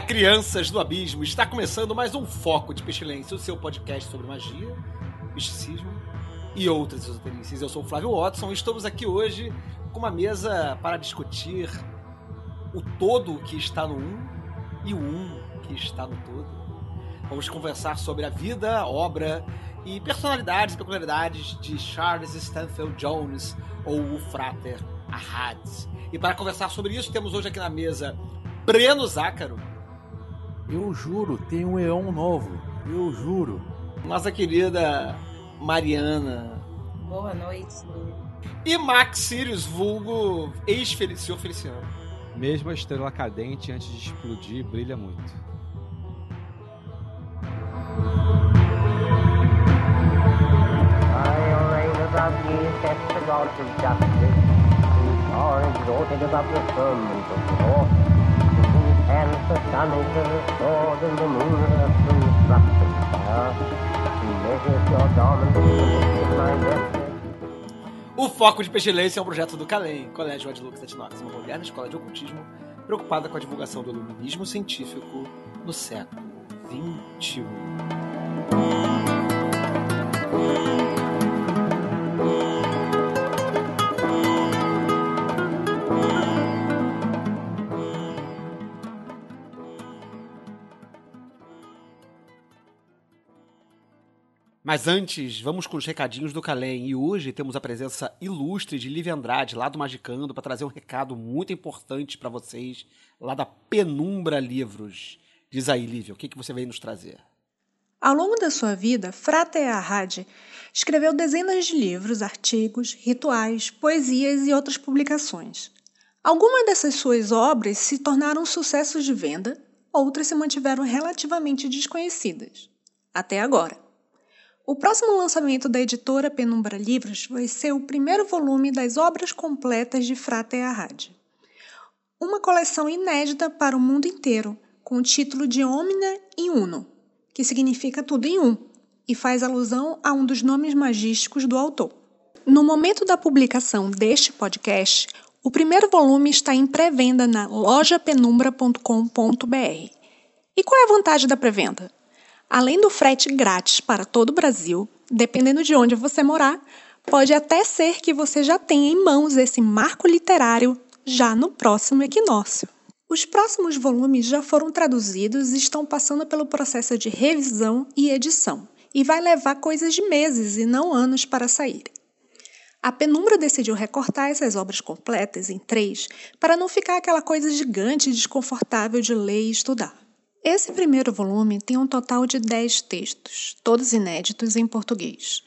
Olá, crianças do abismo! Está começando mais um Foco de Pestilência, o seu podcast sobre magia, misticismo e outras esoterices. Eu sou o Flávio Watson e estamos aqui hoje com uma mesa para discutir o todo que está no um e o um que está no todo. Vamos conversar sobre a vida, obra e personalidades e peculiaridades de Charles Stanfield Jones ou o Frater Ahad. E para conversar sobre isso, temos hoje aqui na mesa Breno Zácaro. Eu juro, tem um Eon novo. Eu juro. Nossa querida Mariana. Boa noite. E Max Sirius, vulgo ex-Senhor Feliciano. Mesmo a estrela cadente antes de explodir, brilha muito. I'll saith the the and moon your garments with my destiny. O Foco de Pestilência é um projeto do CALEM, Colégio Ad Lux et Nox, uma moderna escola de ocultismo preocupada com a divulgação do iluminismo científico no século XXI. Mas antes, vamos com os recadinhos do Calem. E hoje temos a presença ilustre de Lívia Andrade, lá do Magicando, para trazer um recado muito importante para vocês, lá da Penumbra Livros. Diz aí, Lívia, o que, que você veio nos trazer? Ao longo da sua vida, Frater Ahad escreveu dezenas de livros, artigos, rituais, poesias e outras publicações. Algumas dessas suas obras se tornaram sucessos de venda, outras se mantiveram relativamente desconhecidas. Até agora. O próximo lançamento da editora Penumbra Livros vai ser o primeiro volume das obras completas de Frater Ahad. Uma coleção inédita para o mundo inteiro, com o título de Omnia in Uno, que significa tudo em um, e faz alusão a um dos nomes magísticos do autor. No momento da publicação deste podcast, o primeiro volume está em pré-venda na lojapenumbra.com.br. E qual é a vantagem da pré-venda? Além do frete grátis para todo o Brasil, dependendo de onde você morar, pode até ser que você já tenha em mãos esse marco literário já no próximo equinócio. Os próximos volumes já foram traduzidos e estão passando pelo processo de revisão e edição, e vai levar coisas de meses e não anos para saírem. A Penumbra decidiu recortar essas obras completas em três para não ficar aquela coisa gigante e desconfortável de ler e estudar. Esse primeiro volume tem um total de 10 textos, todos inéditos em português.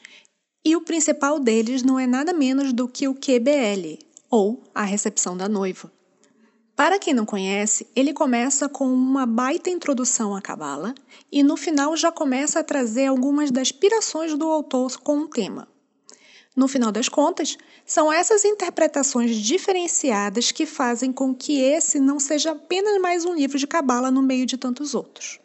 E o principal deles não é nada menos do que o QBL, ou A Recepção da Noiva. Para quem não conhece, ele começa com uma baita introdução à Cabala e no final já começa a trazer algumas das pirações do autor com o tema. No final das contas, são essas interpretações diferenciadas que fazem com que esse não seja apenas mais um livro de cabala no meio de tantos outros.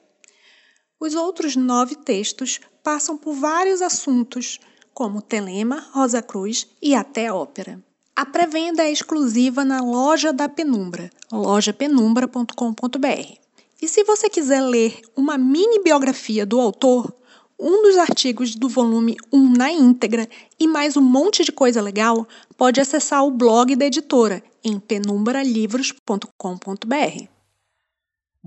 Os outros nove textos passam por vários assuntos, como telema, Rosa Cruz e até ópera. A pré-venda é exclusiva na loja da Penumbra, lojapenumbra.com.br. E se você quiser ler uma mini biografia do autor, um dos artigos do volume 1 na íntegra e mais um monte de coisa legal, pode acessar o blog da editora em penumbralivros.com.br.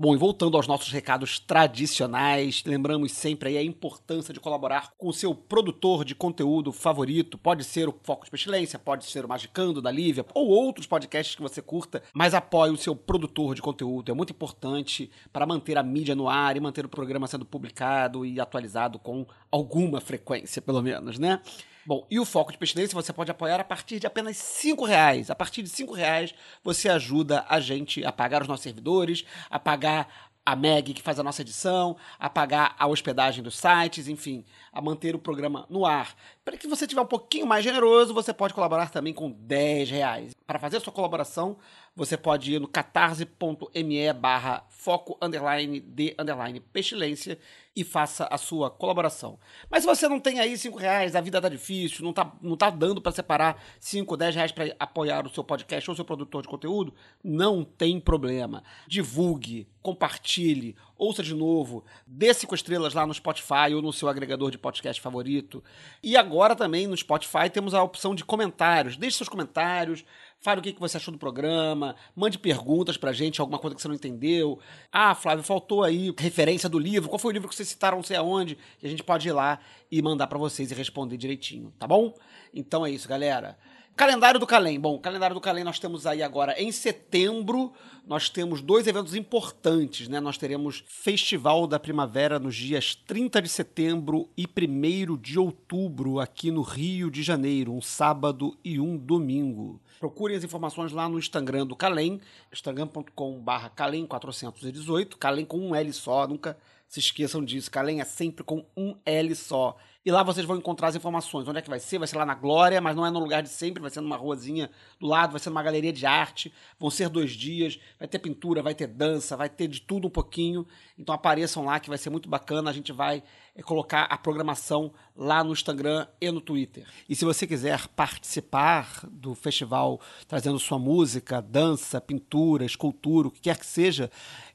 Bom, e voltando aos nossos recados tradicionais, lembramos sempre aí a importância de colaborar com o seu produtor de conteúdo favorito. Pode ser o Foco de Pestilência, pode ser o Magicando da Lívia, ou outros podcasts que você curta, mas apoie o seu produtor de conteúdo. É muito importante para manter a mídia no ar e manter o programa sendo publicado e atualizado com alguma frequência, pelo menos, né? Bom, e o Foco de Pestilência você pode apoiar a partir de apenas 5 reais. A partir de 5 reais você ajuda a gente a pagar os nossos servidores, a pagar a Meg que faz a nossa edição, a pagar a hospedagem dos sites, enfim, a manter o programa no ar. Para que você tiver um pouquinho mais generoso, você pode colaborar também com 10 reais. Para fazer sua colaboração, você pode ir no catarse.me barra foco underline de underline pestilência e faça a sua colaboração. Mas se você não tem aí 5 reais, a vida tá difícil, não tá, não tá dando para separar 5, 10 reais para apoiar o seu podcast ou seu produtor de conteúdo, não tem problema. Divulgue, compartilhe, ouça de novo, dê 5 estrelas lá no Spotify ou no seu agregador de podcast favorito. E agora também no Spotify temos a opção de comentários. Deixe seus comentários, Fale o que você achou do programa, mande perguntas pra gente, alguma coisa que você não entendeu. Ah, Flávio, faltou aí referência do livro. Qual foi o livro que vocês citaram, não sei aonde? E a gente pode ir lá e mandar para vocês e responder direitinho, tá bom? Então é isso, galera. Calendário do Calem. Bom, calendário do Calem nós temos aí agora em setembro, nós temos dois eventos importantes, né? Nós teremos Festival da Primavera nos dias 30 de setembro e 1 de outubro aqui no Rio de Janeiro, um sábado e um domingo. Procurem as informações lá no Instagram do Calem, instagram.com.br Calem418, Calem com um L só, nunca se esqueçam disso, Calem é sempre com um L só. E lá vocês vão encontrar as informações. Onde é que vai ser? Vai ser lá na Glória, mas não é no lugar de sempre, vai ser numa ruazinha do lado, vai ser numa galeria de arte. Vão ser dois dias, vai ter pintura, vai ter dança, vai ter de tudo um pouquinho. Então apareçam lá que vai ser muito bacana. A gente vai é, colocar a programação lá no Instagram e no Twitter. E se você quiser participar do festival trazendo sua música, dança, pintura, escultura, o que quer que seja,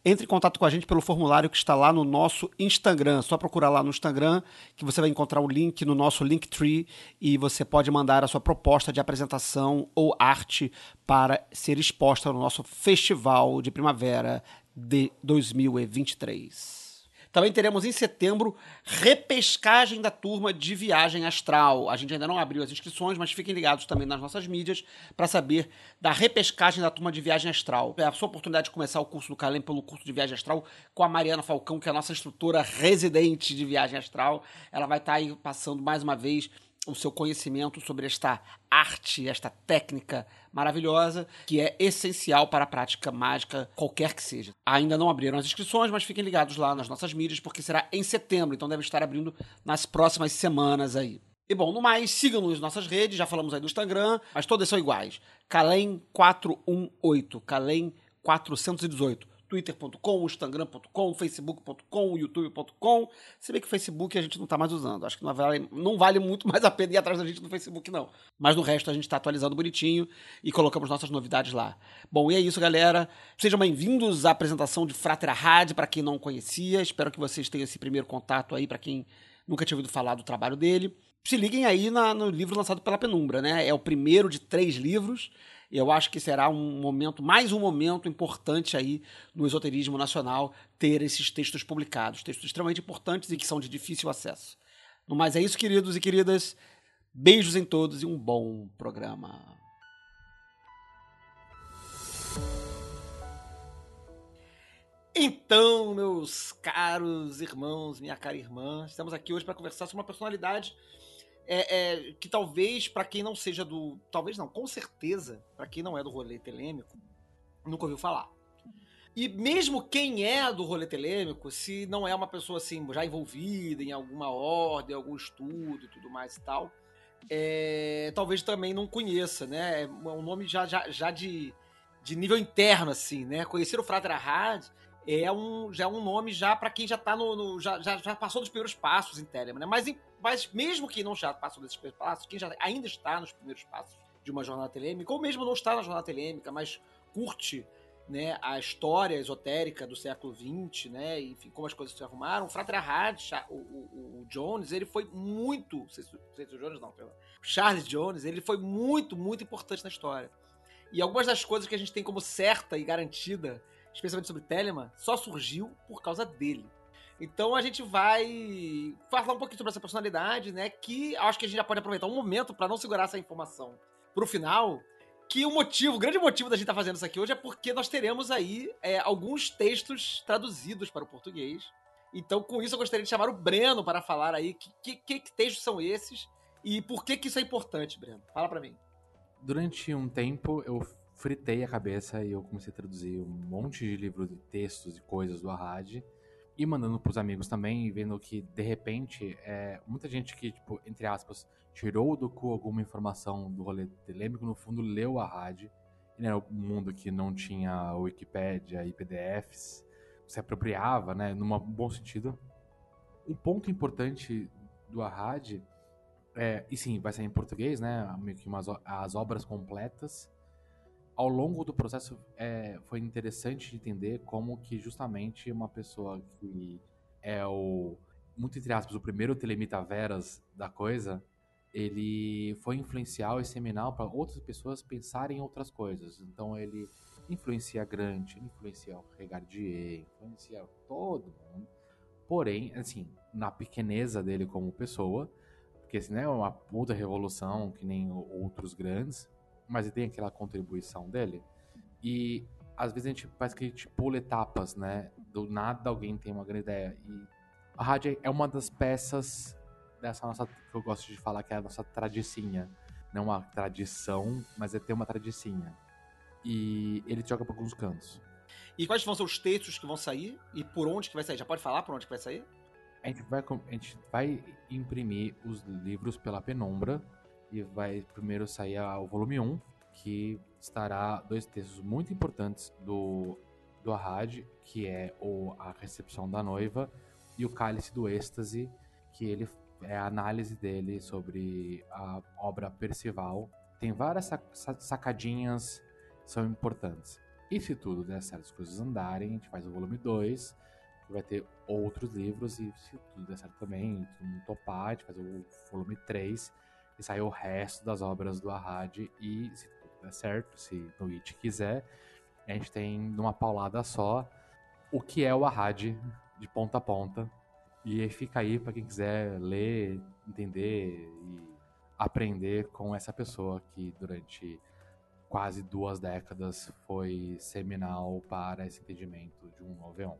entre em contato com a gente pelo formulário que está lá no nosso Instagram. Só procurar lá no Instagram que você vai encontrar o link no nosso Linktree e você pode mandar a sua proposta de apresentação ou arte para ser exposta no nosso festival de primavera de 2023. Também teremos em setembro repescagem da turma de viagem astral. A gente ainda não abriu as inscrições, mas fiquem ligados também nas nossas mídias para saber da repescagem da turma de viagem astral. É a sua oportunidade de começar o curso do Calem pelo curso de viagem astral com a Mariana Falcão, que é a nossa instrutora residente de viagem astral. Ela vai estar aí passando mais uma vez o seu conhecimento sobre esta arte, esta técnica maravilhosa, que é essencial para a prática mágica, qualquer que seja. Ainda não abriram as inscrições, mas fiquem ligados lá nas nossas mídias, porque será em setembro, então deve estar abrindo nas próximas semanas aí. E bom, no mais, sigam-nos nas nossas redes, já falamos aí do Instagram, mas todas são iguais. Calem418, Calem418 twitter.com, instagram.com, facebook.com, youtube.com. Se bem que o Facebook a gente não está mais usando. Acho que não vale, não vale muito mais a pena ir atrás da gente no Facebook, não. Mas no resto a gente está atualizando bonitinho e colocamos nossas novidades lá. Bom, e é isso, galera. Sejam bem-vindos à apresentação de Frater Rádio, para quem não conhecia. Espero que vocês tenham esse primeiro contato aí, para quem nunca tinha ouvido falar do trabalho dele. Se liguem aí na, no livro lançado pela Penumbra, né? É o primeiro de três livros. Eu acho que será um momento, mais um momento importante aí no esoterismo nacional ter esses textos publicados, textos extremamente importantes e que são de difícil acesso. No mais é isso, queridos e queridas. Beijos em todos e um bom programa. Então, meus caros irmãos, minha cara irmã, estamos aqui hoje para conversar sobre uma personalidade é, é, que talvez, para quem não seja do. Talvez não, com certeza, para quem não é do rolê telêmico, nunca ouviu falar. E mesmo quem é do rolê telêmico, se não é uma pessoa assim, já envolvida em alguma ordem, algum estudo e tudo mais e tal, é, talvez também não conheça, né? É um nome já, já, já de, de nível interno, assim, né? Conhecer o Frater Ahad é um, já é um nome já para quem já tá no, no, já, já, já, passou dos primeiros passos em Telemann, né? Mas, mas mesmo que não já passou desses primeiros passos, quem já ainda está nos primeiros passos de uma jornada telêmica, ou mesmo não está na jornada telêmica, mas curte né, a história esotérica do século XX, né, enfim, como as coisas se arrumaram, o Frater Ahad, o, o, o, Jones, ele foi muito, não sei se, se o Jones não, perdão, Charles Jones, ele foi muito, muito importante na história. E algumas das coisas que a gente tem como certa e garantida especialmente sobre Telemann, só surgiu por causa dele. Então a gente vai falar um pouquinho sobre essa personalidade, né? Que acho que a gente já pode aproveitar um momento para não segurar essa informação pro final. Que o motivo, o grande motivo da gente estar tá fazendo isso aqui hoje é porque nós teremos aí é, alguns textos traduzidos para o português. Então, com isso, eu gostaria de chamar o Breno para falar aí que, que, que textos são esses E por que que isso é importante, Breno? Fala pra mim. Durante um tempo eu fritei a cabeça e eu comecei a traduzir um monte de livros de textos e coisas do Arrad e mandando pros amigos também, e vendo que de repente é, muita gente que, tipo, entre aspas, tirou do cu alguma informação do rolê telêmico, no fundo leu o Arrad. E era um mundo que não tinha Wikipédia e PDFs, se apropriava, né, num bom sentido. Um ponto importante do Arrad é, e sim, vai sair em português, né? Meio que umas, o- as obras completas. Ao longo do processo, é, foi interessante de entender como que justamente uma pessoa que é o, muito entre aspas, o primeiro telemita veras da coisa, ele foi influencial e seminal para outras pessoas pensarem em outras coisas. Então ele influencia Grant, ele influencia o Regardier, influencia todo mundo. Porém, assim, na pequeneza dele como pessoa, porque assim, não é uma puta revolução que nem outros grandes, mas ele tem aquela contribuição dele. E às vezes a gente parece que a gente pula etapas, né? Do nada alguém tem uma grande ideia. E a rádio é uma das peças dessa nossa, que eu gosto de falar que é a nossa tradicinha. Não uma tradição, mas é ter uma tradicinha. E ele joga para alguns cantos. E quais vão ser os textos que vão sair? E por onde que vai sair? Já pode falar por onde que vai sair? A gente vai, a gente vai imprimir os livros pela penumbra e vai primeiro sair o volume 1, que estará dois textos muito importantes do, do Arrad, que é o, a recepção da noiva e o cálice do êxtase, que ele é a análise dele sobre a obra Percival. Tem várias sac- sa- sacadinhas são importantes. E se tudo der certo, as coisas andarem, a gente faz o volume 2, que vai ter outros livros, e se tudo der certo também, todo mundo topar, a gente faz o volume 3, e sai o resto das obras do Arrad, e se der certo, se no It quiser, a gente tem numa paulada só o que é o Arrad de ponta a ponta. E aí fica aí para quem quiser ler, entender e aprender com essa pessoa que durante quase duas décadas foi seminal para esse entendimento de um noveon.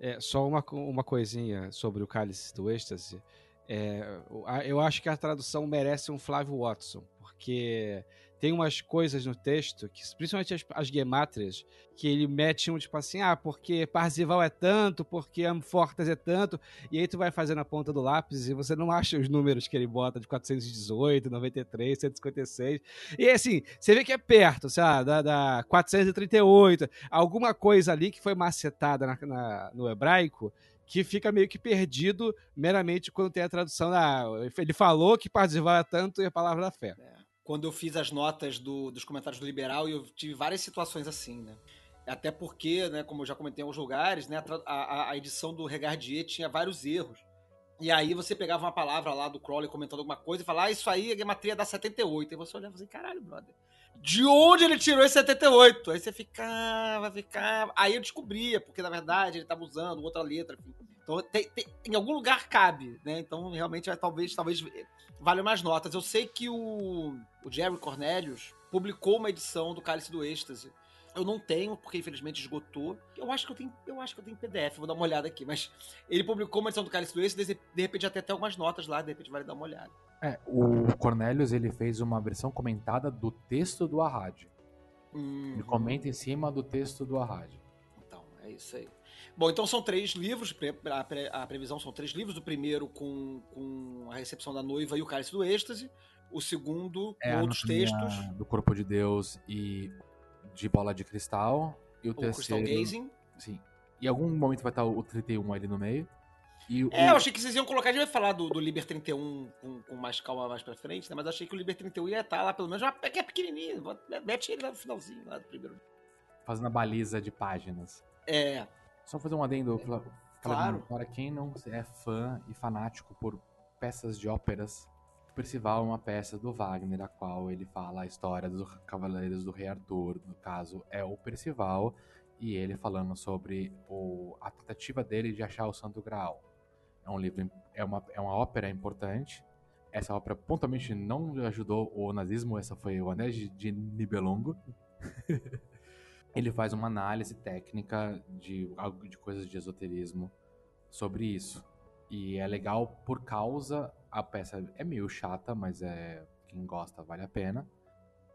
É, só uma, uma coisinha sobre o Cálice do Êxtase. É, eu acho que a tradução merece um Flávio Watson, porque tem umas coisas no texto, que, principalmente as, as gemátrias, que ele mete um tipo assim, ah, porque Parzival é tanto, porque Amfortas é tanto, e aí tu vai fazendo a ponta do lápis e você não acha os números que ele bota de 418, 93, 156. E assim, você vê que é perto, sabe, da, da 438, alguma coisa ali que foi macetada na- na- no hebraico que fica meio que perdido meramente quando tem a tradução. Ah, ele falou que é tanto e a palavra da fé. Quando eu fiz as notas do- dos comentários do Liberal, eu tive várias situações assim, né? Até porque, né, como eu já comentei em alguns lugares, né, a, a- edição do Regardier tinha vários erros. E aí você pegava uma palavra lá do Crowley comentando alguma coisa e falava, ah, isso aí, a gematria dá 78. E você olhava assim, caralho, brother. De onde ele tirou esse 78? Aí você ficava, ficava. Aí eu descobria, porque na verdade ele estava usando outra letra. Então tem- tem- em algum lugar cabe, né? Então realmente vai, talvez, talvez valha mais notas. Eu sei que o, o Jerry Cornelius publicou uma edição do Cálice do Êxtase. Eu não tenho, porque infelizmente esgotou. Eu acho que eu tenho, eu acho que eu tenho PDF, vou dar uma olhada aqui. Mas ele publicou uma edição do Cálice do Êxtase, de repente já tem até algumas notas lá, de repente vale dar uma olhada. É, o Cornelius ele fez uma versão comentada do texto do Arrad. Hum, Ele comenta em cima do texto do Arrad. Então, é isso aí. Bom, então são três livros, a, pre- a previsão são três livros. O primeiro com, com a recepção da noiva e o cálice do êxtase. O segundo É com a outros textos, do corpo de Deus e de bola de cristal. E o, o Crystal terceiro. Gazing. Sim. Em algum momento vai estar o 31 ali no meio. E o, É, eu achei que vocês iam colocar, a gente vai falar do, do Liber 31 com, com mais calma mais pra frente, né? Mas achei que o Liber 31 ia estar lá pelo menos, uma, que é pequenininho, bota- mete ele lá no finalzinho, lá do primeiro. fazendo a baliza de páginas. É, Só fazer um adendo. Fla- Claro. Para quem não é fã e fanático por peças de óperas, Percival é uma peça do Wagner, a qual ele fala a história dos Cavaleiros do Rei Arthur. No caso, é o Percival e ele falando sobre o, a tentativa dele de achar o Santo Graal. É um livro, é uma, é uma ópera importante. Essa ópera pontualmente não ajudou o nazismo, essa foi o Anéis de- Nibelungo. ele faz uma análise técnica de, de coisas de esoterismo sobre isso. E é legal por causa a peça é meio chata, mas é quem gosta vale a pena.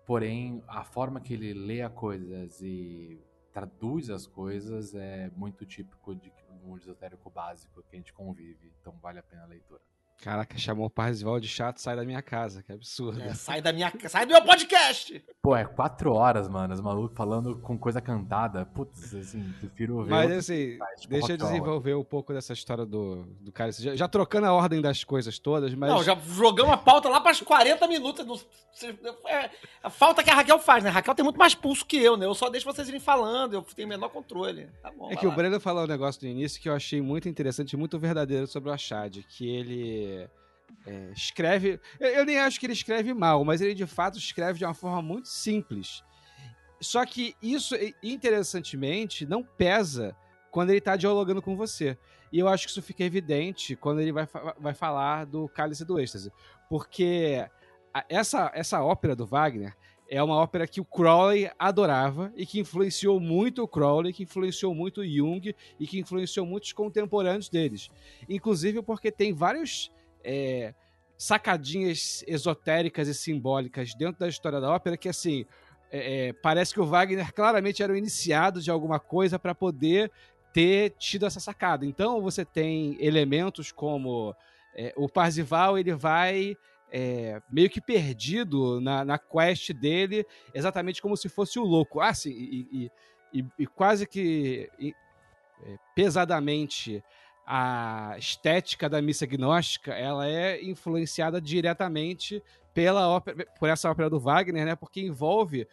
Porém, a forma que ele lê as coisas e traduz as coisas é muito típico de mundo esotérico básico que a gente convive, então vale a pena a leitura. Caraca, chamou o Parzival de chato, sai da minha casa, que absurdo. É, sai da minha. Sai do meu podcast! Pô, é quatro horas, mano, os malucos falando com coisa cantada. Putz, assim, prefiro ver. Mas assim, site, tipo deixa eu desenvolver um pouco dessa história do, do cara. Já, já trocando a ordem das coisas todas, mas. Não, já jogamos a pauta lá para 40 minutos. do- É a falta que a Raquel faz, né? A Raquel tem muito mais pulso que eu, né? Eu só deixo vocês irem falando, eu tenho o menor controle. Tá bom. É que o lá. Breno falou um negócio no início que eu achei muito interessante e muito verdadeiro sobre o Achad, que ele é, escreve. Eu, eu nem acho que ele escreve mal, mas ele de fato escreve de uma forma muito simples. Só que isso, interessantemente, não pesa quando ele está dialogando com você. E eu acho que isso fica evidente quando ele vai, vai falar do Cálice do Êxtase. Porque essa, essa ópera do Wagner é uma ópera que o Crowley adorava e que influenciou muito o Crowley, que influenciou muito o Jung e que influenciou muitos contemporâneos deles. Inclusive porque tem vários é, sacadinhas esotéricas e simbólicas dentro da história da ópera que, assim, é, é, parece que o Wagner claramente era o iniciado de alguma coisa para poder ter tido essa sacada. Então você tem elementos como é, o Parzival, ele vai é, meio que perdido na, na quest dele, exatamente como se fosse o louco. Ah, sim, e, e- e- e quase que é, pesadamente a estética da missa gnóstica ela é influenciada diretamente pela ópera, por essa ópera do Wagner, né? Porque envolve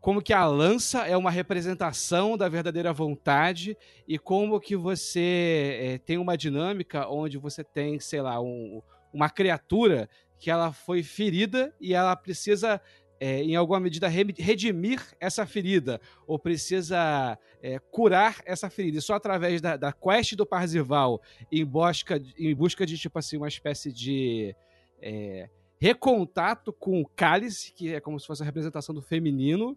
como que a lança é uma representação da verdadeira vontade e como que você é, tem uma dinâmica onde você tem, sei lá, um- uma criatura que ela foi ferida e ela precisa, é, em alguma medida, redimir essa ferida ou precisa é, curar essa ferida. E só através da, da quest do Parzival em busca, em busca de, tipo assim, uma espécie de é, recontato com o cálice, que é como se fosse a representação do feminino,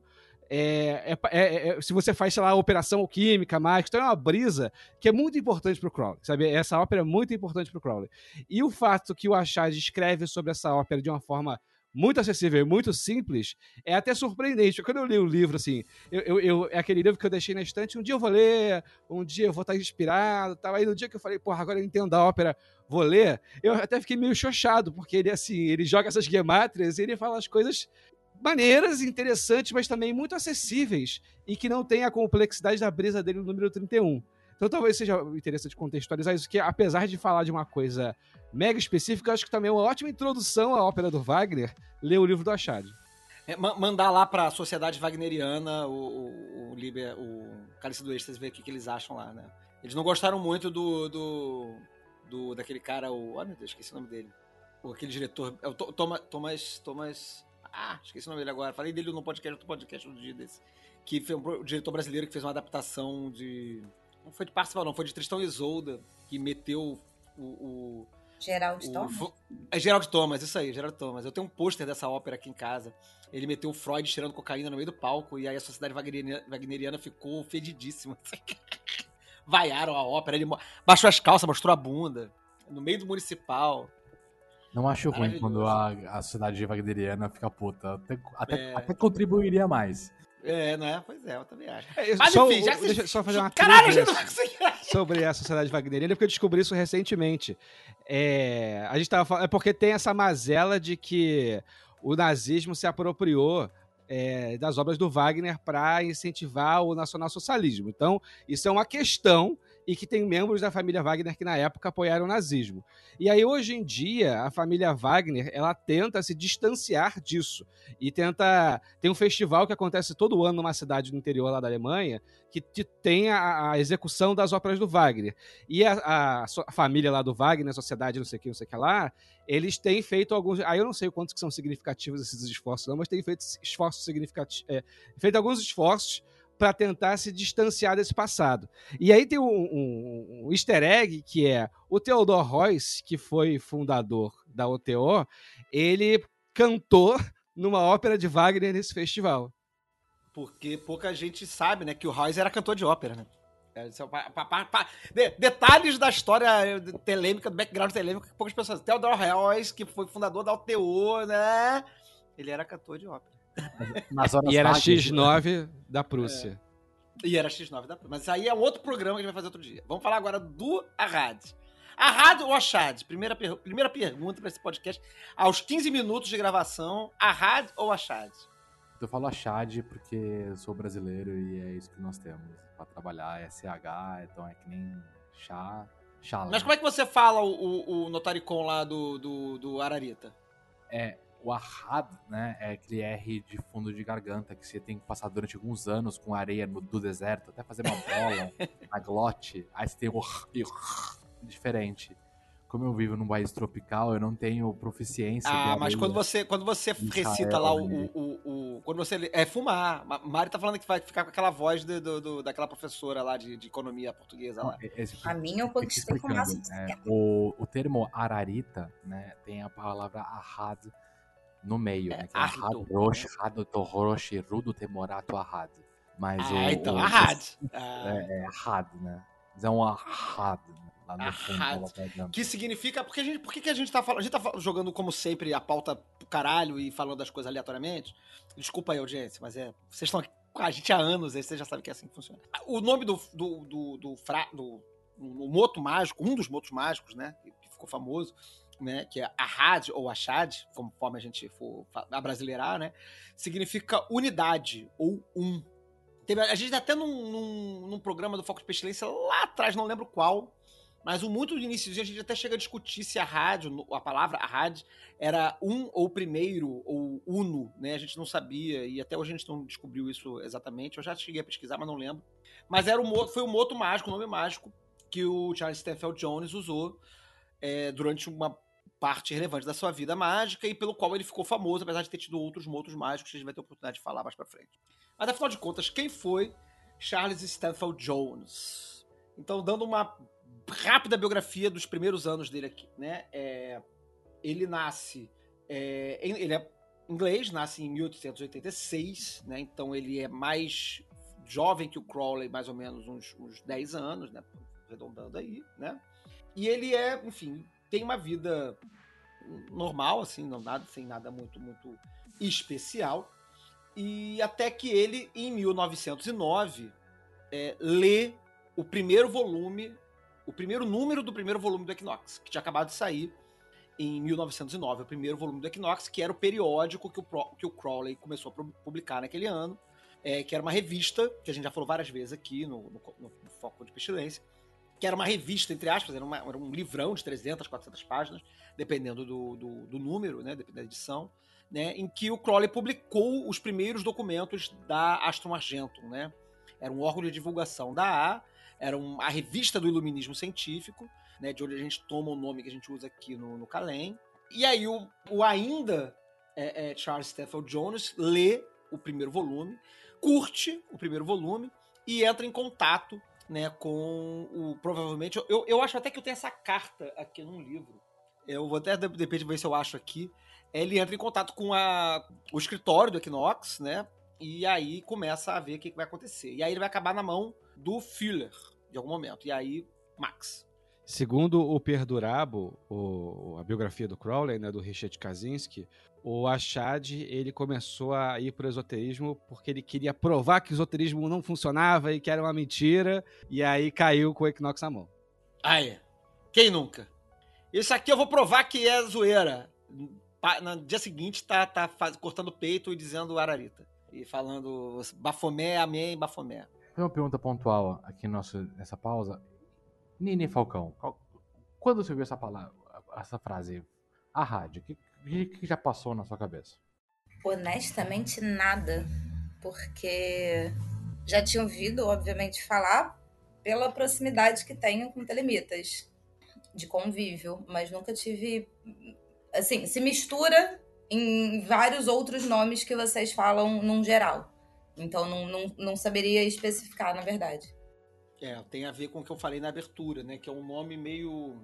é, é- é- é- se você faz, sei lá, operação alquímica, mágica, então é uma brisa que é muito importante pro Crowley, sabe? Essa ópera é muito importante pro Crowley. E o fato que o Achad escreve sobre essa ópera de uma forma muito acessível e muito simples é até surpreendente. Quando eu li o livro, assim, eu, eu- eu- é aquele livro que eu deixei na estante, um dia eu vou ler, um dia eu vou estar inspirado, tal. aí no dia que eu falei, porra, agora eu entendo a ópera, vou ler, eu até fiquei meio chochado, porque ele, assim, ele joga essas gemátrias e ele fala as coisas maneiras, interessantes, mas também muito acessíveis e que não tem a complexidade da brisa dele no número 31. Então talvez seja interessante contextualizar isso, que apesar de falar de uma coisa mega específica, acho que também é uma ótima introdução à ópera do Wagner ler o livro do Achad. É, ma- mandar lá pra Sociedade Wagneriana o, o, o, Liber, o Cálice do ver o que, que eles acham lá, né? Eles não gostaram muito do. do, do- daquele cara, o. Ah, meu Deus, esqueci o nome dele. O, aquele diretor. É o Toma- Thomas. Thomas. Ah, esqueci o nome dele agora. Falei dele no podcast, podcast no dia desse. Que foi um o diretor brasileiro que fez uma adaptação de. Não foi de Parcival, não, foi de Tristão e Isolda, que meteu o- o Geraldo o Thomas? É Gerald Thomas, isso aí, Gerald Thomas. Eu tenho um pôster dessa ópera aqui em casa. Ele meteu o Freud cheirando cocaína no meio do palco e aí a sociedade wagneriana, wagneriana ficou fedidíssima. Vaiaram a ópera, ele baixou as calças, mostrou a bunda. No meio do municipal. Não acho ruim quando a, a sociedade wagneriana fica puta. Até, até, É. até contribuiria mais. É, não é? Pois é, eu também acho. É, Mas só, enfim, já que deixa você... eu só fazer uma Caralho, gente não vai conseguir. sobre a sociedade wagneriana, porque eu descobri isso recentemente. É, a gente tava falando, é porque tem essa mazela de que o nazismo se apropriou é, das obras do Wagner para incentivar o nacionalsocialismo. Então, isso é uma questão e que tem membros da família Wagner que na época apoiaram o nazismo. E aí hoje em dia a família Wagner ela tenta se distanciar disso e tenta tem um festival que acontece todo ano numa cidade do interior lá da Alemanha que te- tem a, a execução das óperas do Wagner. E a, a a família lá do Wagner, a sociedade, não sei que, não sei que lá, eles têm feito alguns. Aí eu não sei quantos que são significativos esses esforços, não, mas têm feito esforços significativos. É, feito alguns esforços para tentar se distanciar desse passado. E aí tem um, um- um easter egg que é o Theodor Heuss, que foi fundador da OTO, ele cantou numa ópera de Wagner nesse festival. Porque pouca gente sabe, né, que o Royce era cantor de ópera, né? É, é detalhes da história telêmica, do background telêmico que poucas pessoas. Theodore Heuss, que foi fundador da UTO, né? Ele era cantor de ópera. E era vagas, X9 da Prússia. E era X9 da Mas isso aí é outro programa que a gente vai fazer outro dia. Vamos falar agora do Arrad. Arrad ou Achad? Primeira, per- primeira pergunta para esse podcast. Aos 15 minutos de gravação, Arrad ou Achad? Eu falo Achad porque eu sou brasileiro e é isso que nós temos pra trabalhar. É SH, então é que nem chá, chá. Mas como é que você fala o, o, o notaricon lá do, do, do Ararita? É, o Ahad, né, é aquele R de fundo de garganta que você tem que passar durante alguns anos com areia no- do deserto, até fazer uma bola, a glote, aí você tem o R e o R diferente. Como eu vivo num país tropical, eu não tenho proficiência. Ah, mas quando você, quando você recita lá o, né? o, o, o- Quando você. É fumar. Ma- Mari tá falando que vai ficar com aquela voz do, do- do- daquela professora lá de, de economia portuguesa lá. Esse- A minha eu conquistei com o máximo de explicando, é, 70. o, o termo ararita, né, tem a palavra ahad no meio, É, né, é árido, ahad rosh, hado rosh, rudo temorato ahad. Mas Ah, o, então, o- Arrad. Ah, É, é né? Mas é um ahad, né, lá no fundo. Lá. Que significa. Porque a gente, por que, que a gente tá falando? A gente tá jogando, como sempre, a pauta pro caralho e falando das coisas aleatoriamente. Desculpa aí, audiência, mas é. Vocês estão com a gente há anos, aí vocês já sabem que é assim que funciona. O nome do. do, do, do, fra, do o moto mágico, um dos motos mágicos, né? Que ficou famoso, né? Que é Ahad ou Achad, conforme a gente for abrasileirar, né? Significa unidade ou um. Teve- a gente até num, num, num programa do Foco de Pestilência lá atrás, não lembro qual, mas o muito do início a gente até chega a discutir se a rádio, a palavra a rádio, era um ou primeiro ou uno, né? A gente não sabia e até hoje a gente não descobriu isso exatamente. Eu já cheguei a pesquisar, mas não lembro. Mas era o, foi o moto mágico, o nome mágico que o Charles Stanfield Jones usou é, durante uma parte relevante da sua vida mágica e pelo qual ele ficou famoso, apesar de ter tido outros motos mágicos que a gente vai ter oportunidade de falar mais pra frente. Mas afinal de contas, quem foi Charles Stanfield Jones? Então, dando uma rápida biografia dos primeiros anos dele aqui, né? É, ele nasce, é, ele é inglês, nasce em 1886, né? Então ele é mais jovem que o Crowley, mais ou menos uns, uns 10 anos, né? Arredondando aí, né? E ele é, enfim, tem uma vida normal, assim, não nada, sem nada muito, muito especial. E até que ele, em 1909, é, lê o primeiro volume, o primeiro número do primeiro volume do Equinox, que tinha acabado de sair em 1909, o primeiro volume do Equinox, que era o periódico que o, que o Crowley começou a pu- publicar naquele ano, é, que era uma revista, que a gente já falou várias vezes aqui no, no- no Foco de Pestilência, que era uma revista, entre aspas, era, uma- era um livrão de 300, 400 páginas, dependendo do, do, do número, né, dependendo da edição, né, em que o Crowley publicou os primeiros documentos da Aston Argentum, né? Era um órgão de divulgação da A, era um- a revista do iluminismo científico, né, de onde a gente toma o nome que a gente usa aqui no, no Calem. E aí o, o ainda é, é, Charles Stafford Jones lê o primeiro volume, curte o primeiro volume e entra em contato né, com o. Provavelmente. Eu, eu acho até que eu tenho essa carta aqui num livro. Eu vou até de de ver se eu acho aqui. Ele entra em contato com a, o escritório do Equinox, né? E aí começa a ver o que, que vai acontecer. E aí ele vai acabar na mão do Fuller, de algum momento. E aí, Max. Segundo o Perdurabo, o, a biografia do Crowley, né, do Richard Kaczynski, o Achad ele começou a ir para o esoterismo porque ele queria provar que o esoterismo não funcionava e que era uma mentira, e aí caiu com o Equinox na mão. Aí. Quem nunca? Isso aqui eu vou provar que é zoeira. No dia seguinte tá, tá faz- cortando o peito e dizendo Ararita. E falando Bafomé, amém, Bafomé. Tem uma pergunta pontual aqui nosso, nessa pausa. Nini Falcão, qual- quando você viu essa palavra, essa frase, a rádio, o que, que, que já passou na sua cabeça? Honestamente, nada. Porque já tinha ouvido, obviamente, falar pela proximidade que tenho com telemitas de convívio, mas nunca tive. Assim, se mistura em vários outros nomes que vocês falam num geral. Então, não, não, não saberia especificar, na verdade. É, tem a ver com o que eu falei na abertura, né? Que é um nome meio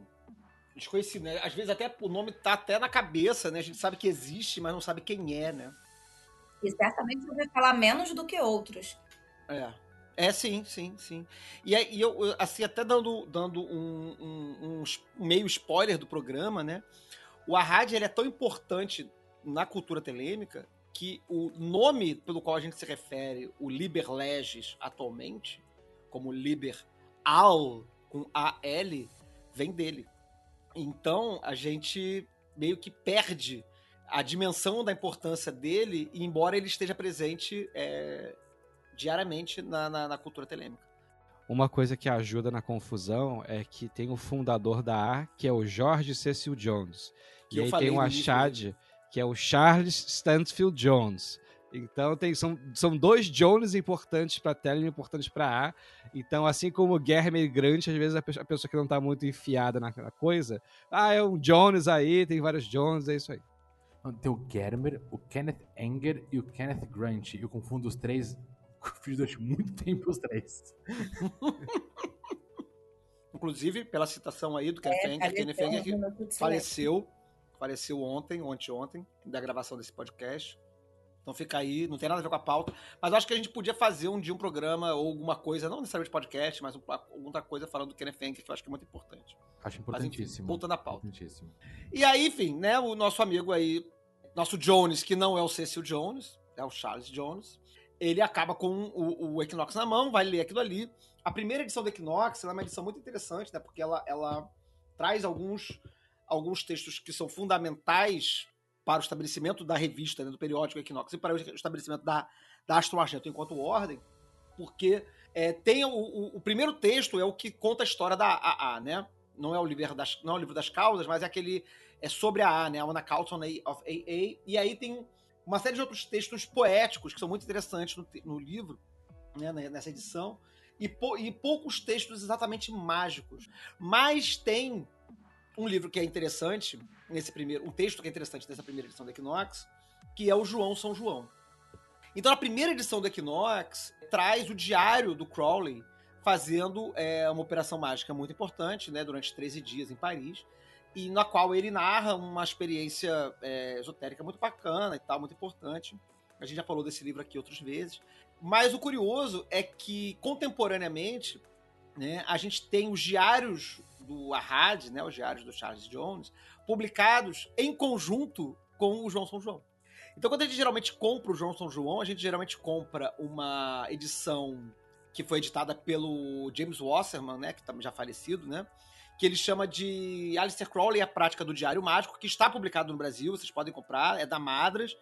desconhecido, né? Às vezes até o nome tá até na cabeça, né? A gente sabe que existe, mas não sabe quem é, né? E certamente eu ouvi falar menos do que outros. É. É, sim, sim, sim. E, aí, e eu, eu, assim, até dando, dando um, um, um meio spoiler do programa, né? O Arrad, ele é tão importante na cultura telêmica que o nome pelo qual a gente se refere, o Liber Legis, atualmente, como Liber Al, com A-L, vem dele. Então, a gente meio que perde a dimensão da importância dele, embora ele esteja presente é, diariamente na, na, na, cultura telêmica. Uma coisa que ajuda na confusão é que tem o fundador da A, que é o George Cecil Jones. Que e aí tem o Achad, que é o Charles Stansfield Jones. Então tem, são, são dois Jones importantes para a tela e importantes para A. Então, assim como guerra é migrante, às vezes a pessoa, a pessoa que não está muito enfiada na, na, coisa, ah, é um Jones aí, tem vários Jones, é isso aí. Tem o Germer, o Kenneth Enger e o Kenneth Grant. Eu confundo os três, fiz durante muito tempo os três. Inclusive, pela citação aí do Kenneth é, Enger, Kenneth Enger que faleceu, faleceu ontem, ontem, ontem, da gravação desse podcast. Então fica aí, não tem nada a ver com a pauta. Mas acho que a gente podia fazer um dia um programa ou alguma coisa, não necessariamente podcast, mas alguma coisa falando do Kenneth Enger, que eu acho que é muito importante. Acho importantíssimo. Mas, voltando à pauta. E aí, enfim, né, o nosso amigo aí, nosso Jones, que não é o Cecil Jones, é o Charles Jones, ele acaba com o, o Equinox na mão, vai ler aquilo ali. A primeira edição do Equinox é uma edição muito interessante, né, porque ela, ela traz alguns, alguns textos que são fundamentais para o estabelecimento da revista, né, do periódico Equinox, e para o estabelecimento da, da Astro Argento enquanto ordem, porque é, tem o, o, o, primeiro texto é o que conta a história da AA, né? Não é o livro das, não é o livro das causas, mas é aquele é sobre a A, né? A Anna Carlton of AA. E aí tem uma série de outros textos poéticos que são muito interessantes no, no livro, né? nessa edição. E, pou, e poucos textos exatamente mágicos. Mas tem um livro que é interessante nesse primeiro, um texto que é interessante nessa primeira edição do Equinox, que é o João São João. Então, a primeira edição do Equinox traz o diário do Crowley fazendo é, uma operação mágica muito importante, né, durante 13 dias em Paris, e na qual ele narra uma experiência é, esotérica muito bacana e tal, muito importante. A gente já falou desse livro aqui outras vezes. Mas o curioso é que, contemporaneamente, né, a gente tem os diários do Arrad, né, os diários do Charles Jones, publicados em conjunto com o João São João. Então, quando a gente geralmente compra o João São João, a gente geralmente compra uma edição que foi editada pelo James Wasserman, né, que também já falecido, né, que ele chama de Alistair Crowley, a prática do Diário Mágico, que está publicado no Brasil, vocês podem comprar, é da Madras.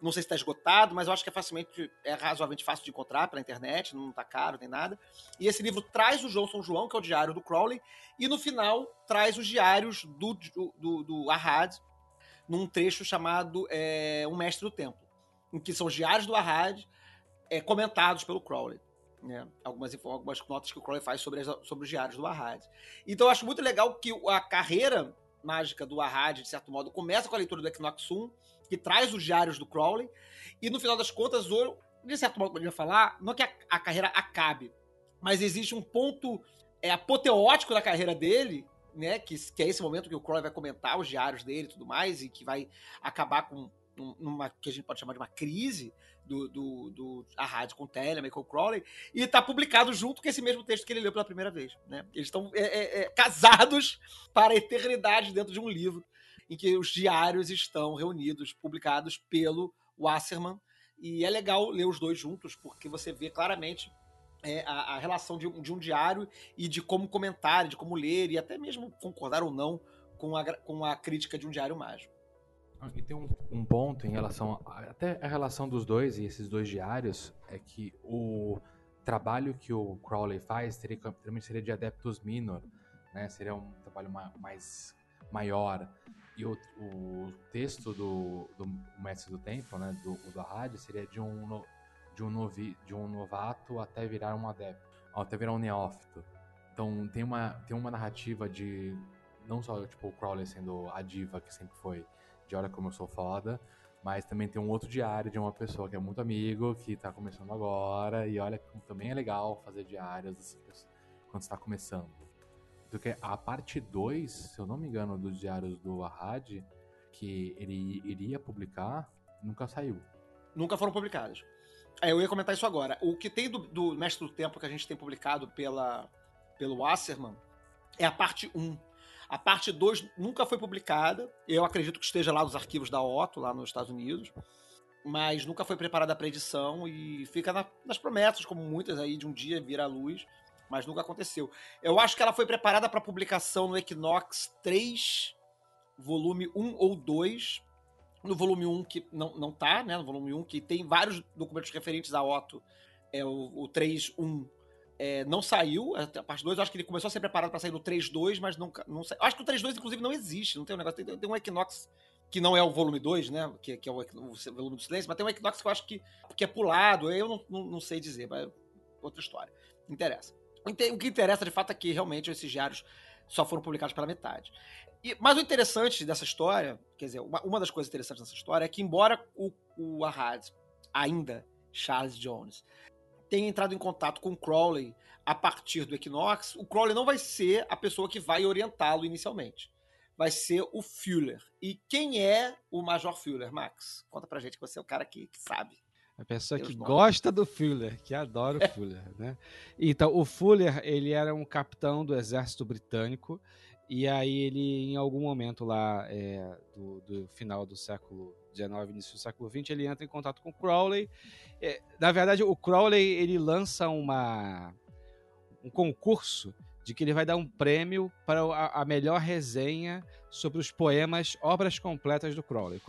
Não sei se está esgotado, mas eu acho que é facilmente, é razoavelmente fácil de encontrar pela internet, não está caro nem nada. E esse livro traz o João São João, que é o diário do Crowley, e no final traz os diários do, do, do, num trecho chamado é, Um Mestre do Templo, em que são os diários do Arrad é, comentados pelo Crowley né, algumas, algumas notas que o Crowley faz sobre, as, sobre os diários do Arrad. Então eu acho muito legal que a carreira mágica do Arrad, de certo modo, começa com a leitura do Equinox 1, que traz os diários do Crowley, e no final das contas, de certo modo, poderia falar, não é que a, a carreira acabe, mas existe um ponto é, apoteótico da carreira dele, né, que, que é esse momento que o Crowley vai comentar os diários dele e tudo mais, e que vai acabar com numa que a gente pode chamar de uma crise do, do, do a rádio com o o Crowley, e está publicado junto com esse mesmo texto que ele leu pela primeira vez. Né? Eles estão é, é, é, casados para a eternidade dentro de um livro em que os diários estão reunidos, publicados pelo Wasserman, e é legal ler os dois juntos, porque você vê claramente é, a, a, relação de, de, um diário e de como comentar, de como ler, e até mesmo concordar ou não com a, com a crítica de um diário mágico. E tem um, um, ponto em relação a, até a relação dos dois e esses dois diários é que o trabalho que o Crowley faz teria, seria de Adeptus Minor, né? Seria um trabalho ma, mais maior. E o, o texto do, do Mestre do Tempo, né, do, do Arrad, seria de um, de, um novi, de um novato até virar um adepto, até virar um neófito. Então tem uma, tem uma narrativa de não só tipo, o Crowley sendo a diva que sempre foi, de Olha Como Eu Sou Foda, mas também tem um outro diário de uma pessoa que é muito amigo, que tá começando agora, e olha como também é legal fazer diários quando está começando. Porque a parte 2, se eu não me engano, dos diários do Arad, que ele iria publicar, nunca saiu. Nunca foram publicados. É, eu ia comentar isso agora. O que tem do, do Mestre do Tempo que a gente tem publicado pela, pelo Wasserman é a parte 1. A parte 2 nunca foi publicada. Eu acredito que esteja lá nos arquivos da Otto, lá nos Estados Unidos. Mas nunca foi preparada para edição e fica na, nas promessas, como muitas aí, de um dia vir à luz. Mas nunca aconteceu. Eu acho que ela foi preparada para publicação no Equinox 3, volume 1 ou 2. No volume 1, que não, não tá, né? No volume 1, que tem vários documentos referentes a Otto. É o, o 3.1 é, não saiu, a parte 2, eu acho que ele começou a ser preparado para sair no 3.2, mas nunca. Não sa... Acho que o 3.2, inclusive, não existe. Não tem um negócio. Tem, tem um Equinox que não é o volume 2, né? Que, que é o, o, volume do silêncio, mas tem um Equinox que eu acho que, que é pulado. Eu não, não, não sei dizer, mas outra história. Não interessa. O que interessa de fato é que realmente esses diários só foram publicados pela metade. E, mas o interessante dessa história, quer dizer, uma, uma das coisas interessantes dessa história é que, embora o, o Ahad, ainda Charles Jones, tenha entrado em contato com o Crowley a partir do Equinox, o Crowley não vai ser a pessoa que vai orientá-lo inicialmente. Vai ser o Fuller. E quem é o Major Fuller, Max? Conta pra gente que você é o cara que, que sabe. A pessoa Deus que gosta do Fuller, que adora o Fuller, né? Então, o Fuller, ele era um capitão do exército britânico e aí ele, em algum momento lá é, do, do, final do século XIX, início do século XX, ele entra em contato com o Crowley. É, na verdade, o Crowley, ele lança uma, um concurso de que ele vai dar um prêmio para a, a melhor resenha sobre os poemas Obras Completas do Crowley.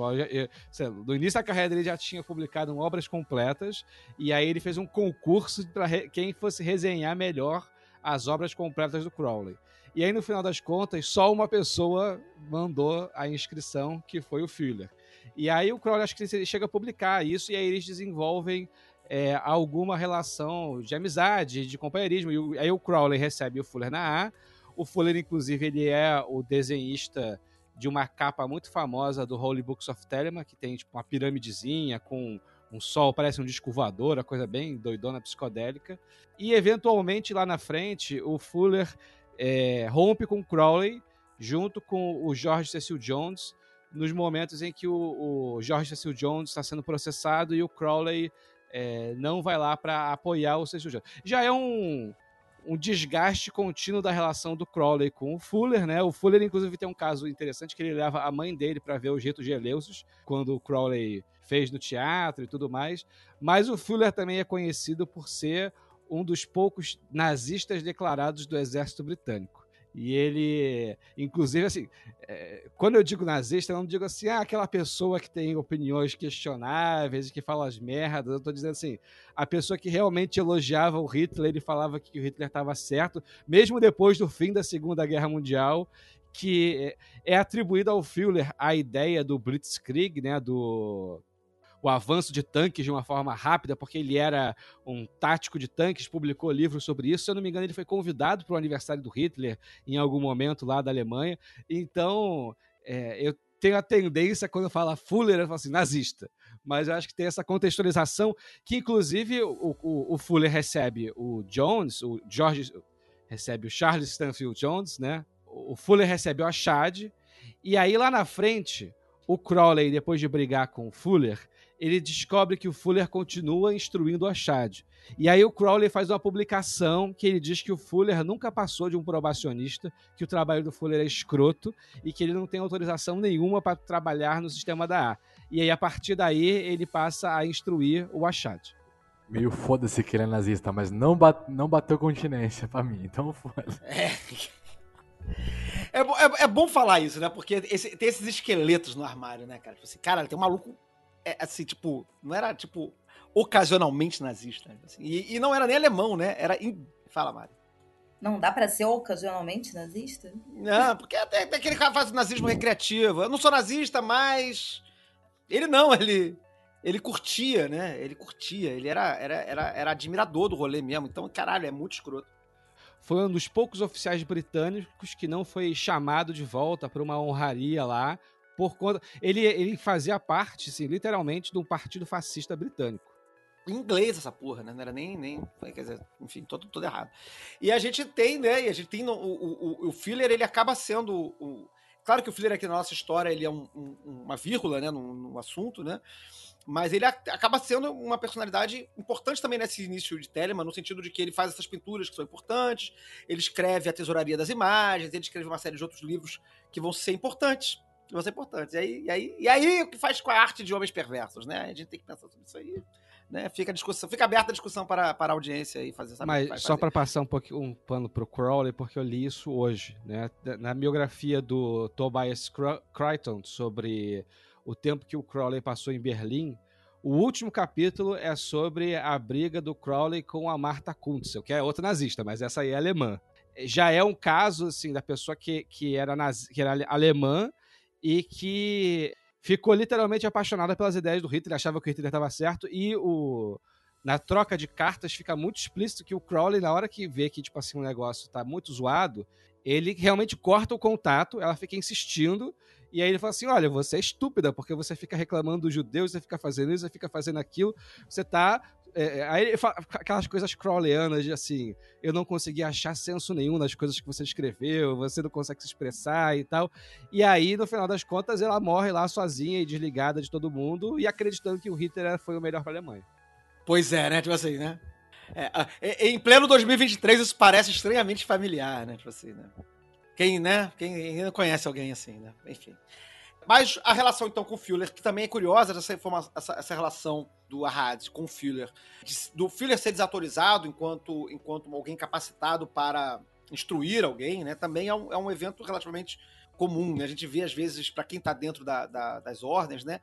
No início da carreira dele já tinha publicado Obras Completas, e aí ele fez um concurso para quem fosse resenhar melhor as obras completas do Crowley. E aí, no final das contas, só uma pessoa mandou a inscrição, que foi o Fuller. E aí o Crowley acho que ele chega a publicar isso, e aí eles desenvolvem é, alguma relação de amizade, de companheirismo. E aí o Crowley recebe o Fuller na A. O Fuller, inclusive, ele é o desenhista de uma capa muito famosa do Holy Books of Telemann, que tem tipo uma piramidezinha com um sol, parece um disco voador, a coisa bem doidona, psicodélica. E eventualmente lá na frente, o Fuller é, rompe com Crowley, junto com o George Cecil Jones, nos momentos em que o, o George Cecil Jones está sendo processado e o Crowley é, não vai lá para apoiar o Cecil Jones. Já é um, um desgaste contínuo da relação do Crowley com o Fuller, né? O Fuller, inclusive, tem um caso interessante que ele leva a mãe dele para ver os ritos de Eleusis, quando o Crowley fez no teatro e tudo mais. Mas o Fuller também é conhecido por ser um dos poucos nazistas declarados do exército britânico. E ele, inclusive, assim, é, quando eu digo nazista, eu não digo assim, ah, aquela pessoa que tem opiniões questionáveis, que fala as merdas. Eu tô dizendo assim, a pessoa que realmente elogiava o Hitler, ele falava que o Hitler estava certo, mesmo depois do fim da Segunda Guerra Mundial, que é, é atribuída ao Führer a ideia do Blitzkrieg, né, do o avanço de tanques de uma forma rápida, porque ele era um tático de tanques, publicou livros sobre isso. Se eu não me engano, ele foi convidado para o aniversário do Hitler em algum momento lá da Alemanha. Então, é, eu tenho a tendência, quando eu falo Fuller, eu falo assim, nazista. Mas eu acho que tem essa contextualização que, inclusive, o, o, o Fuller recebe o Jones, o George recebe o Charles Stanfield Jones, né? O Fuller recebe o Achad. E aí, lá na frente, o Crowley, depois de brigar com o Fuller, ele descobre que o Fuller continua instruindo o Achad. E aí o Crowley faz uma publicação que ele diz que o Fuller nunca passou de um probacionista, que o trabalho do Fuller é escroto e que ele não tem autorização nenhuma para trabalhar no sistema da A. E aí, a partir daí, ele passa a instruir o Achad. Meio foda-se que ele é nazista, mas não, bat não bateu continência pra mim, então foda É. É, é, é, bom falar isso, né? Porque esse, tem esses esqueletos no armário, né, cara? Tipo assim, cara, tem um maluco é, assim, tipo, não era, tipo, ocasionalmente nazista. Assim, e, e, não era nem alemão, né? Era. In... Fala, Mari. Não dá para ser ocasionalmente nazista? Não, porque até, até aquele cara faz nazismo recreativo. Eu não sou nazista, mas. Ele não, ele. Ele curtia, né? Ele curtia. Ele era, era, era, era admirador do rolê mesmo. Então, caralho, é muito escroto foi um dos poucos oficiais britânicos que não foi chamado de volta para uma honraria lá por conta. Ele, ele fazia parte, assim, literalmente, de um partido fascista britânico. Em inglês essa porra, né? Não era nem. nem quer dizer, enfim, todo, errado. E a gente tem, né? E a gente tem. O, o, o Filler, ele acaba sendo. O, claro que o Filler aqui na nossa história ele é um, um, uma vírgula, né? No assunto, né? Mas ele acaba sendo uma personalidade importante também nesse início de Telemann, no sentido de que ele faz essas pinturas que são importantes, ele escreve a Tesouraria das Imagens, ele escreve uma série de outros livros que vão ser importantes. Que vão ser importantes. E aí, e aí, e aí o que faz com a arte de homens perversos, né? A gente tem que pensar sobre isso aí. Né? Fica, discussão, fica aberta a discussão para, para a audiência e fazer essa Mas só para passar um pouquinho um pano pro Crowley, porque eu li isso hoje, né? Na biografia do Tobias Crichton sobre o tempo que o Crowley passou em Berlim, o último capítulo é sobre a briga do Crowley com a Martha Kuntzel, que é outra nazista, mas essa aí é alemã. Já é um caso assim da pessoa que, que, era, nazi, que era alemã e que ficou literalmente apaixonada pelas ideias do Hitler, achava que o Hitler estava certo e o na troca de cartas fica muito explícito que o Crowley, na hora que vê que, tipo assim, o negócio tá muito zoado, ele realmente corta o contato, ela fica insistindo, e aí ele fala assim: olha, você é estúpida, porque você fica reclamando dos judeus, você fica fazendo isso, você fica fazendo aquilo, você tá. É, é, aí ele fala aquelas coisas crowleyanas de assim, eu não consegui achar senso nenhum nas coisas que você escreveu, você não consegue se expressar e tal. E aí, no final das contas, ela morre lá sozinha e desligada de todo mundo, e acreditando que o Hitler foi o melhor pra Alemanha. Pois é, né? Tipo assim, né? É, a- e- em pleno 2023, isso parece estranhamente familiar, né? Tipo assim, né? Quem, né? Quem ainda conhece alguém assim, né? Enfim. Mas a relação, então, com o Fuller, que também é curiosa, essa, essa, essa relação do Arad com o Fuller, do Fuller ser desautorizado enquanto, enquanto alguém capacitado para instruir alguém, né? Também é um, é um evento relativamente comum, né? A gente vê, às vezes, para quem tá dentro da- da- das ordens, né?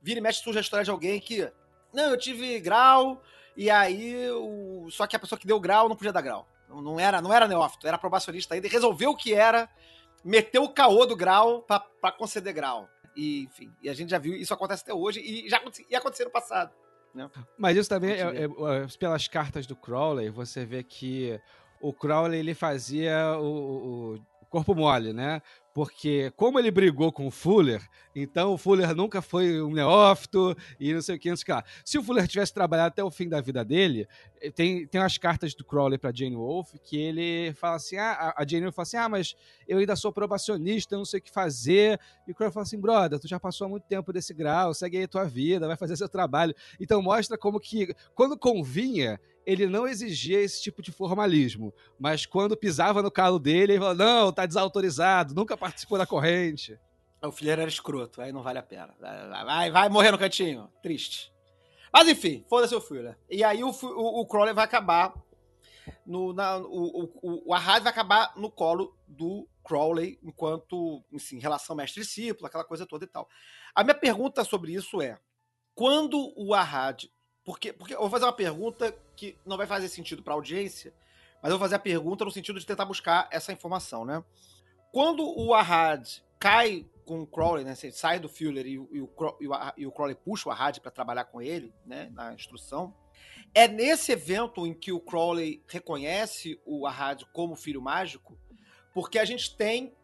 Vira e mexe surge a história de alguém que não, eu tive grau, e aí. O... Só que a pessoa que deu grau não podia dar grau. Não, não era, não era neófito, era probacionista ainda, e resolveu o que era, meteu o caô do grau pra, pra conceder grau. E, enfim, e a gente já viu, isso acontece até hoje, e já aconte- ia acontecer no passado. Mas isso também, é, Muito é- é- pelas cartas do Crowley, você vê que o Crowley ele fazia o- o corpo mole, né? Porque como ele brigou com o Fuller, então o Fuller nunca foi um neófito e não sei o que, não sei o que. Se o Fuller tivesse trabalhado até o fim da vida dele, eh, tem, tem umas cartas do Crowley pra Jane Wolfe que ele fala assim, ah, a- Jane Wolfe fala assim, ah, mas eu ainda sou probacionista, não sei o que fazer. E o Crowley fala assim, brother, tu já passou há muito tempo desse grau, segue aí a tua vida, vai fazer seu trabalho. Então mostra como que, quando convinha, ele não exigia esse tipo de formalismo. Mas quando pisava no calo dele, ele falava, não, tá desautorizado, nunca participou da corrente. O filheiro era escroto, aí não vale a pena. Vai, vai- vai, morrer no cantinho. Triste. Mas enfim, foda-se o Fuller. E aí o, o, o Crowley vai acabar. No, na, o, o, o, vai acabar no colo do Crowley, enquanto, enfim, relação mestre-discípulo, aquela coisa toda e tal. A minha pergunta sobre isso é: quando o Arrad. Porque, porque eu vou fazer uma pergunta que não vai fazer sentido para a audiência, mas eu vou fazer a pergunta no sentido de tentar buscar essa informação, né? Quando o Arrad cai com o Crowley, né? Você sai do Fuller e, e o, e o e o Crowley puxa o Arrad para trabalhar com ele, né? Na instrução. É nesse evento em que o Crowley reconhece o Arrad como filho mágico, porque a gente tem.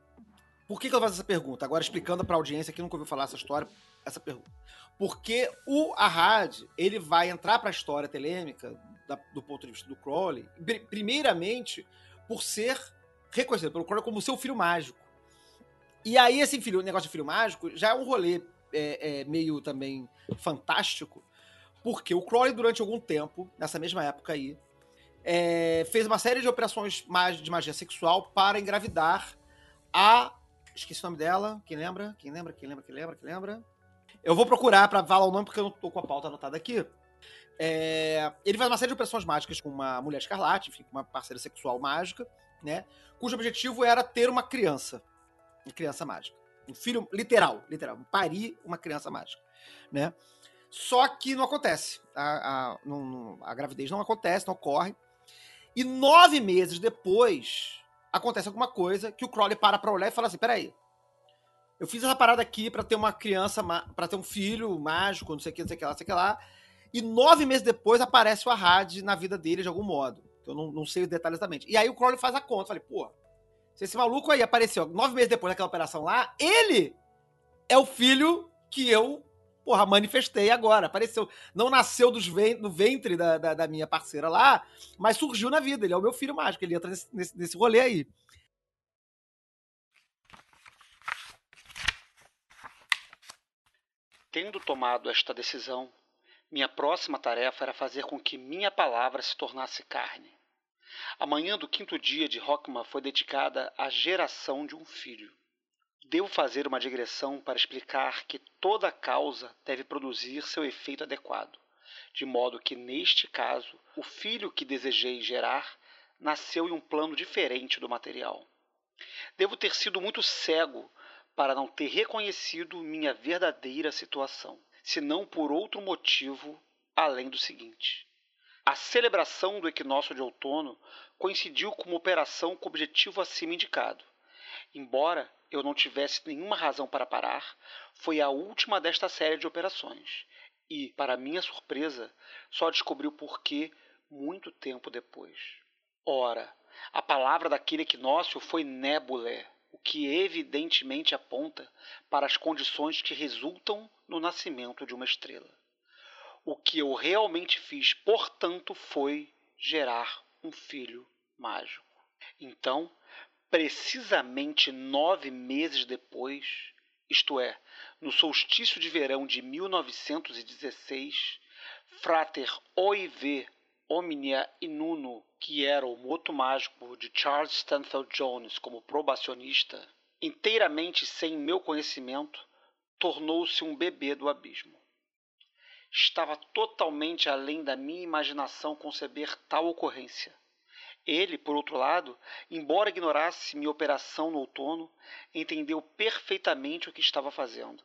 Por que, que eu faço essa pergunta? Agora explicando para a audiência que nunca ouviu falar essa história, essa pergunta. Porque o Arrad, ele vai entrar para a história telêmica da- do ponto de vista do Crowley, pri- primeiramente por ser reconhecido pelo Crowley como seu filho mágico. E aí, esse filho, negócio de filho mágico já é um rolê é, é, meio também fantástico, porque o Crowley, durante algum tempo, nessa mesma época aí, é, fez uma série de operações de magia sexual para engravidar a. Esqueci o nome dela. Quem lembra? Quem lembra? Quem lembra? Quem lembra? Quem lembra? Eu vou procurar para falar o nome porque eu não tô com a pauta anotada aqui. É, ele faz uma série de operações mágicas com uma mulher escarlate, enfim, com uma parceira sexual mágica, né? Cujo objetivo era ter uma criança. Uma criança mágica. Um filho literal, literal. Parir uma criança mágica, né? Só que não acontece. A, a, não- a gravidez não acontece, não ocorre. E nove meses depois, acontece alguma coisa que o Crowley para pra olhar e fala assim: peraí. Eu fiz essa parada aqui pra ter uma criança, para ter um filho mágico, não sei o que, não sei o que lá, não sei o que lá. E nove meses depois aparece o Arrad na vida dele de algum modo. Eu não, não sei os detalhes exatamente. E aí o Crowley faz a conta. Falei, pô, se esse maluco aí apareceu nove meses depois daquela operação lá, ele é o filho que eu, porra, manifestei agora. Apareceu. Não nasceu dos no ventre da, da, da minha parceira lá, mas surgiu na vida. Ele é o meu filho mágico. Ele entra nesse, nesse, nesse rolê aí. Tendo tomado esta decisão, Minha próxima tarefa era fazer com que minha palavra se tornasse carne. A manhã do quinto dia de Rockman foi dedicada à geração de um filho. Devo fazer uma digressão para explicar que toda causa deve produzir seu efeito adequado, de modo que, neste caso, o filho que desejei gerar nasceu em um plano diferente do material. Devo ter sido muito cego para não ter reconhecido minha verdadeira situação, se não por outro motivo além do seguinte. A celebração do equinócio de outono coincidiu com uma operação com o objetivo acima indicado. Embora eu não tivesse nenhuma razão para parar, foi a última desta série de operações. E, para minha surpresa, só descobri o porquê muito tempo depois. Ora, a palavra daquele equinócio foi nébulé, o que evidentemente aponta para as condições que resultam no nascimento de uma estrela. O que eu realmente fiz, portanto, foi gerar um filho mágico. Então, precisamente nove meses depois, isto é, no solstício de verão de 1916, Frater OIV Omnia Inuno, que era o moto mágico de Charles Stanfield Jones como probacionista, inteiramente sem meu conhecimento, tornou-se um bebê do abismo. Estava totalmente além da minha imaginação conceber tal ocorrência. Ele, por outro lado, embora ignorasse minha operação no outono, entendeu perfeitamente o que estava fazendo.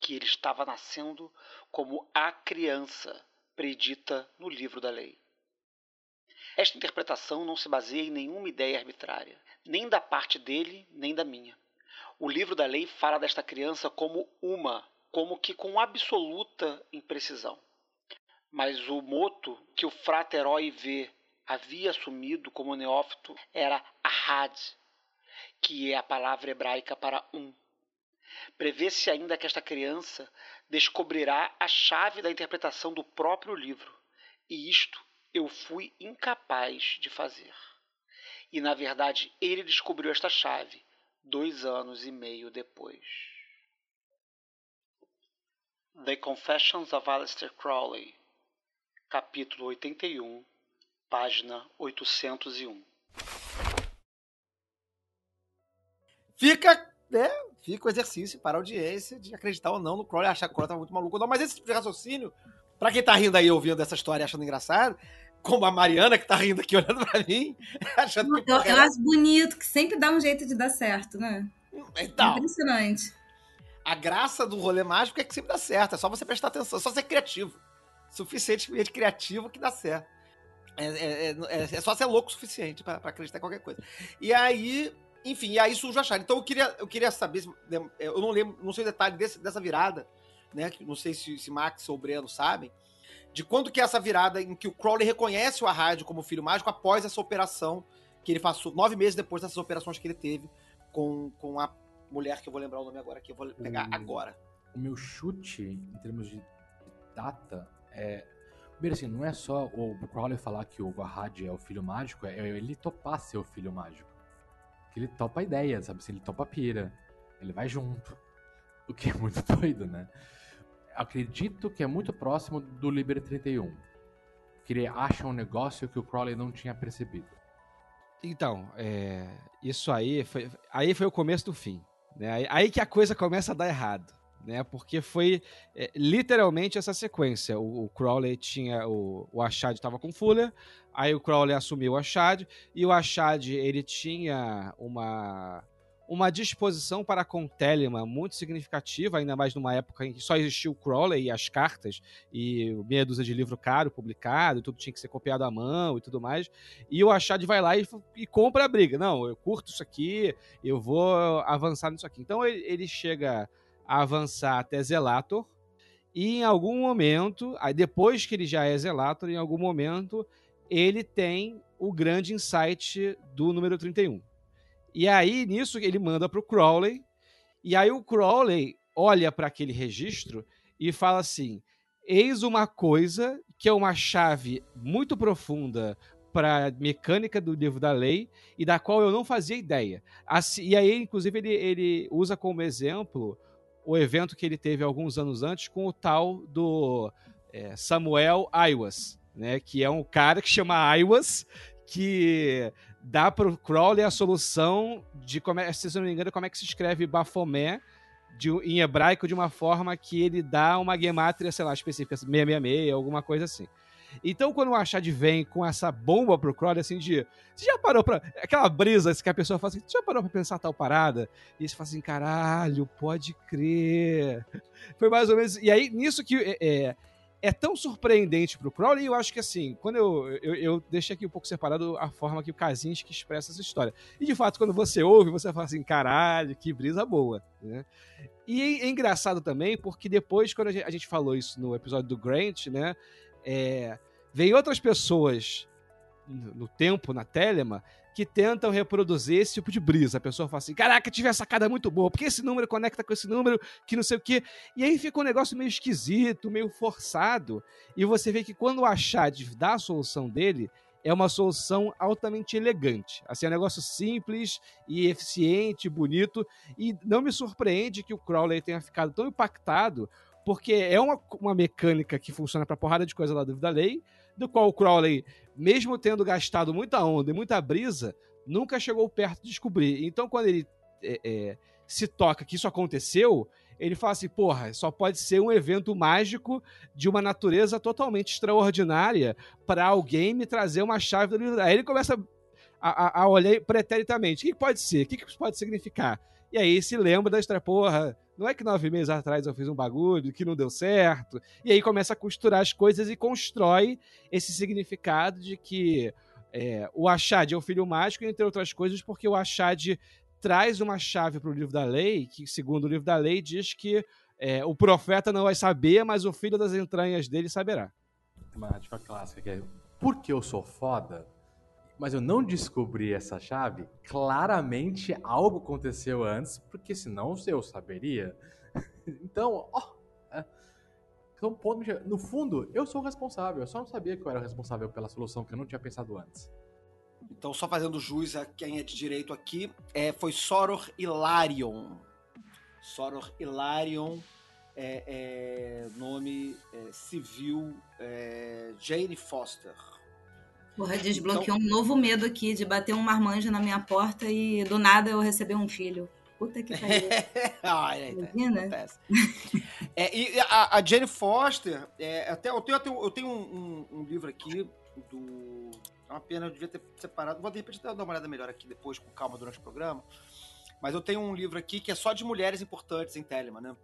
Que ele estava nascendo como a criança predita no livro da lei. Esta interpretação não se baseia em nenhuma ideia arbitrária, nem da parte dele, nem da minha. O livro da lei fala desta criança como uma, como que com absoluta imprecisão. Mas o moto que o frateroi vê havia assumido como neófito era ahad, que é a palavra hebraica para um. Prevê-se ainda que esta criança descobrirá a chave da interpretação do próprio livro, e isto eu fui incapaz de fazer. E na verdade ele descobriu esta chave dois anos e meio depois. The Confessions of Aleister Crowley, capítulo 81, página 801. Fica, né? Fica o exercício para a audiência de acreditar ou não no Crowley, achar que o Crowley estava muito maluco ou não. Mas esse tipo de raciocínio, para quem tá rindo aí ouvindo essa história e achando engraçado, como a Mariana que tá rindo aqui olhando para mim, achando que. Eu, eu acho bonito, que sempre dá um jeito de dar certo, né? Então, Impressionante. a graça do rolê mágico é que sempre dá certo. É só você prestar atenção, é só ser criativo. Suficientemente criativo que dá certo. É, é- é- é só ser louco o suficiente pra acreditar em qualquer coisa. E aí, enfim, e aí surge o achar. Então eu queria, eu queria saber, se- eu não lembro, não sei o detalhe desse- dessa virada, né? Não sei se, se Max ou Breno sabem, de quando que é essa virada em que o Crowley reconhece o Arrádio como filho mágico após essa operação que ele passou, nove meses depois dessas operações que ele teve com, com a mulher que eu vou lembrar o nome agora, que eu vou pegar Hum. agora. O meu chute, em termos de data, é. Primeiro, assim, não é só o Crowley falar que o Vahad é o filho mágico, é ele topar ser o filho mágico. Que ele topa a ideia, sabe? Assim, ele topa a pira. Ele vai junto. O que é muito doido, né? Acredito que é muito próximo do Liber 31. Que ele acha um negócio que o Crowley não tinha percebido. Então, é, isso aí foi, aí foi o começo do fim. Né? Aí, aí que a coisa começa a dar errado. Né? Porque foi é, literalmente essa sequência. O, o Crowley tinha. O, o Ashad estava com Fuller, aí o Crowley assumiu o Ashad, e o Ashad ele tinha uma, uma disposição para com Telemann muito significativa, ainda mais numa época em que só existia o Crowley e as cartas, e meia dúzia de livro caro publicado, tudo tinha que ser copiado à mão e tudo mais. E o Achad vai lá e, e compra a briga. Não, eu curto isso aqui, eu vou avançar nisso aqui. Então ele, ele chega avançar até Zelator, e em algum momento, depois que ele já é Zelator, em algum momento, ele tem o grande insight do número 31. E aí, nisso, ele manda pro Crowley, e aí o Crowley olha para aquele registro e fala assim: eis uma coisa que é uma chave muito profunda para a mecânica do livro da lei e da qual eu não fazia ideia. Assim, e aí, inclusive, ele, ele usa como exemplo o evento que ele teve alguns anos antes com o tal do é, Samuel Aiwas, né? Que é um cara que chama Aiwas, que dá pro Crowley a solução de como é, se não me engano, como é que se escreve Baphomet de, em hebraico de uma forma que ele dá uma gemátria, sei lá, específica, 666, alguma coisa assim. Então, quando o Achad vem com essa bomba pro Crowley, assim, de. Você já parou pra. Aquela brisa que a pessoa fala assim, você já parou pra pensar tal parada? E você fala assim, caralho, pode crer. Foi mais ou menos. E aí, nisso que. É, é, é tão surpreendente pro Crowley, eu acho que assim, quando eu, eu, eu deixei aqui um pouco separado a forma que o Kaczynski expressa essa história. E de fato, quando você ouve, você fala assim, caralho, que brisa boa, né? E é, é engraçado também, porque depois, quando a gente, falou isso no episódio do Grant, né? É, vem outras pessoas no, tempo, na Telema, que tentam reproduzir esse tipo de brisa. A pessoa fala assim: caraca, tive essa sacada muito boa, porque esse número conecta com esse número, que não sei o quê. E aí fica um negócio meio esquisito, meio forçado. E você vê que quando o Achad dá a solução dele, é uma solução altamente elegante. Assim, é um negócio simples e eficiente, bonito. E não me surpreende que o Crowley tenha ficado tão impactado, porque é uma, uma mecânica que funciona para porrada de coisa lá do Vida Lei, do qual o Crowley, mesmo tendo gastado muita onda e muita brisa, nunca chegou perto de descobrir. Então, quando ele é, é, se toca que isso aconteceu, ele fala assim: porra, só pode ser um evento mágico de uma natureza totalmente extraordinária para alguém me trazer uma chave do livro. Aí ele começa a, a, a olhar preteritamente: o que pode ser? O que, pode significar? E aí se lembra da história, porra, não é que nove meses atrás eu fiz um bagulho que não deu certo. E aí começa a costurar as coisas e constrói esse significado de que é, o Achad é o filho mágico, entre outras coisas, porque o Achad traz uma chave para o livro da lei, que, segundo o livro da lei, diz que é, o profeta não vai saber, mas o filho das entranhas dele saberá. Uma clássica que é: porque eu sou foda, mas eu não descobri essa chave, claramente algo aconteceu antes, porque senão eu saberia. então, ó. É, então, no fundo, eu sou o responsável. Eu só não sabia que eu era responsável pela solução que eu não tinha pensado antes. Então, só fazendo jus a quem é de direito aqui, é, foi Soror Hilarion. Soror Hilarion, é, é, nome é, civil é, Jane Foster. Porra, desbloqueou então... um novo medo aqui de bater um marmanjo na minha porta e do nada eu receber um filho. Puta que pariu. ah, é, Imagina? é, e a, a Jane Foster, é, até, eu tenho, eu tenho um, um, um, livro aqui do. É uma pena, eu devia ter separado. Vou de repente dar uma olhada melhor aqui depois, com calma, durante o programa. Mas eu tenho um livro aqui que é só de mulheres importantes em Telemann, né?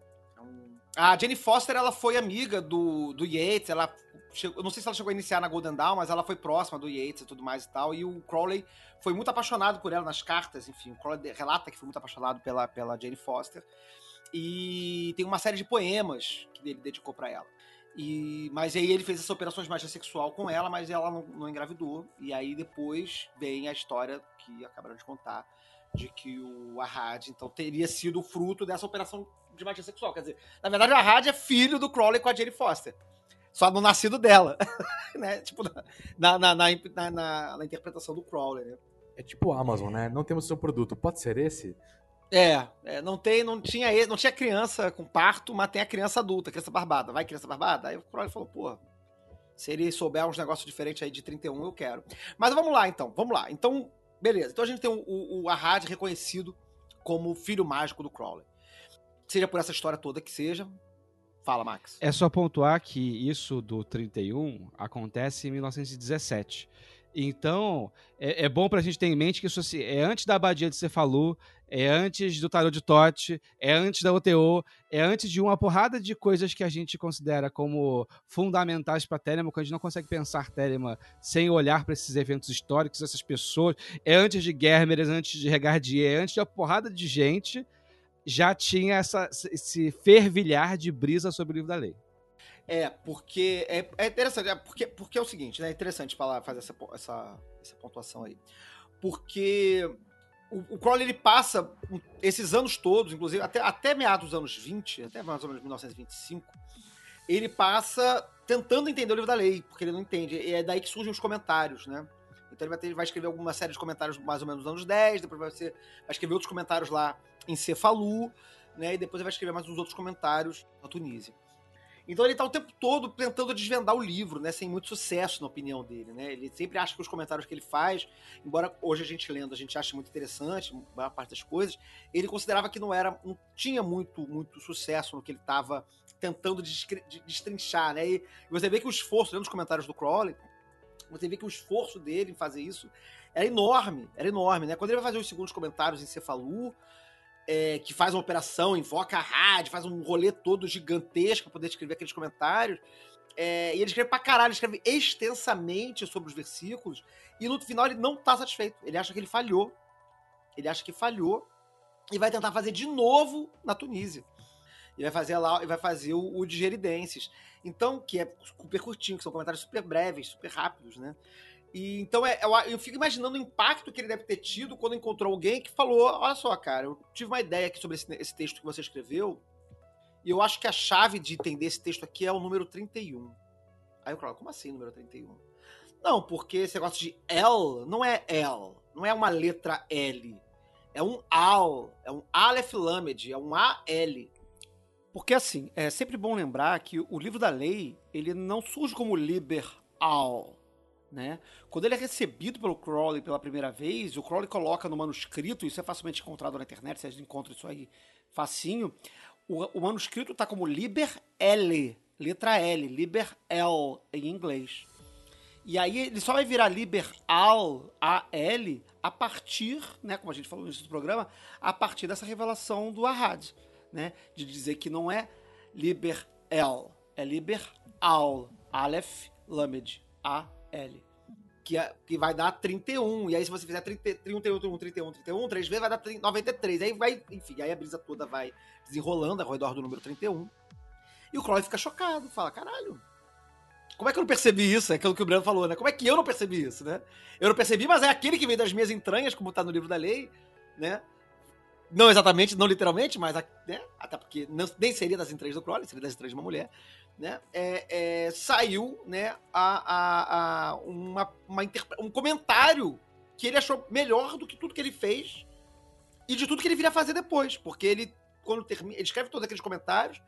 A Jane Foster, ela foi amiga do, do Yates, ela chegou, não sei se ela chegou a iniciar na Golden Dawn, mas ela foi próxima do Yates e tudo mais e tal, e o Crowley foi muito apaixonado por ela nas cartas, enfim, o Crowley relata que foi muito apaixonado pela, pela Jane Foster, e tem uma série de poemas que ele dedicou para ela. E, mas aí ele fez essas operações de magia sexual com ela, mas ela não, não engravidou. E aí depois vem a história que acabaram de contar de que o Ahad então teria sido fruto dessa operação de magia sexual. Quer dizer, na verdade, o Ahad é filho do Crowley com a Jane Foster. Só no nascido dela. né? Tipo, na, na, na, na, interpretação do Crowley, né? É tipo Amazon, né? Não temos seu produto. Pode ser esse? É, é, não tem, não tinha, não tinha criança com parto, mas tem a criança adulta, criança barbada. Vai criança barbada? Aí o Crowley falou, pô, se ele souber uns negócios diferentes aí de 31, eu quero. Mas vamos lá, então, vamos lá. Então, beleza. Então a gente tem o, o, o Ahad reconhecido como filho mágico do Crowley. Seja por essa história toda que seja, Fala, Max. É só pontuar que isso do 31 acontece em 1917. Então, é, é bom para a gente ter em mente que isso assim, é antes da abadia de Cefalu, é antes do tarot de Tote, é antes da OTO, é antes de uma porrada de coisas que a gente considera como fundamentais para Telema, que a gente não consegue pensar Telema sem olhar para esses eventos históricos, essas pessoas. É antes de Germer, é antes de Regardier, é antes de uma porrada de gente já tinha essa, esse fervilhar de brisa sobre o livro da lei. É, porque é, é interessante, é porque, porque é o seguinte, né? É interessante falar, fazer essa, essa, essa pontuação aí. Porque o, o Crowley ele passa esses anos todos, inclusive até, até meados dos anos 20, até mais ou menos 1925, ele passa tentando entender o livro da lei, porque ele não entende. E é daí que surgem os comentários, né? Então ele vai, ter, vai escrever alguma série de comentários mais ou menos nos anos 10, depois vai, ser, vai escrever outros comentários lá em Cefalu, né? E depois ele vai escrever mais uns outros comentários na Tunísia. Então ele tá o tempo todo tentando desvendar o livro, né? Sem muito sucesso, na opinião dele, né? Ele sempre acha que os comentários que ele faz, embora hoje a gente lendo, a gente ache muito interessante, a maior parte das coisas, ele considerava que não era, não tinha muito, muito sucesso no que ele estava tentando destrinchar, né? E você vê que o esforço, lendo os comentários do Crowley, você vê que o esforço dele em fazer isso era enorme, era enorme, né? Quando ele vai fazer os segundos comentários em Cefalu, é, que faz uma operação, invoca a rádio, faz um rolê todo gigantesco pra poder escrever aqueles comentários. É, e ele escreve pra caralho, ele escreve extensamente sobre os versículos, e no final ele não tá satisfeito. Ele acha que ele falhou. Ele acha que falhou e vai tentar fazer de novo na Tunísia. E vai fazer lá, e vai fazer o, o de Geridenses. Então, que é super curtinho, que são comentários super breves, super rápidos, né? E, então é, eu, eu fico imaginando o impacto que ele deve ter tido quando encontrou alguém que falou: Olha só, cara, eu tive uma ideia aqui sobre esse, esse texto que você escreveu, e eu acho que a chave de entender esse texto aqui é o número 31. Aí eu falo: Como assim número 31? Não, porque esse negócio de L não é L, não é uma letra L. É um AL, é um Aleph Lamed, é um AL. Porque assim, é sempre bom lembrar que o livro da lei, ele não surge como liber al, né? Quando ele é recebido pelo Crowley pela primeira vez, o Crowley coloca no manuscrito, isso é facilmente encontrado na internet, vocês encontram isso aí facinho. O, o manuscrito tá como liber L, letra L, liber L em inglês. E aí ele só vai virar liber al, A-L, a partir, né, como a gente falou no início do programa, a partir dessa revelação do Ahad, né, de dizer que não é liber el, é liber al, aleph, lamed, A-L. que, é- que vai dar 31. E aí, se você fizer 30, 31, 31, 31, 31, 3 vezes, vai dar 30, 93. Aí vai, enfim, aí a brisa toda vai desenrolando ao redor do número 31. E o Crowley fica chocado, fala: caralho. Como é que eu não percebi isso? É aquilo que o Breno falou, né? Como é que eu não percebi isso, né? Eu não percebi, mas é aquele que veio das minhas entranhas, como tá no livro da lei, né? Não exatamente, não literalmente, mas né? até porque não- nem seria das entranhas do Crowley, seria das entranhas de uma mulher, né? É, é, saiu, né, a, a, a uma, uma um comentário que ele achou melhor do que tudo que ele fez e de tudo que ele viria fazer depois, porque ele quando termina, ele escreve todos aqueles comentários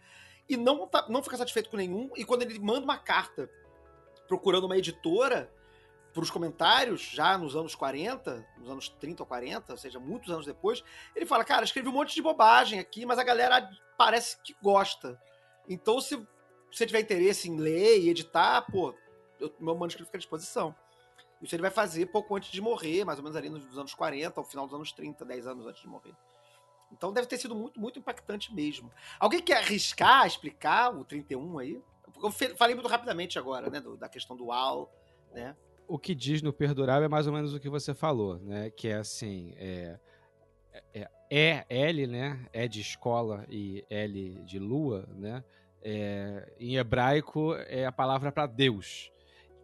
e não tá- não fica satisfeito com nenhum e quando ele manda uma carta procurando uma editora para os comentários, já nos anos 40, nos anos 30 ou 40, ou seja, muitos anos depois, ele fala, cara, escrevi um monte de bobagem aqui, mas a galera parece que gosta. Então, se você tiver interesse em ler e editar, pô, eu- meu manuscrito fica à disposição. Isso ele vai fazer pouco antes de morrer, mais ou menos ali nos anos 40, ao final dos anos 30, 10 anos antes de morrer. Então deve ter sido muito, muito impactante mesmo. Alguém quer arriscar, explicar o 31 aí? Eu falei muito rapidamente agora, né, do- da questão do AL, né? o que diz no Perdurável é mais ou menos o que você falou, né? Que é assim, é, é, é L, né? É de escola e L de lua, né? É, em hebraico é a palavra para Deus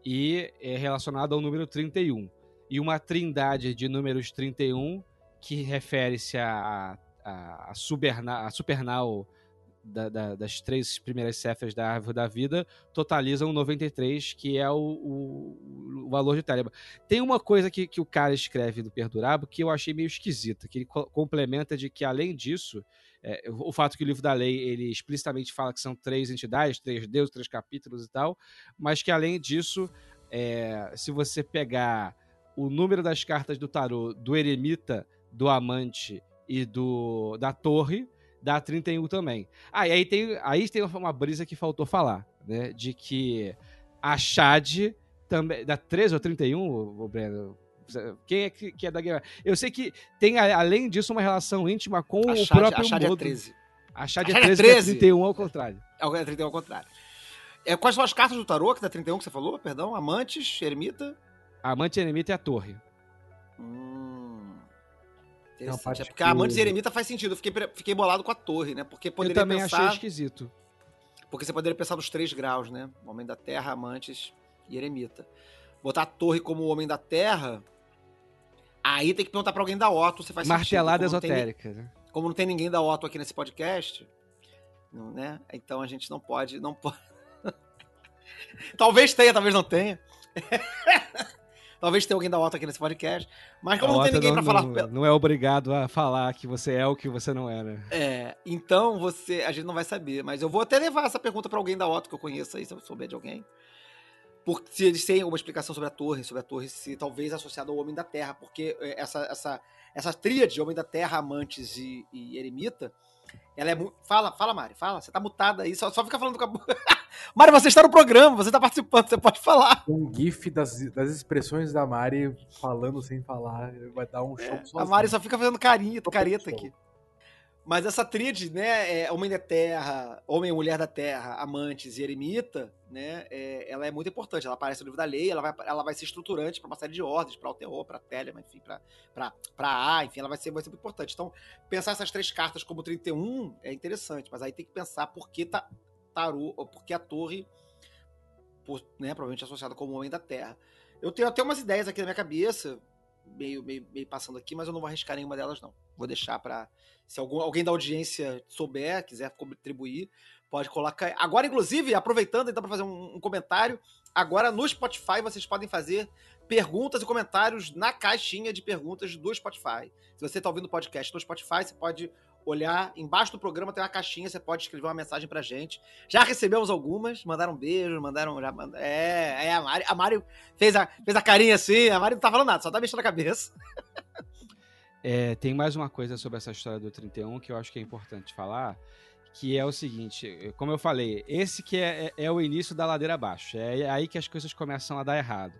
e é relacionado ao número 31 e uma trindade de números 31 que refere-se a, a, a, a supernal da- da- das três primeiras cefras da árvore da vida totalizam 93, que é o, o, o valor de Telema. Tem uma coisa que, que o cara escreve no Perdurabo que eu achei meio esquisita, que ele co- complementa de que, além disso, é, o fato que o livro da lei ele explicitamente fala que são três entidades, três deuses, três capítulos e tal, mas que, além disso, é, se você pegar o número das cartas do tarô do eremita, do amante e do da torre, dá 31 também. Ah, e aí tem, aí tem uma brisa que faltou falar, né? De que a Chad também. Dá 13 ou 31, ô, ô Breno? Quem é que, que é da guerra? Eu sei que tem, além disso, uma relação íntima com A o Chad, próprio a Chad é modo. 13. A Chad A é Chad é 13, que é 13. 31 ao contrário. É o 31 ao contrário. É, quais são as cartas do tarô que dá 31 que você falou? Perdão? Amantes, ermita. Amante eremita é a torre. Hum. Interessante. É porque que- a amantes e eremita faz sentido. Eu fiquei, fiquei bolado com a torre, né? Porque Eu poderia também pensar. achei esquisito. Porque você poderia pensar nos três graus, né? Homem da Terra, Amantes e Eremita. Botar a torre como o Homem da Terra. Aí tem que perguntar pra alguém da Otto se faz Martelada sentido. Tem esotérica, né? como não tem ninguém da Otto aqui nesse podcast, né? Então a gente não pode, não pode. talvez tenha, talvez não tenha. Talvez tenha alguém da OTA aqui nesse podcast. Mas A como não tem Ota ninguém pra falar. não, não é obrigado a falar que você é o que você não é, né? É, então você. A gente não vai saber. Mas eu vou até levar essa pergunta pra alguém da OTA que eu conheça aí, se eu souber de alguém. Porque se eles têm alguma explicação sobre a torre, sobre a torre se talvez associada ao Homem da Terra, porque é, essa, essa, essa tríade, Homem da Terra, Amantes e, e Eremita, ela é muito. Fala, fala, Mari, fala. Você tá mutada aí, só, só fica falando com a. Mari, você está no programa, você tá participando, você pode falar. Um gif das, das expressões da Mari falando sem falar. Vai dar um show É, sozinho. a Mari só fica fazendo carinha, careta aqui. Mas essa tríade, né, é Homem da Terra, Homem e Mulher da Terra, Amantes e Eremita, né, é, ela é muito importante. Ela aparece no livro da lei, ela vai, ela vai ser estruturante para uma série de ordens, para o para Telema, enfim, para A, enfim, ela vai ser, vai ser muito importante. Então, pensar essas três cartas como 31 é interessante, mas aí tem que pensar por que tá, tarô, por que a torre, por, né, provavelmente associada como Homem da Terra. Eu tenho até umas ideias aqui na minha cabeça, meio, meio, meio passando aqui, mas eu não vou arriscar nenhuma delas, não. Vou deixar para Se algum, alguém da audiência souber, quiser contribuir, pode colocar. Agora, inclusive, aproveitando então para fazer um, um comentário, agora no Spotify vocês podem fazer perguntas e comentários na caixinha de perguntas do Spotify. Se você está ouvindo o podcast no Spotify, você pode olhar embaixo do programa tem uma caixinha, você pode escrever uma mensagem pra gente. Já recebemos algumas, mandaram um beijo, mandaram já é, é a Mari, a fez a fez a carinha assim, a Mari não tá falando nada, só tá mexendo a cabeça. É, tem mais uma coisa sobre essa história do 31 que eu acho que é importante falar, que é o seguinte, como eu falei, esse que é, é- é o início da ladeira abaixo, é aí que as coisas começam a dar errado.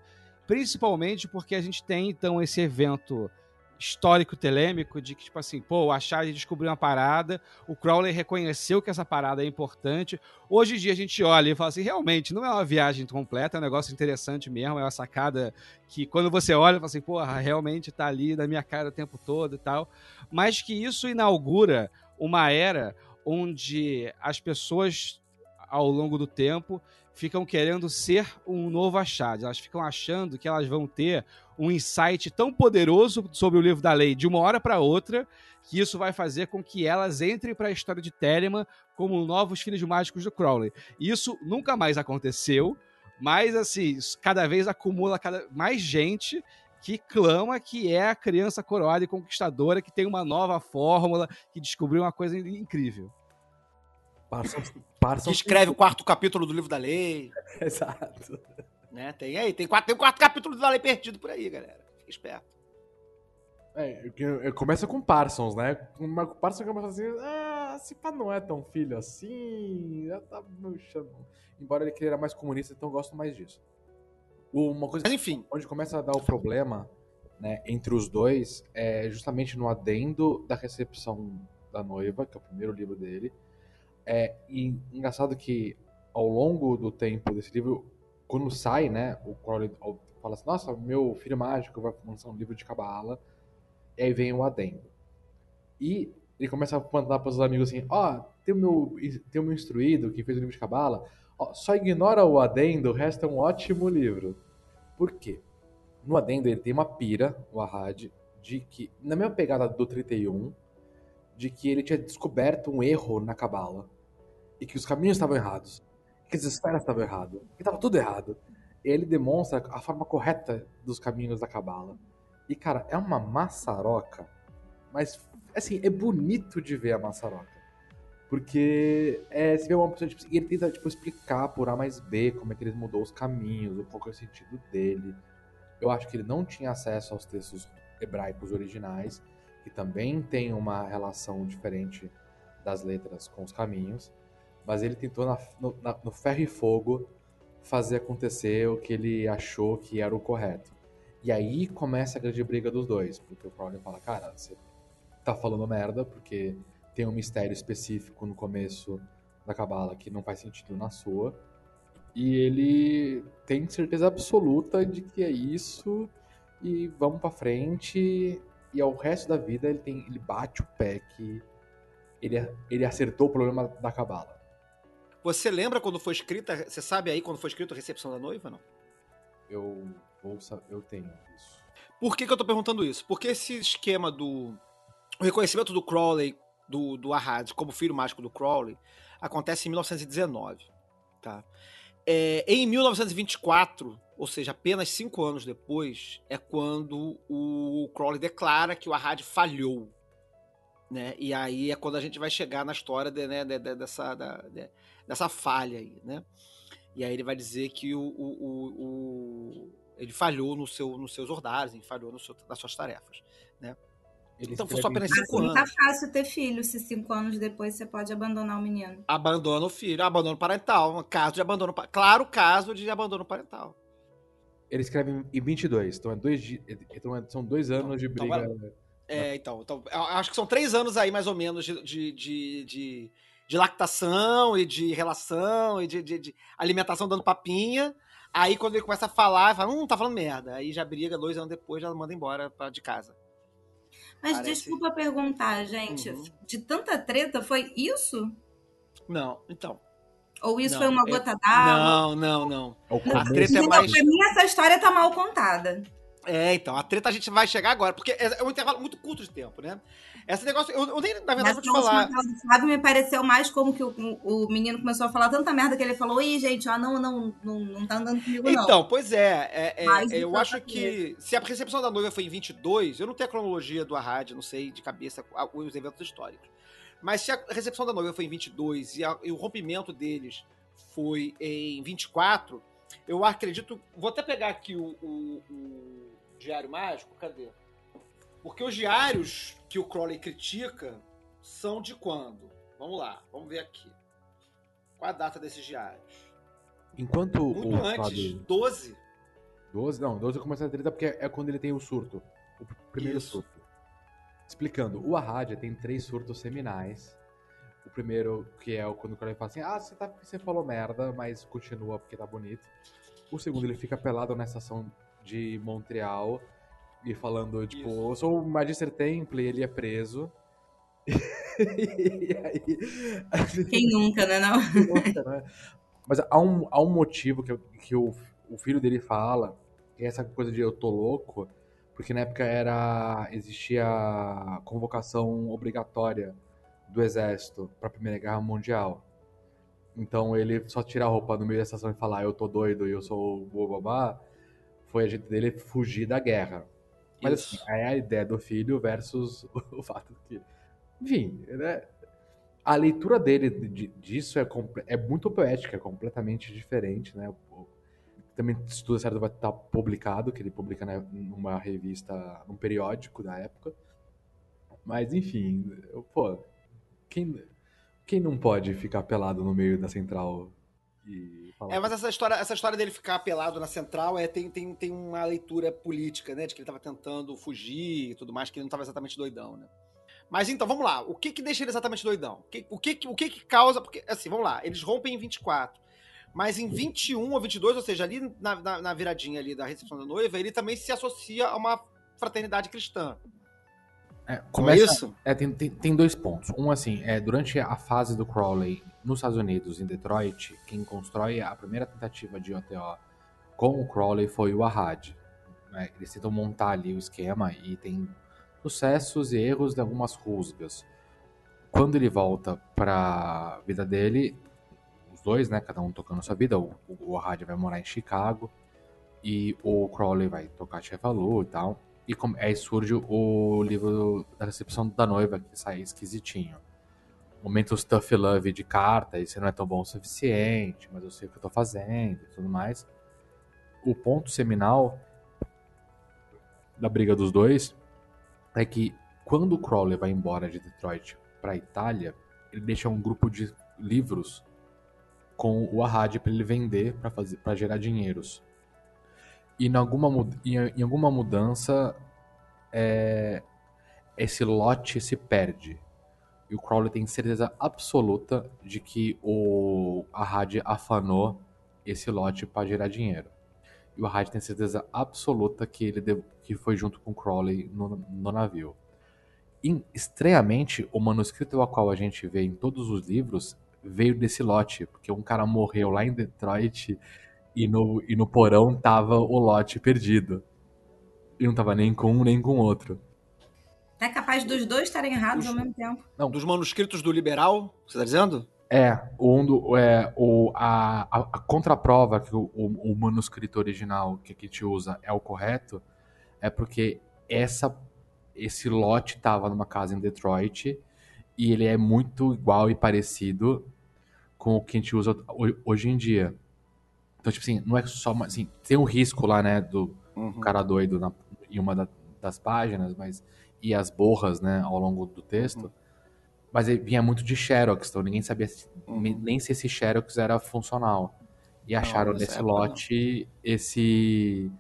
Principalmente porque a gente tem, então, esse evento histórico telêmico de que, tipo assim, pô, o Achad descobriu uma parada, o Crowley reconheceu que essa parada é importante. Hoje em dia a gente olha e fala assim, realmente, não é uma viagem completa, é um negócio interessante mesmo, é uma sacada que quando você olha, fala assim, porra, realmente tá ali na minha cara o tempo todo e tal. Mas que isso inaugura uma era onde as pessoas, ao longo do tempo, ficam querendo ser um novo achado. Elas ficam achando que elas vão ter um insight tão poderoso sobre o livro da lei de uma hora para outra, que isso vai fazer com que elas entrem para a história de Telemann como novos filhos mágicos do Crowley. Isso nunca mais aconteceu, mas assim, cada vez acumula cada, mais gente que clama que é a criança coroada e conquistadora, que tem uma nova fórmula, que descobriu uma coisa incrível. Parsons, Que Parsons escreve o quarto capítulo do livro da lei, Exato. Né? Tem aí, tem quatro, tem um quarto capítulo da lei perdido por aí, galera. Fica esperto. É, é, começa com Parsons, né? O Parsons começa assim, ah, esse pá não é tão filho assim, já tá murchando. Embora ele queira mais comunista, então eu gosto mais disso. Uma coisa Mas enfim, onde começa a dar o problema né, entre os dois é justamente no adendo da recepção da noiva, que é o primeiro livro dele. É e engraçado que ao longo do tempo desse livro, quando sai, né, o Crowley fala assim: Nossa, meu filho mágico vai lançar um livro de cabala. E aí vem o adendo. E ele começa a mandar para os amigos assim: Ó, tem, o meu, tem o meu instruído que fez o livro de cabala. Ó, só ignora o adendo, o resto é um ótimo livro. Por quê? No adendo ele tem uma pira, o Ahad, de que, na mesma pegada do 31, de que ele tinha descoberto um erro na cabala. E que os caminhos estavam errados. Que as esferas estavam erradas. Que estava tudo errado. Ele demonstra a forma correta dos caminhos da cabala. E, cara, é uma maçaroca. Mas, assim, é bonito de ver a maçaroca. Porque é, você vê uma pessoa, tipo, ele tenta tipo, explicar por A mais B como é que ele mudou os caminhos, qual que é o sentido dele. Eu acho que ele não tinha acesso aos textos hebraicos originais, que também tem uma relação diferente das letras com os caminhos, mas ele tentou na- no, na- no ferro e fogo fazer acontecer o que ele achou que era o correto. E aí começa a grande briga dos dois, porque o Crowley fala, cara, você tá falando merda, porque tem um mistério específico no começo da Cabala que não faz sentido na sua. E ele tem certeza absoluta de que é isso e vamos pra frente. E ao resto da vida ele tem ele bate o pé que ele, ele acertou o problema da Cabala. Você lembra quando foi escrita, você sabe aí quando foi escrito a recepção da noiva, não? Eu vou eu tenho isso. Por que, que eu tô perguntando isso? Porque esse esquema do o reconhecimento do Crowley, do, do Ahad, como filho mágico do Crowley, acontece em 1919. Tá? É, em 1924, ou seja, apenas cinco anos depois, é quando o Crowley declara que o Arrad falhou. Né? E aí é quando a gente vai chegar na história de, né, de, de, dessa, da, dessa falha aí, né? E aí ele vai dizer que o, o, o, o ele falhou no seu, nos seus ordários, falhou no seu, nas suas tarefas, né? Ele Então foi só apenas cinco Assim anos. tá fácil ter filho, se cinco anos depois você pode abandonar o menino. Abandona o filho, abandono parental, caso de abandono, claro, caso de abandono parental. Ele escreve em- em 22, então, é dois, então é- são dois anos de Então, briga. É, então, então, acho que são três anos aí, mais ou menos, de, de, de, de- de lactação e de relação e de, de- de alimentação dando papinha. Aí quando ele começa a falar, fala, hum, tá falando merda. Aí já briga, dois anos depois, já manda embora pra, de casa. Mas Parece- desculpa perguntar, gente. Uhum. De tanta treta, foi isso? Não, então. Ou isso Não, foi uma é- gota d'água? Não, não, não. A treta é Então, mais. pra mim, essa história tá mal contada. É, então, a treta a gente vai chegar agora, porque é é um intervalo muito curto de tempo, né? Esse negócio, eu, eu nem, na verdade, Mas vou te falar. fala do Flávio me pareceu mais como que o, o menino começou a falar tanta merda que ele falou, ih, gente, ó, não, não, não, não tá andando comigo, não. Então, pois é, é, é, Mais eu que acho outra que se a recepção da noiva foi em 22, eu não tenho a cronologia do Arrad, não sei de cabeça os eventos históricos. Mas se a recepção da noiva foi em 22 e, a- e o rompimento deles foi em 24, eu acredito. Vou até pegar aqui o, o- o Diário Mágico, cadê? Porque os diários que o Crowley critica são de quando? Vamos lá, vamos ver aqui. Qual a data desses diários? Enquanto Muito o antes, Fábio... 12. 12, não, 12 começa a treta porque é quando ele tem o surto. O pr- primeiro Isso. surto. Explicando, o Arradia tem três surtos seminais. O primeiro, que é o quando o Crowley fala assim, ah, você, tá, você falou merda, mas continua porque tá bonito. O segundo, ele fica pelado na estação de Montreal e falando, tipo, Isso. eu sou o Magister Temple e ele é preso. e aí... Quem nunca, né, não? Né? Mas há um, há um motivo que, que o, o filho dele fala, que é essa coisa de eu tô louco, porque na época era existia a convocação obrigatória do exército para a Primeira Guerra Mundial. Então ele só tira a roupa no meio da estação e falar eu tô doido e eu sou o babá, foi a jeito dele fugir da guerra. Mas assim, é a ideia do filho versus o fato que. Enfim, né? A leitura dele de- disso é, é muito poética, é completamente diferente, né? Também, se tudo certo, vai estar publicado, que ele publica né, numa revista, num periódico da época. Mas, enfim, eu- pô, quem, quem não pode ficar pelado no meio da central e É, mas essa história, essa história dele ficar pelado na central é, tem, tem, tem uma leitura política, né? De que ele tava tentando fugir e tudo mais, que ele não tava exatamente doidão, né? Mas então, vamos lá. O que que deixa ele exatamente doidão? O que, o que, o que, que causa. Porque, assim, vamos lá. Eles rompem em 24. Mas em 21 ou 22, ou seja, ali na, na, na viradinha ali da recepção da noiva, ele também se associa a uma fraternidade cristã. É, Não é começa, isso? É, tem, tem, tem dois pontos. Um, assim, é durante a fase do Crowley nos Estados Unidos, em Detroit, quem constrói a primeira tentativa de OTO com o Crowley foi o Arrad. né? Eles tentam montar ali o esquema e tem sucessos e erros de algumas rusgas. Quando ele volta pra vida dele, os dois, né, cada um tocando sua vida, o, o Arrad vai morar em Chicago e o Crowley vai tocar Chevalu e tal. E aí surge o livro da recepção da noiva, que sai esquisitinho. Momentos tough love de carta, e você não é tão bom o suficiente, mas eu sei o que eu tô fazendo e tudo mais. O ponto seminal da briga dos dois é que quando o Crowley vai embora de Detroit pra Itália, ele deixa um grupo de livros com o Arrad para ele vender para fazer para gerar dinheiros. E em alguma, em alguma mudança, é, esse lote se perde. E o Crowley tem certeza absoluta de que o Arrad afanou esse lote para gerar dinheiro. E o Arrad tem certeza absoluta que ele deu- que foi junto com o Crowley no, no navio. E, estranhamente, o manuscrito ao qual a gente vê em todos os livros veio desse lote, porque um cara morreu lá em Detroit e no, e no porão tava o lote perdido. E não tava nem com um nem com outro. Capaz dos dois estarem errados Os- ao mesmo tempo. Dos manuscritos do liberal, você tá dizendo? É, um do, é o, a, a, a contraprova que o, o, o manuscrito original que a gente usa é o correto é porque essa, esse lote estava numa casa em Detroit e ele é muito igual e parecido com o que a gente usa ho- hoje em dia. Então, tipo assim, não é só uma, assim, tem um risco lá, né, do Uhum. cara doido na, em uma da- das páginas, mas e as borras, né, ao longo do texto. Mas ele vinha muito de Xerox, então ninguém sabia se- Uhum. nem se esse Xerox era funcional. E acharam nesse época não. lote esse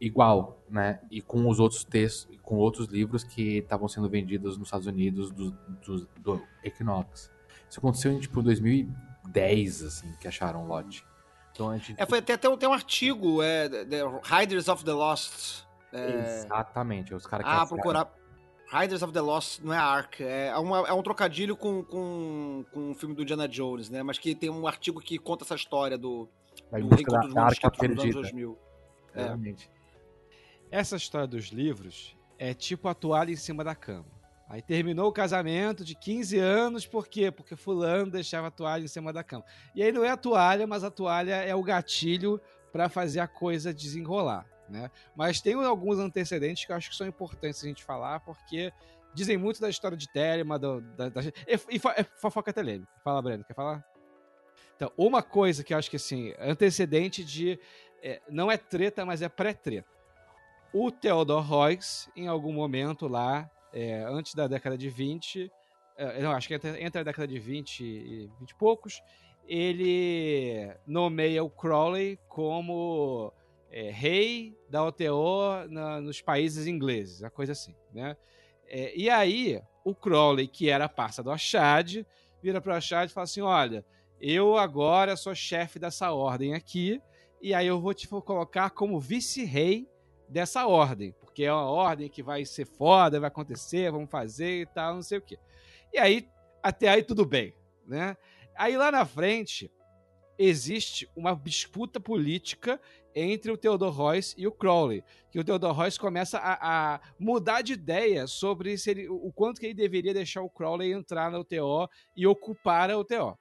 igual, né? E com os outros textos, com outros livros que estavam sendo vendidos nos Estados Unidos do, do, do Equinox. Isso aconteceu em tipo 2010, assim, que acharam o lote. Então a gente É, foi, tem até um, tem um artigo, é, The Riders of the Lost. É, exatamente, os caras que ah, procurar. Riders of the Lost não é Ark, é, é uma- é um trocadilho com, com, com o filme do Indiana Jones, né? Mas que tem um artigo que conta essa história do, em do encontro da, dos da arca manuscritos dos anos perdida. 2000. É. Essa história dos livros é tipo a toalha em cima da cama. Aí terminou o casamento de 15 anos, por quê? Porque fulano deixava a toalha em cima da cama. E aí não é a toalha, mas a toalha é o gatilho para fazer a coisa desenrolar, né? Mas tem alguns antecedentes que eu acho que são importantes a gente falar, porque dizem muito da história de Telema, do, da, da- e, e fo- é fofoca telêmica. Fala, Breno, quer falar? Então, uma coisa que eu acho que, assim, antecedente de... é, não é treta, mas é pré-treta o Theodor Heuss, em algum momento lá, é, antes da década de 20, é, não, acho que entre, entre a década de 20 e 20 e poucos, ele nomeia o Crowley como é, rei da OTO na- nos países ingleses, uma coisa assim, né? É, e aí, o Crowley, que era parça do Achad, vira para o Achad e fala assim, olha, eu agora sou chefe dessa ordem aqui, e aí eu vou te colocar como vice-rei dessa ordem, porque é uma ordem que vai ser foda, vai acontecer, vamos fazer e tal, não sei o quê. E aí, até aí tudo bem, né? Aí lá na frente existe uma disputa política entre o Theodor Heuss e o Crowley, que o Theodor Heuss começa a, a mudar de ideia sobre ele- o quanto que ele deveria deixar o Crowley entrar na UTO e ocupar a UTO.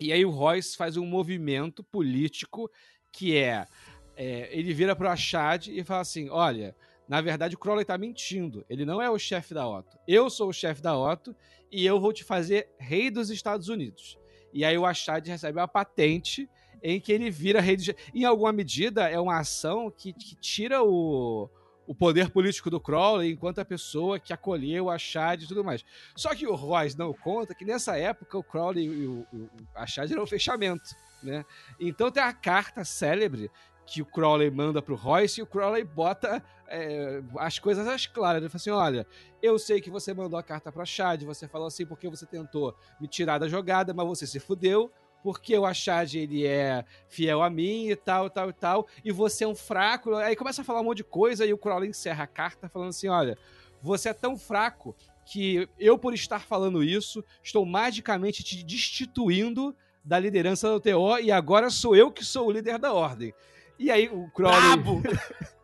E aí o Royce faz um movimento político que é, é, ele vira pro Achad e fala assim: olha, na verdade o Crowley tá mentindo. Ele não é o chefe da Otto. Eu sou o chefe da Otto e eu vou te fazer rei dos Estados Unidos. E aí o Achad recebe uma patente em que ele vira rei de... Em alguma medida, é uma ação que, que tira o, o poder político do Crowley enquanto a pessoa que acolheu o Achad e tudo mais. Só que o Royce não conta que nessa época o Crowley e o, o, o Achad eram um fechamento, né? Então tem a carta célebre que o Crowley manda pro Royce e o Crowley bota é, as coisas às claras. Ele fala assim: olha, eu sei que você mandou a carta pra Chad, você falou assim porque você tentou me tirar da jogada, mas você se fudeu. Porque o Achad, ele é fiel a mim e tal, tal, e tal. E você é um fraco. Aí começa a falar um monte de coisa e o Crowley encerra a carta falando assim: olha, você é tão fraco que eu, por estar falando isso, estou magicamente te destituindo da liderança da UTO e agora sou eu que sou o líder da ordem. E aí o Crowley. Brabo!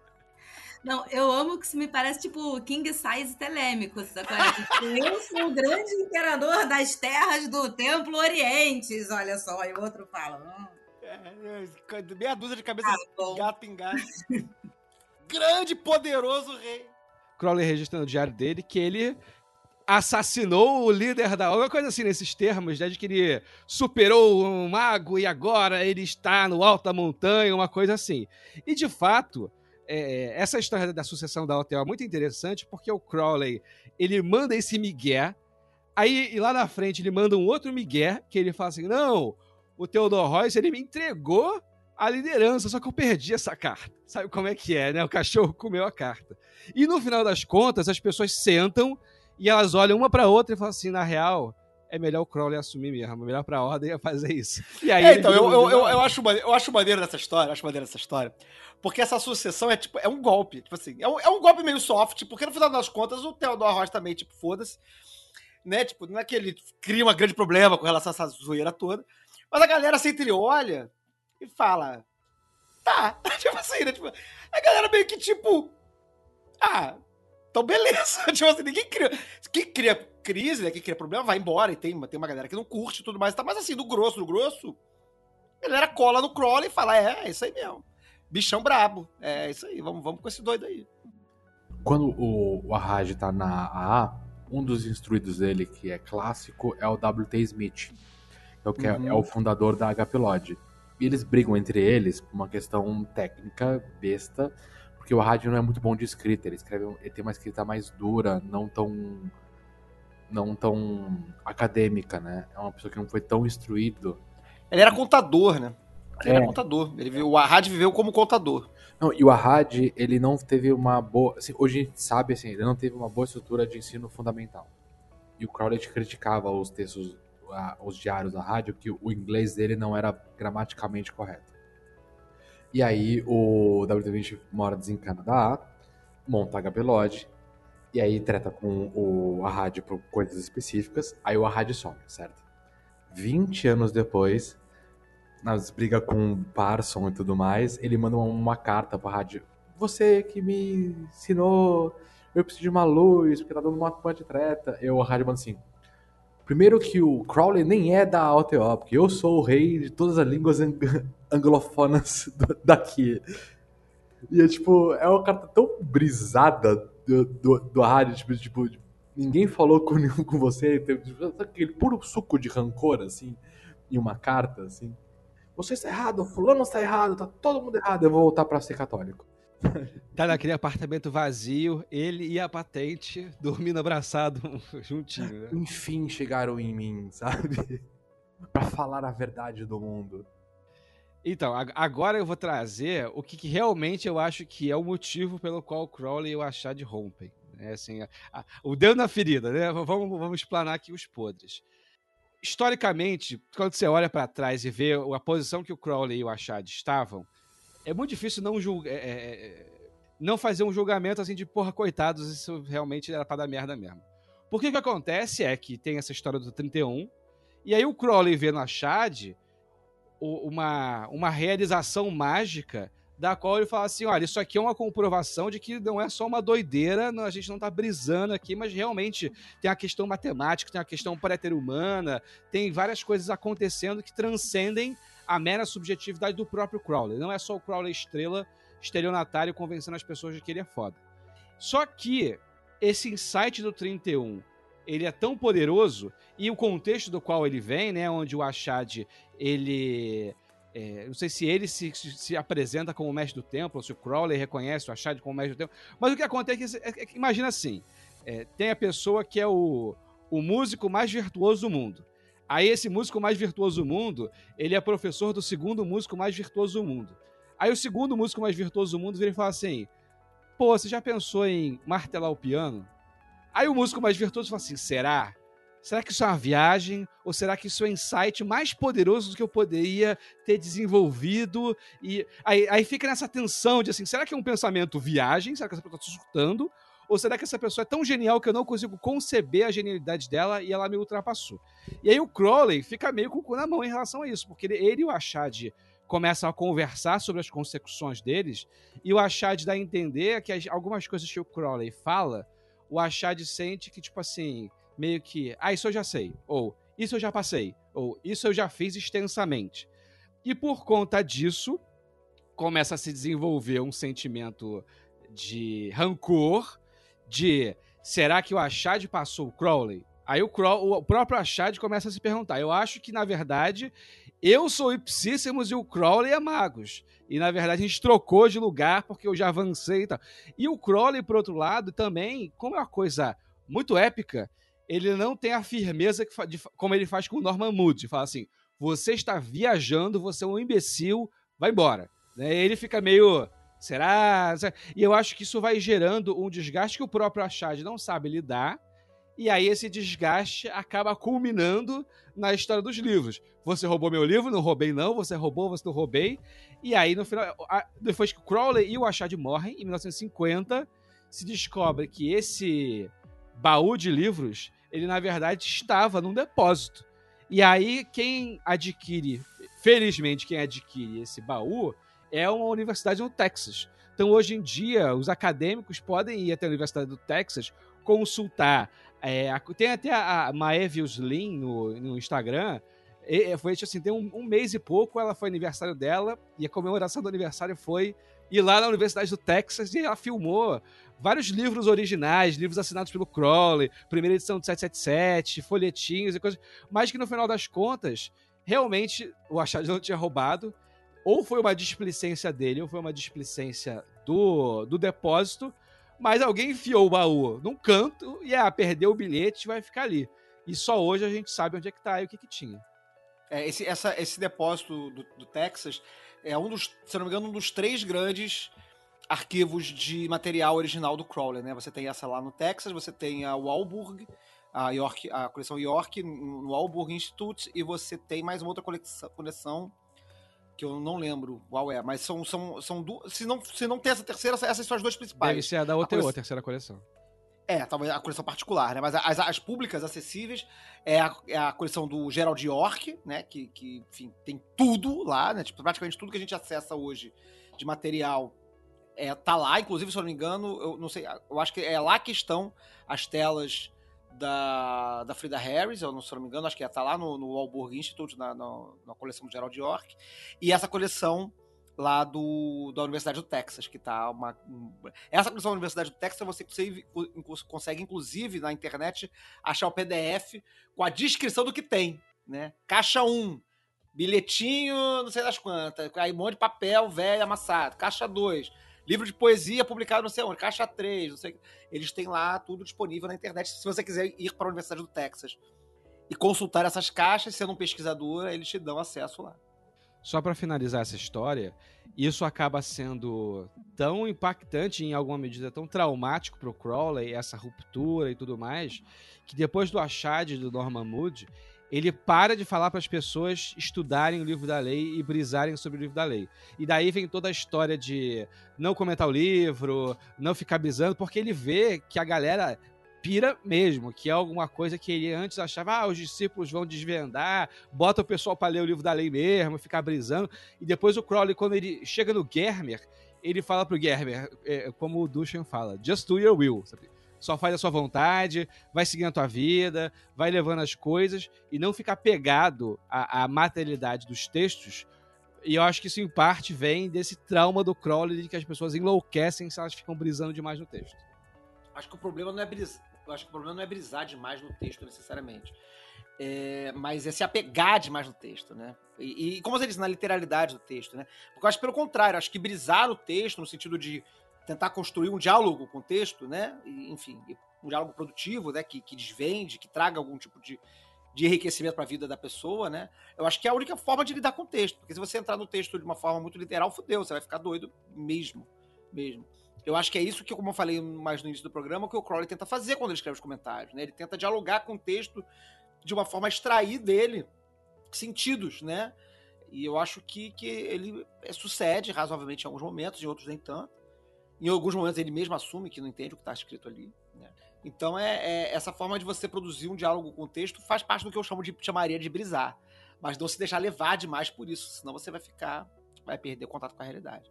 Não, eu amo que isso me parece tipo King Size telêmico, sacou? Tipo, eu sou o grande imperador das terras do Templo Orientes, olha só. E o outro fala, hum, É, é, meia dúzia de cabeça de bom. gato em gato. Grande, poderoso rei. Crowley registra no diário dele que ele assassinou o líder da uma coisa assim nesses termos, né, de que ele superou um mago e agora ele está no alto da montanha, uma coisa assim. E de fato, é, essa história da sucessão da OTO é muito interessante porque o Crowley ele manda esse migué, aí lá na frente ele manda um outro migué que ele fala assim: não, o Theodor Royce ele me entregou a liderança, só que eu perdi essa carta. Sabe como é que é, né? O cachorro comeu a carta. E no final das contas, as pessoas sentam e elas olham uma pra outra e falam assim: na real, é melhor o Crowley assumir mesmo, melhor pra ordem é fazer isso. E aí É, então, eu, eu, eu, eu acho, mane- eu acho maneiro dessa história, eu acho maneiro dessa história. Porque essa sucessão é tipo, é um golpe. Tipo assim, é um, é um golpe meio soft, porque no final das contas o Theodore Ross também, tipo, foda-se. Né? Tipo, não é que ele cria um grande problema com relação a essa zoeira toda. Mas a galera se olha e fala. Tá. tipo assim, né? Tipo, a galera meio que tipo. Ah, então beleza. tipo assim, ninguém cria. Quem cria crise, né, que cria problema, vai embora e tem, tem uma galera que não curte e tudo mais, tá? Mas assim, do grosso, do grosso, a galera cola no Crowley e fala, é, é isso aí mesmo. Bichão brabo. É isso aí, vamos, vamos com esse doido aí. Quando o, o Ahad tá na AA, um dos instruídos dele, que é clássico, é o W.T. Smith, que é o, que é- Uhum. é o fundador da HP Lodge. E eles brigam entre eles por uma questão técnica besta, porque o Ahad não é muito bom de escrita, ele escreve, ele tem uma escrita mais dura, não tão não tão acadêmica, né? É uma pessoa que não foi tão instruído. Ele era contador, né? Ele É. era contador. Ele, o Ahad viveu como contador. Não, e o Ahad, ele não teve uma boa. assim, hoje a gente sabe, assim, ele não teve uma boa estrutura de ensino fundamental. E o Crowley criticava os textos, os diários da rádio, que o inglês dele não era gramaticalmente correto. E aí o W20 mora desencana da A, monta a Lodge, e aí treta com o Ahad por coisas específicas, aí o Ahad some, certo? 20 anos depois, nas brigas com o Parson e tudo mais, ele manda uma, uma carta pra rádio. Você que me ensinou, eu preciso de uma luz, porque tá dando uma de treta. Eu, a rádio manda assim. Primeiro que o Crowley nem é da AOTO, porque eu sou o rei de todas as línguas ang- anglofonas daqui. E é tipo, é uma carta tão brisada do, do, do rádio, tipo, tipo, ninguém falou com, com você, tipo, aquele puro suco de rancor, assim, em uma carta, assim. Você está errado, fulano está errado, tá todo mundo errado, eu vou voltar pra ser católico. Tá naquele apartamento vazio, ele e a patente dormindo abraçado juntinho, né? Enfim chegaram em mim, sabe? pra falar a verdade do mundo. Então, ag- agora eu vou trazer o que, que realmente eu acho que é o motivo pelo qual o Crowley e o Achad rompem. É assim, a- a- o dedo na ferida, né? Vamos, vamos explanar aqui os podres. Historicamente, quando você olha para trás e vê a posição que o Crowley e o Achad estavam, é muito difícil não julgar. não fazer um julgamento assim de porra, coitados, isso realmente era pra dar merda mesmo. Porque o que acontece é que tem essa história do 31, e aí o Crowley vê no Achad uma, uma realização mágica da qual ele fala assim, olha, isso aqui é uma comprovação de que não é só uma doideira, não- a gente não tá brisando aqui, mas realmente tem a questão matemática, tem a questão humana, tem várias coisas acontecendo que transcendem a mera subjetividade do próprio Crowley. Não é só o Crowley estrela, estelionatário, convencendo as pessoas de que ele é foda. Só que esse insight do 31, ele é tão poderoso e o contexto do qual ele vem, né, onde o Achad, ele é, não sei se ele se, se- se apresenta como mestre do templo, ou se o Crowley reconhece o Achad como mestre do templo, mas o que acontece é que, é que imagina assim, é, tem a pessoa que é o, o músico mais virtuoso do mundo. Aí esse músico mais virtuoso do mundo, ele é professor do segundo músico mais virtuoso do mundo. Aí o segundo músico mais virtuoso do mundo vira e fala assim: Pô, você já pensou em martelar o piano? Aí o músico mais virtuoso fala assim: será? Será que isso é uma viagem? Ou será que isso é um insight mais poderoso do que eu poderia ter desenvolvido? E aí, aí fica nessa tensão de assim: será que é um pensamento viagem? Será que essa pessoa está surtando? Ou será que essa pessoa é tão genial que eu não consigo conceber a genialidade dela e ela me ultrapassou? E aí o Crowley fica meio com o cu na mão em relação a isso, porque ele, ele e o Achad começam a conversar sobre as consecuções deles, e o Achad dá a entender que as- algumas coisas que o Crowley fala, o Achad sente que, tipo assim, meio que, ah, isso eu já sei, ou isso eu já passei, ou isso eu já fiz extensamente. E por conta disso, começa a se desenvolver um sentimento de rancor, de será que o Achad passou o Crowley? Aí o, Crow, o próprio Achad começa a se perguntar. Eu acho que, na verdade, eu sou Ipsíssimos e o Crowley é Magos. E, na verdade, a gente trocou de lugar porque eu já avancei e tal. E o Crowley, por outro lado, também, como é uma coisa muito épica, ele não tem a firmeza que de como ele faz com o Norman Moody. Fala assim, você está viajando, você é um imbecil, vai embora. Né? Ele fica meio... Será? E eu acho que isso vai gerando um desgaste que o próprio Achad não sabe lidar. E aí esse desgaste acaba culminando na história dos livros. Você roubou meu livro? Não roubei não. Você roubou? Você não roubei. E aí no final, depois que Crowley e o Achad morrem, em 1950, se descobre que esse baú de livros, ele na verdade estava num depósito. E aí quem adquire, felizmente quem adquire esse baú é uma universidade no Texas. Então hoje em dia os acadêmicos podem ir até a Universidade do Texas consultar É, tem até a, Maevius Lin no, no Instagram. E- foi tipo assim, tem um, um mês e pouco, ela foi aniversário dela, e a comemoração do aniversário foi ir lá na Universidade do Texas e ela filmou vários livros originais, livros assinados pelo Crowley, primeira edição do 777, folhetinhos e coisas. Mas que no final das contas, realmente o Achad não tinha roubado. Ou foi uma displicência dele, ou foi uma displicência do, do depósito, mas alguém enfiou o baú num canto e ah, perdeu o bilhete vai ficar ali. E só hoje a gente sabe onde é que tá e o que, que tinha. É, esse, essa- esse depósito do, do Texas é um dos, se não me engano, um dos três grandes arquivos de material original do Crowley, né? Você tem essa lá no Texas, você tem a Walburg, a, York, a coleção York, no Walburg Institute, e você tem mais uma outra coleção, coleção que eu não lembro qual é, mas são, são, são duas. Se não, se não tem essa terceira, essas são as duas principais. Deve ser a da OTO, coleção- a terceira coleção. É, talvez a coleção particular, né? Mas as, as públicas acessíveis é a, é a coleção do Gerald York, né? Que, que, enfim, tem tudo lá, né? Tipo, praticamente tudo que a gente acessa hoje de material é, tá lá. Inclusive, se eu não me engano, eu não sei, eu acho que é lá que estão as telas da, da Frida Harris, eu não, se não me engano, acho que é, tá lá no, no Institute, na, na, na coleção do Gerald York. E essa coleção lá do, da Universidade do Texas, que tá uma. um- Essa coleção da Universidade do Texas você consegue, consegue, inclusive, na internet, achar o PDF com a descrição do que tem, né? Caixa 1, bilhetinho, não sei das quantas, aí um monte de papel velho amassado. Caixa 2, livro de poesia publicado não sei onde. Caixa 3, não sei. Eles têm lá tudo disponível na internet, se você quiser ir para a Universidade do Texas e consultar essas caixas, sendo um pesquisador, eles te dão acesso lá. Só para finalizar essa história, isso acaba sendo tão impactante, em alguma medida tão traumático para o Crowley, essa ruptura e tudo mais, que depois do Achad do Norman Mood, ele para de falar para as pessoas estudarem o livro da lei e brisarem sobre o livro da lei. E daí vem toda a história de não comentar o livro, não ficar brisando, porque ele vê que a galera pira mesmo, que é alguma coisa que ele antes achava, ah, os discípulos vão desvendar, bota o pessoal para ler o livro da lei mesmo, ficar brisando. E depois o Crowley, quando ele chega no Germer, ele fala pro Germer, é, como o Duchan fala, just do your will. sabe? Só faz a sua vontade, vai seguindo a tua vida, vai levando as coisas e não ficar pegado à, à materialidade dos textos. E eu acho que isso, em parte, vem desse trauma do Crowley de que as pessoas enlouquecem se elas ficam brisando demais no texto. Acho que o problema não é brisar. Eu acho que o problema não é brisar demais no texto, necessariamente. É, mas é se apegar demais no texto, né? E, e como você disse, na literalidade do texto, né? Porque eu acho pelo contrário, acho que brisar no texto, no sentido de tentar construir um diálogo com o texto, né? E, enfim, um diálogo produtivo, né? Que, que desvende, que traga algum tipo de, de enriquecimento para a vida da pessoa, né? Eu acho que é a única forma de lidar com o texto. Porque se você entrar no texto de uma forma muito literal, fudeu, você vai ficar doido mesmo. Mesmo. Eu acho que é isso que, como eu falei mais no início do programa, que o Crowley tenta fazer quando ele escreve os comentários. Né? Ele tenta dialogar com o texto de uma forma a extrair dele sentidos, né? E eu acho que, que ele é, sucede razoavelmente em alguns momentos, em outros nem tanto. Em alguns momentos ele mesmo assume que não entende o que está escrito ali. Né? Então é, é, essa forma de você produzir um diálogo com o texto faz parte do que eu chamo de chamaria de brisar. Mas não se deixar levar demais por isso, senão você vai ficar, vai perder contato com a realidade.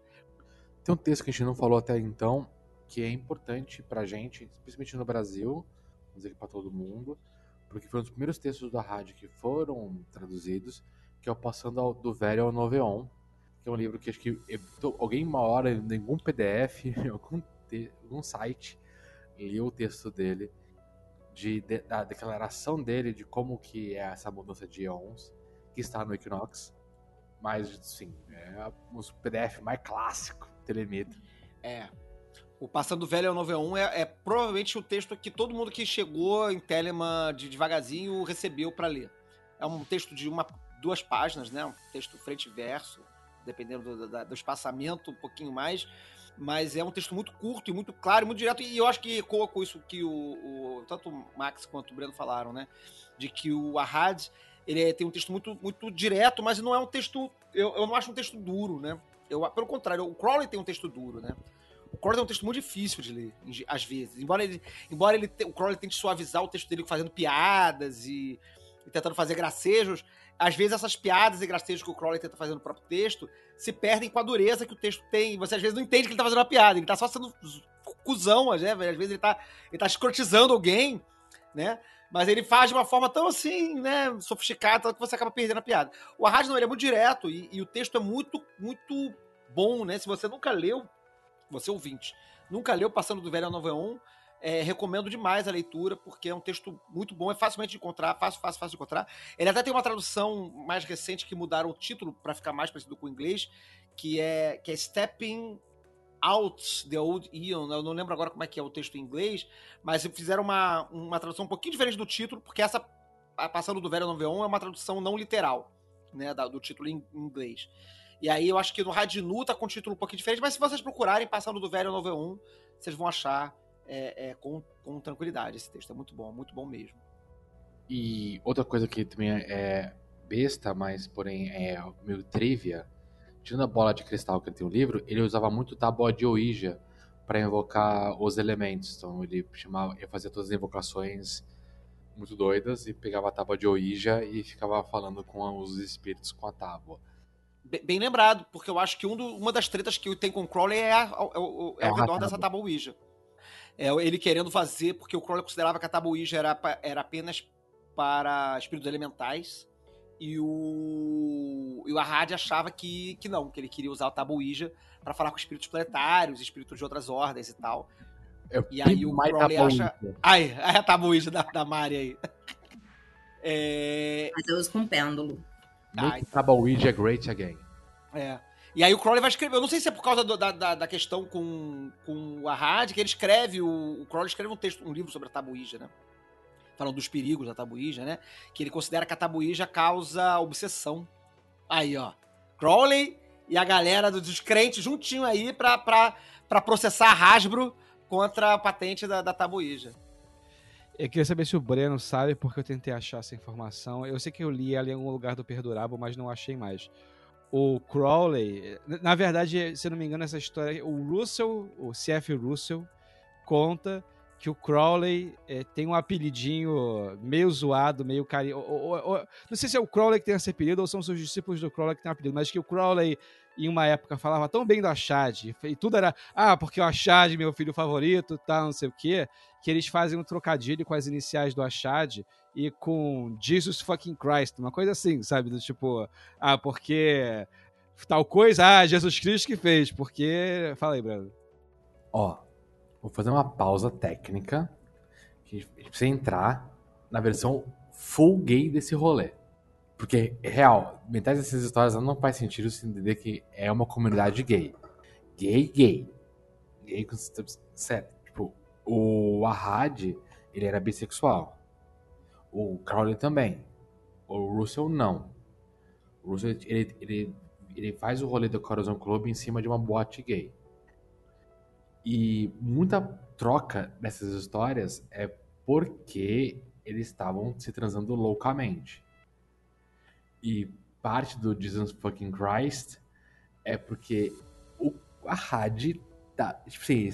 Tem um texto que a gente não falou até então, que é importante pra gente, principalmente no Brasil, vamos dizer que pra todo mundo, porque foi um dos primeiros textos da rádio que foram traduzidos, que é o Passando do Velho ao Noveon, que é um livro que acho que alguém uma hora em algum PDF, em algum, te- algum site, leu o texto dele, de, de- da declaração dele de como que é essa mudança de íons, que está no Equinox, mas, sim, é os PDF mais clássico, Telemita. É. O Passando do Velho ao 91 é, é provavelmente o texto que todo mundo que chegou em Telemann de devagarzinho recebeu para ler. É um texto de uma, duas páginas, né? Um texto frente e verso, dependendo do, da- do espaçamento, um pouquinho mais. Mas é um texto muito curto e muito claro, muito direto. E eu acho que ecoa com isso que o, o- tanto o Max quanto o Breno falaram, né? De que o Ahad ele é- tem um texto muito, muito direto, mas não é um texto. Eu, eu não acho um texto duro, né? Eu, pelo contrário, o Crowley tem um texto duro, né? O Crowley é um texto muito difícil de ler, às vezes. Embora ele, embora ele o Crowley tente suavizar o texto dele fazendo piadas e, e tentando fazer gracejos, às vezes essas piadas e gracejos que o Crowley tenta fazer no próprio texto se perdem com a dureza que o texto tem. Você às vezes não entende que ele tá fazendo uma piada, ele tá só sendo cuzão, né? Às vezes ele tá, ele tá escrotizando alguém né? Mas ele faz de uma forma tão assim, né, sofisticada, que você acaba perdendo a piada. O Arras não, ele é muito direto e, e o texto é muito, muito bom, né? Se você nunca leu, você ouvinte, nunca leu Passando do Velho ao Novo Eon, é, recomendo demais a leitura, porque é um texto muito bom, é facilmente de encontrar, fácil, fácil, fácil de encontrar. Ele até tem uma tradução mais recente que mudaram o título para ficar mais parecido com o inglês, que é, que é Stepping Out the Old Eon. Eu não lembro agora como é que é o texto em inglês, mas fizeram uma, uma tradução um pouquinho diferente do título, porque essa Passando do Velho ao Novo é uma tradução não literal, né, do título em inglês. E aí eu acho que no Radinu tá com um título um pouquinho diferente, mas se vocês procurarem Passando do Velho ao Novo vocês vão achar é, é, com, com tranquilidade esse texto. É muito bom, muito bom mesmo. E outra coisa que também é besta, mas porém é meio trivia, tirando a bola de cristal que tem o livro, ele usava muito tábua de Ouija para invocar os elementos. Então ele chamava, ele fazia todas as invocações muito doidas e pegava a tábua de Ouija e ficava falando com os espíritos com a tábua. Bem lembrado, porque eu acho que um do, uma das tretas que tem com o Crowley é, a, é, o, é, é ao redor dessa tábua Ouija. É, ele querendo fazer, porque o Crowley considerava que a tábua Ouija era, era apenas para espíritos elementais e o, e o Ahad achava que, que não, que ele queria usar o Tabu Ouija para falar com espíritos planetários, espíritos de outras ordens e tal. Eu e aí o mais Crowley acha. Ai, ai, a Tabu Ouija da, da Mari aí. É, Mas eu uso com pêndulo. Make Taba Ouija great again. é. E aí o Crowley vai escrever. Eu não sei se é por causa do- da, da, da questão com, com o Ahad, que ele escreve. O, o Crowley escreve um texto, um livro sobre a Tabu Ouija, né? Falando dos perigos da Tabu Ouija, né? Que ele considera que a Tabu Ouija causa obsessão. Aí, ó. Crowley e a galera dos crentes juntinho aí pra, pra, pra processar a Hasbro contra a patente da, da Tabu Ouija. Eu queria saber se o Breno sabe, porque eu tentei achar essa informação. Eu sei que eu li ela em algum lugar do Perdurável, mas não achei mais. O Crowley, na verdade, se não me engano, essa história, o Russell, o C.F. Russell, conta que o Crowley eh, tem um apelidinho meio zoado, meio carinho. Não sei se é o Crowley que tem esse apelido ou são os discípulos do Crowley que tem apelido, mas que o Crowley, em uma época, falava tão bem do Achad, e tudo era, ah, porque o Achad, meu filho favorito, tal, não sei o quê, que eles fazem um trocadilho com as iniciais do Achad e com Jesus fucking Christ, uma coisa assim, sabe? Do tipo, ah, porque tal coisa, ah, Jesus Cristo que fez, porque. Fala aí, Breno. Ó, vou fazer uma pausa técnica. Que a gente precisa entrar na versão full gay desse rolê. Porque, real, metade dessas histórias não faz sentido se entender que é uma comunidade gay. Gay, gay. Gay com sério. O Ahad, ele era bissexual. O Crowley também. O Russell não. O Russell, ele, ele, ele faz o rolê do Corazon Club em cima de uma boate gay. E muita troca dessas histórias é porque eles estavam se transando loucamente. E parte do Jesus fucking Christ é porque o Ahad tá, tipo assim,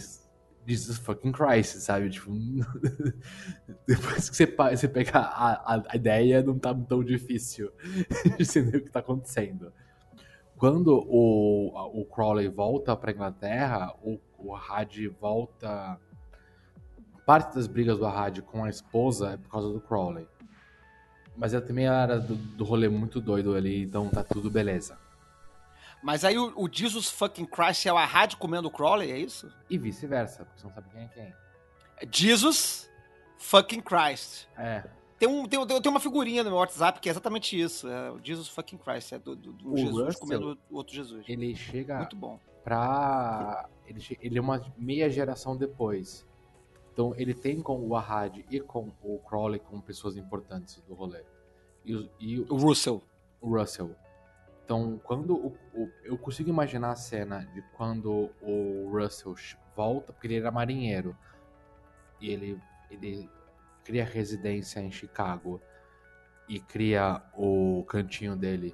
Jesus fucking Christ, sabe? Tipo, depois que você, você pega a, a, a ideia, não tá tão difícil de entender o que tá acontecendo. Quando o, o Crowley volta pra Inglaterra, o, o Ahad volta. Parte das brigas do Ahad com a esposa é por causa do Crowley. Mas ela também era do, do rolê muito doido ali, então tá tudo beleza. Mas aí o, o Jesus fucking Christ é o Ahad comendo o Crowley, é isso? E vice-versa, porque você não sabe quem é quem. É Jesus fucking Christ. É. Tem, um, tem, tem uma figurinha no meu WhatsApp que é exatamente isso. É o Jesus fucking Christ. É do, do, do O Jesus Russell- comendo o outro Jesus. Ele chega Muito bom. pra. Ele, ele é uma meia geração depois. Então ele tem com o Ahad e com o Crowley como pessoas importantes do rolê. E, e o O Russell. o Russell. Então, quando o, o- eu consigo imaginar a cena de quando o Russell volta, porque ele era marinheiro e ele, ele cria residência em Chicago e cria o cantinho dele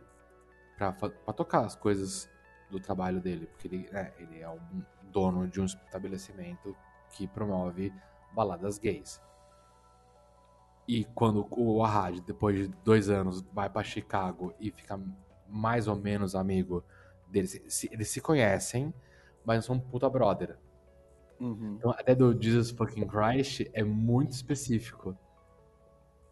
pra tocar as coisas do trabalho dele, porque ele, né, ele é um dono de um estabelecimento que promove baladas gays. E quando o Ahad, depois de dois anos, vai pra Chicago e fica mais ou menos amigo deles, se- eles se conhecem, mas não são puta brother. Uhum. Então, até do Jesus fucking Christ é muito específico.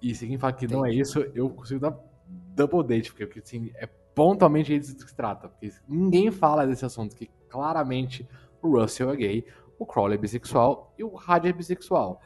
E se quem fala que não é isso, eu consigo dar double date, porque, assim, é pontualmente disso que se trata. Porque ninguém fala desse assunto, que claramente o Russell é gay, o Crowley é bissexual e o Rádio é bissexual.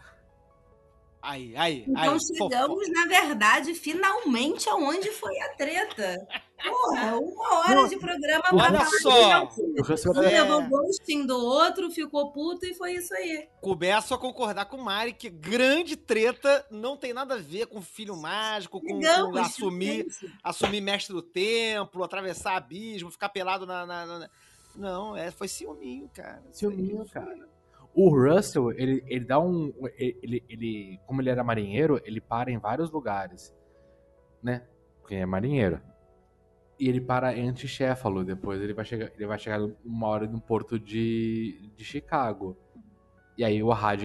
Aí, aí, Então aí. chegamos, na verdade, finalmente aonde foi a treta. Porra, uma hora de programa Olha só. disso. O Russell Um É. levou ghosting do outro, ficou puto e foi isso aí. Começo a concordar com o Mari que grande treta não tem nada a ver com filho mágico, com, com Digamos, assumir, assumir mestre do templo, atravessar abismo, ficar pelado na. na- na- Não, é, foi ciúminho, cara. Ciúminho, cara. O Russell, ele, ele dá um. Ele, ele, como ele era marinheiro, ele para em vários lugares. Né? Porque é marinheiro. E ele para em Anticéfalo. Depois ele vai chegar, ele vai chegar uma hora no porto de, de Chicago. E aí o Ahad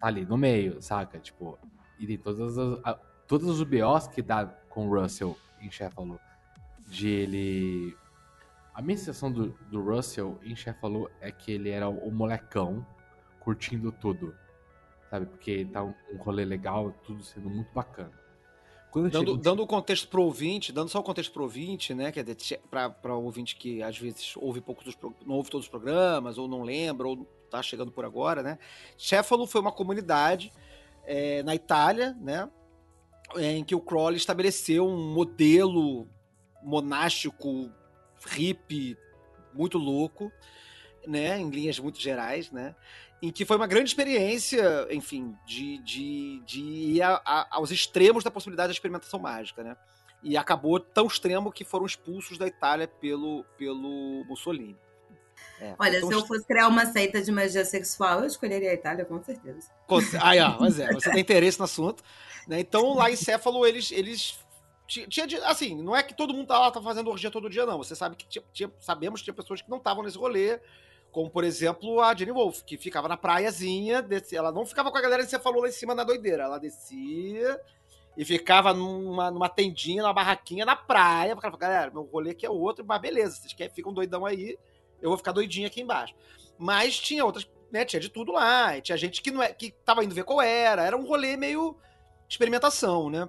tá ali no meio, saca? Tipo, e tem todas as, a- todos os BOs que dá com o Russell em Céfalo. De ele. A minha sensação do, do Russell em Céfalo é que ele era o molecão curtindo tudo. Sabe? Porque tá um, um rolê legal, tudo sendo muito bacana. Quando Dando, chega- dando o contexto pro ouvinte, dando só o contexto pro ouvinte, né? Quer dizer, pra, pra ouvinte que às vezes ouve pouco dos não ouve todos os programas, ou não lembra, ou tá chegando por agora, né? Céfalo foi uma comunidade é, na Itália, né? Em que o Crowley estabeleceu um modelo monástico, hippie, muito louco, né? Em linhas muito gerais, né? Em que foi uma grande experiência, enfim, de, de, de ir a- a- aos extremos da possibilidade da experimentação mágica, né? E acabou tão extremo que foram expulsos da Itália pelo, pelo Mussolini. É, Olha, tão se eu fosse criar uma seita de magia sexual, eu escolheria a Itália, com certeza. Aí, ó, mas é, você tem interesse no assunto. Né? Então, lá em Céfalo, eles. eles ti- tinha, assim, não é que todo mundo tá lá tá fazendo orgia todo dia, não. Você sabe que tinha, tinha- sabemos que tinha pessoas que não estavam nesse rolê, como, por exemplo, a Jenny Wolf, que ficava na praiazinha, descia, ela não ficava com a galera que você falou lá em cima na doideira, ela descia e ficava numa, numa tendinha, numa barraquinha na praia, falava, galera, meu rolê aqui é outro, mas beleza, vocês querem, ficam doidão aí, eu vou ficar doidinha aqui embaixo. Mas tinha outras, né, tinha de tudo lá, tinha gente que não é, que tava indo ver qual era, era um rolê meio experimentação, né?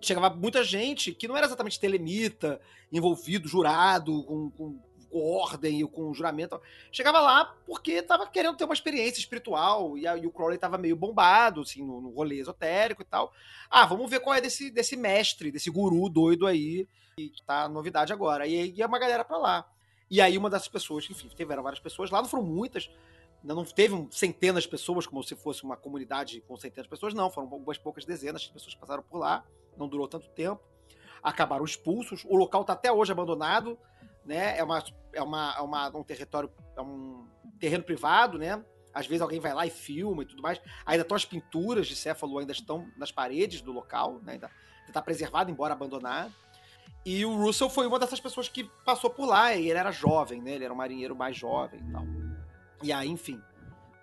Chegava muita gente que não era exatamente telemita, envolvido, jurado, com, com ordem e com juramento. Chegava lá porque tava querendo ter uma experiência espiritual, e, a- e o Crowley tava meio bombado, assim, no, no rolê esotérico e tal. Ah, vamos ver qual é desse, desse mestre, desse guru doido aí, que tá novidade agora. E aí ia uma galera pra lá. E aí uma dessas pessoas, enfim, tiveram várias pessoas lá, não foram muitas, não teve centenas de pessoas, como se fosse uma comunidade com centenas de pessoas, não, foram algumas poucas dezenas de pessoas que passaram por lá, não durou tanto tempo, acabaram expulsos, o local tá até hoje abandonado, né, é, uma, é, uma, é uma- um território, é um terreno privado, né, às vezes alguém vai lá e filma e tudo mais, ainda estão as pinturas de Céfalo, ainda estão nas paredes do local, né, ainda está preservado, embora abandonado, e o Russell foi uma dessas pessoas que passou por lá, e ele era jovem, né? Ele era um marinheiro mais jovem e tal. E aí, enfim,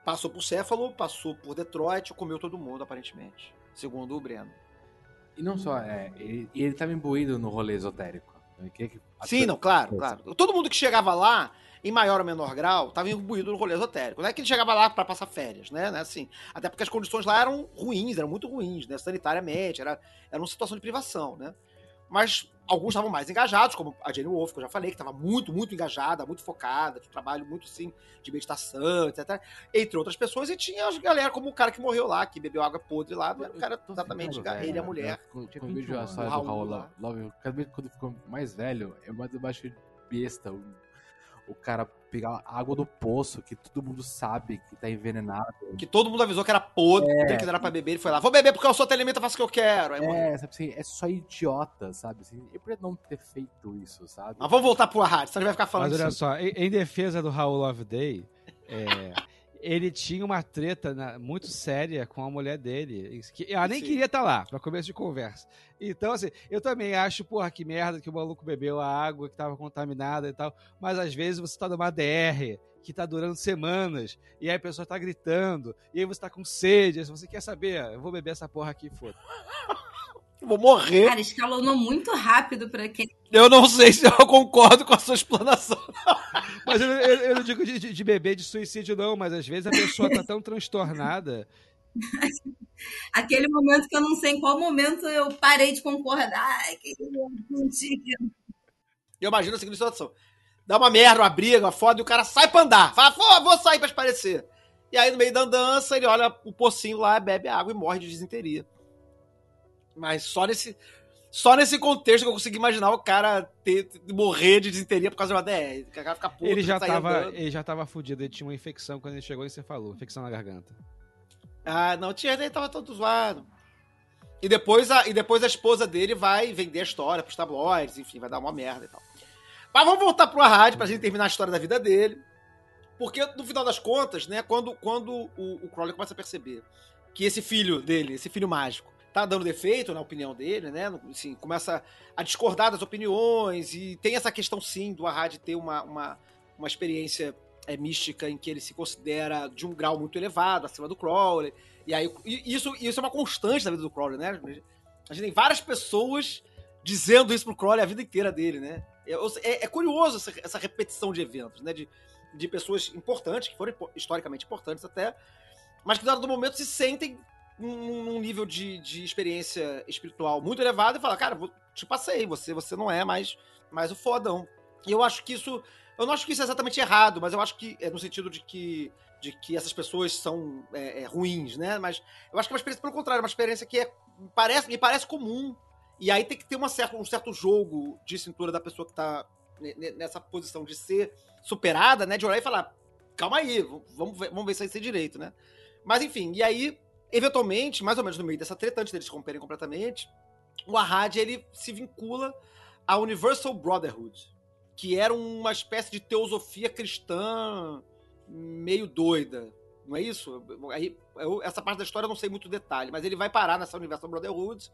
passou por Céfalo, passou por Detroit, comeu todo mundo, aparentemente. Segundo o Breno. E não só, é, ele, e ele tava imbuído no rolê esotérico. Que as Sim, não, claro, claro. Todo mundo que chegava lá, em maior ou menor grau, estava imbuído no rolê esotérico. Não é que ele chegava lá para passar férias, né? né, Assim, até porque as condições lá eram ruins, eram muito ruins, né? Sanitariamente, era, era uma situação de privação, né? Mas alguns estavam mais engajados, como a Jenny Wolf, que eu já falei, que estava muito, muito engajada, muito focada, de trabalho muito, sim, de meditação, etc. Entre outras pessoas, e tinha as galera como o cara que morreu lá, que bebeu água podre lá, não era o cara exatamente, ficando ele e a velho, mulher. né? Quando eu vejo 21 a história do Raul Raul lá. Love, eu- cada vez quando eu fico mais velho, eu mais eu acho besta o, cara pegar água do poço, que todo mundo sabe que tá envenenado. Que todo mundo avisou que era podre, que não era pra beber, ele foi lá, vou beber porque eu sou telemita, faço o que eu quero. Aí morreu. É, sabe assim, é só idiota, sabe? Assim, eu podia não ter feito isso, sabe? Mas vamos voltar pro rádio, senão a gente vai ficar falando Mas olha disso. só, em, em defesa do Raul Loveday, é, ele tinha uma treta na- muito séria com a mulher dele. Que ela nem Sim. queria estar lá, pra começo de conversa. Então, assim, eu também acho, porra, que merda que o maluco bebeu a água que tava contaminada e tal. Mas às vezes você tá numa DR que tá durando semanas, e aí a pessoa tá gritando, e aí você tá com sede, aí você quer saber, eu vou beber essa porra aqui, foda. Vou morrer. Cara, escalonou muito rápido pra quem. Eu não sei se eu concordo com a sua explanação. Mas eu, eu- eu não digo de, de- de beber de suicídio, não, mas às vezes a pessoa tá tão transtornada Aquele momento que eu não sei em qual momento eu parei de concordar. Ai, que mentira. Eu imagino a seguinte situação. Dá uma merda, uma briga, uma foda, e o cara sai pra andar. Fala, pô, vou sair pra esparecer. E aí, no meio da andança, ele olha o pocinho lá, bebe água e morre de desinteria. Mas só nesse, só nesse contexto que eu consegui imaginar o cara ter, morrer de desinteria por causa de uma DR. O cara fica puto, Ele já, tava, andando. ele já tava fudido, ele tinha uma infecção quando ele chegou e você falou, infecção na garganta. Ah, não, tinha, ele tava todo zoado. E depois, a, e depois a esposa dele vai vender a história pros tabloides, enfim, vai dar uma merda e tal. Mas vamos voltar pro Arrad pra gente terminar a história da vida dele. Porque, no final das contas, né, quando, quando o, o Crowley começa a perceber que esse filho dele, esse filho mágico, tá dando defeito na opinião dele, né? Assim, começa a discordar das opiniões e tem essa questão, sim, do Arrad ter uma, uma, uma experiência é, mística em que ele se considera de um grau muito elevado, acima do Crowley. E aí, e isso, isso é uma constante na vida do Crowley, né? A gente tem várias pessoas dizendo isso pro Crowley a vida inteira dele, né? É, é curioso essa, essa, repetição de eventos, né? De, de pessoas importantes, que foram historicamente importantes até, mas que, dado momento, se sentem num, nível de, de experiência espiritual muito elevado e falam, cara, te passei, você, você não é mais, mais o fodão. E eu acho que isso. Eu não acho que isso é exatamente errado, mas eu acho que é no sentido de que, de que essas pessoas são é, é, ruins, né? Mas eu acho que é uma experiência, pelo contrário, uma experiência que é, parece, me parece comum. E aí tem que ter uma certa, um certo jogo de cintura da pessoa que tá nessa posição de ser superada, né? De olhar e falar, calma aí, vamos ver, vamos ver se vai ser direito, né? Mas enfim, e aí, eventualmente, mais ou menos no meio dessa treta, antes deles romperem completamente, o Ahad, ele se vincula à Universal Brotherhood, que era uma espécie de teosofia cristã meio doida, não é isso? Aí, eu, essa parte da história eu não sei muito detalhe, mas ele vai parar nessa Universal Brotherhood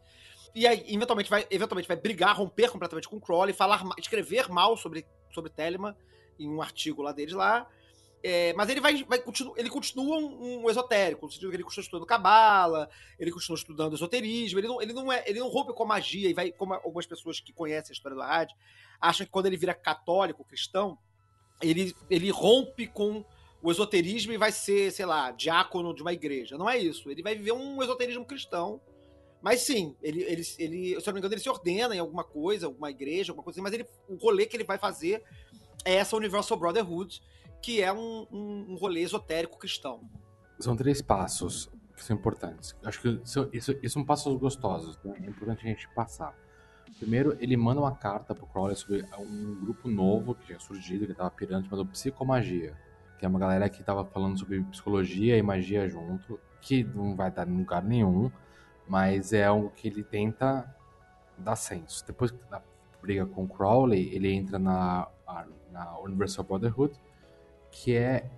e aí, eventualmente, vai, eventualmente vai brigar, romper completamente com o Crowley, falar, escrever mal sobre, sobre Telemann em um artigo lá deles lá. É, mas ele vai, vai continu, ele continua um, um, esotérico, no sentido que ele continua estudando cabala, ele continua estudando esoterismo, ele não, ele não, é, ele não rompe com a magia e vai, como algumas pessoas que conhecem a história do rádio, acham que quando ele vira católico, cristão, ele, ele rompe com o esoterismo e vai ser, sei lá, diácono de uma igreja. Não é isso. Ele vai viver um esoterismo cristão. Mas sim, ele, ele, ele, se eu não me engano, ele se ordena em alguma coisa, alguma igreja, alguma coisa assim, mas ele, o rolê que ele vai fazer é essa Universal Brotherhood, que é um, um, um rolê esotérico cristão. São três passos que são importantes. Acho que isso, isso, isso são passos gostosos, né? é importante a gente passar. Primeiro, ele manda uma carta pro Crowley sobre um grupo novo que tinha surgido, que estava pirando, chamado Psicomagia, que é uma galera que estava falando sobre psicologia e magia junto, que não vai dar em lugar nenhum, mas é algo que ele tenta dar senso. Depois da briga com o Crowley, ele entra na, na Universal Brotherhood, que é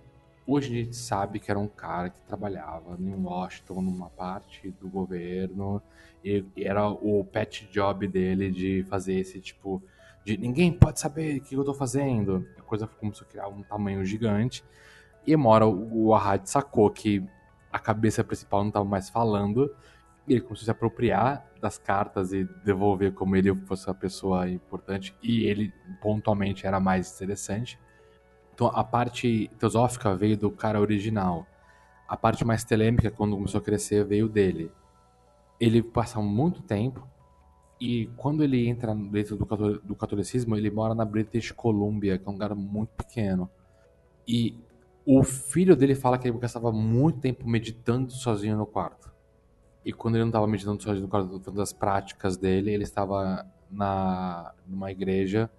hoje a gente sabe que era um cara que trabalhava em Washington, numa parte do governo, e era o pet job dele de fazer esse tipo de ninguém pode saber o que eu tô fazendo. A coisa começou a criar um tamanho gigante. E uma hora o Ahad sacou que a cabeça principal não estava mais falando. E ele começou a se apropriar das cartas e devolver como ele fosse a pessoa importante. E ele pontualmente era mais interessante. Então a parte teosófica veio do cara original. A parte mais telêmica, quando começou a crescer, veio dele. Ele passa muito tempo e quando ele entra dentro do catolicismo, ele mora na British Columbia, que é um lugar muito pequeno. E o filho dele fala que ele gastava muito tempo meditando sozinho no quarto. E quando ele não estava meditando sozinho no quarto, fazendo as práticas dele, ele estava na numa igreja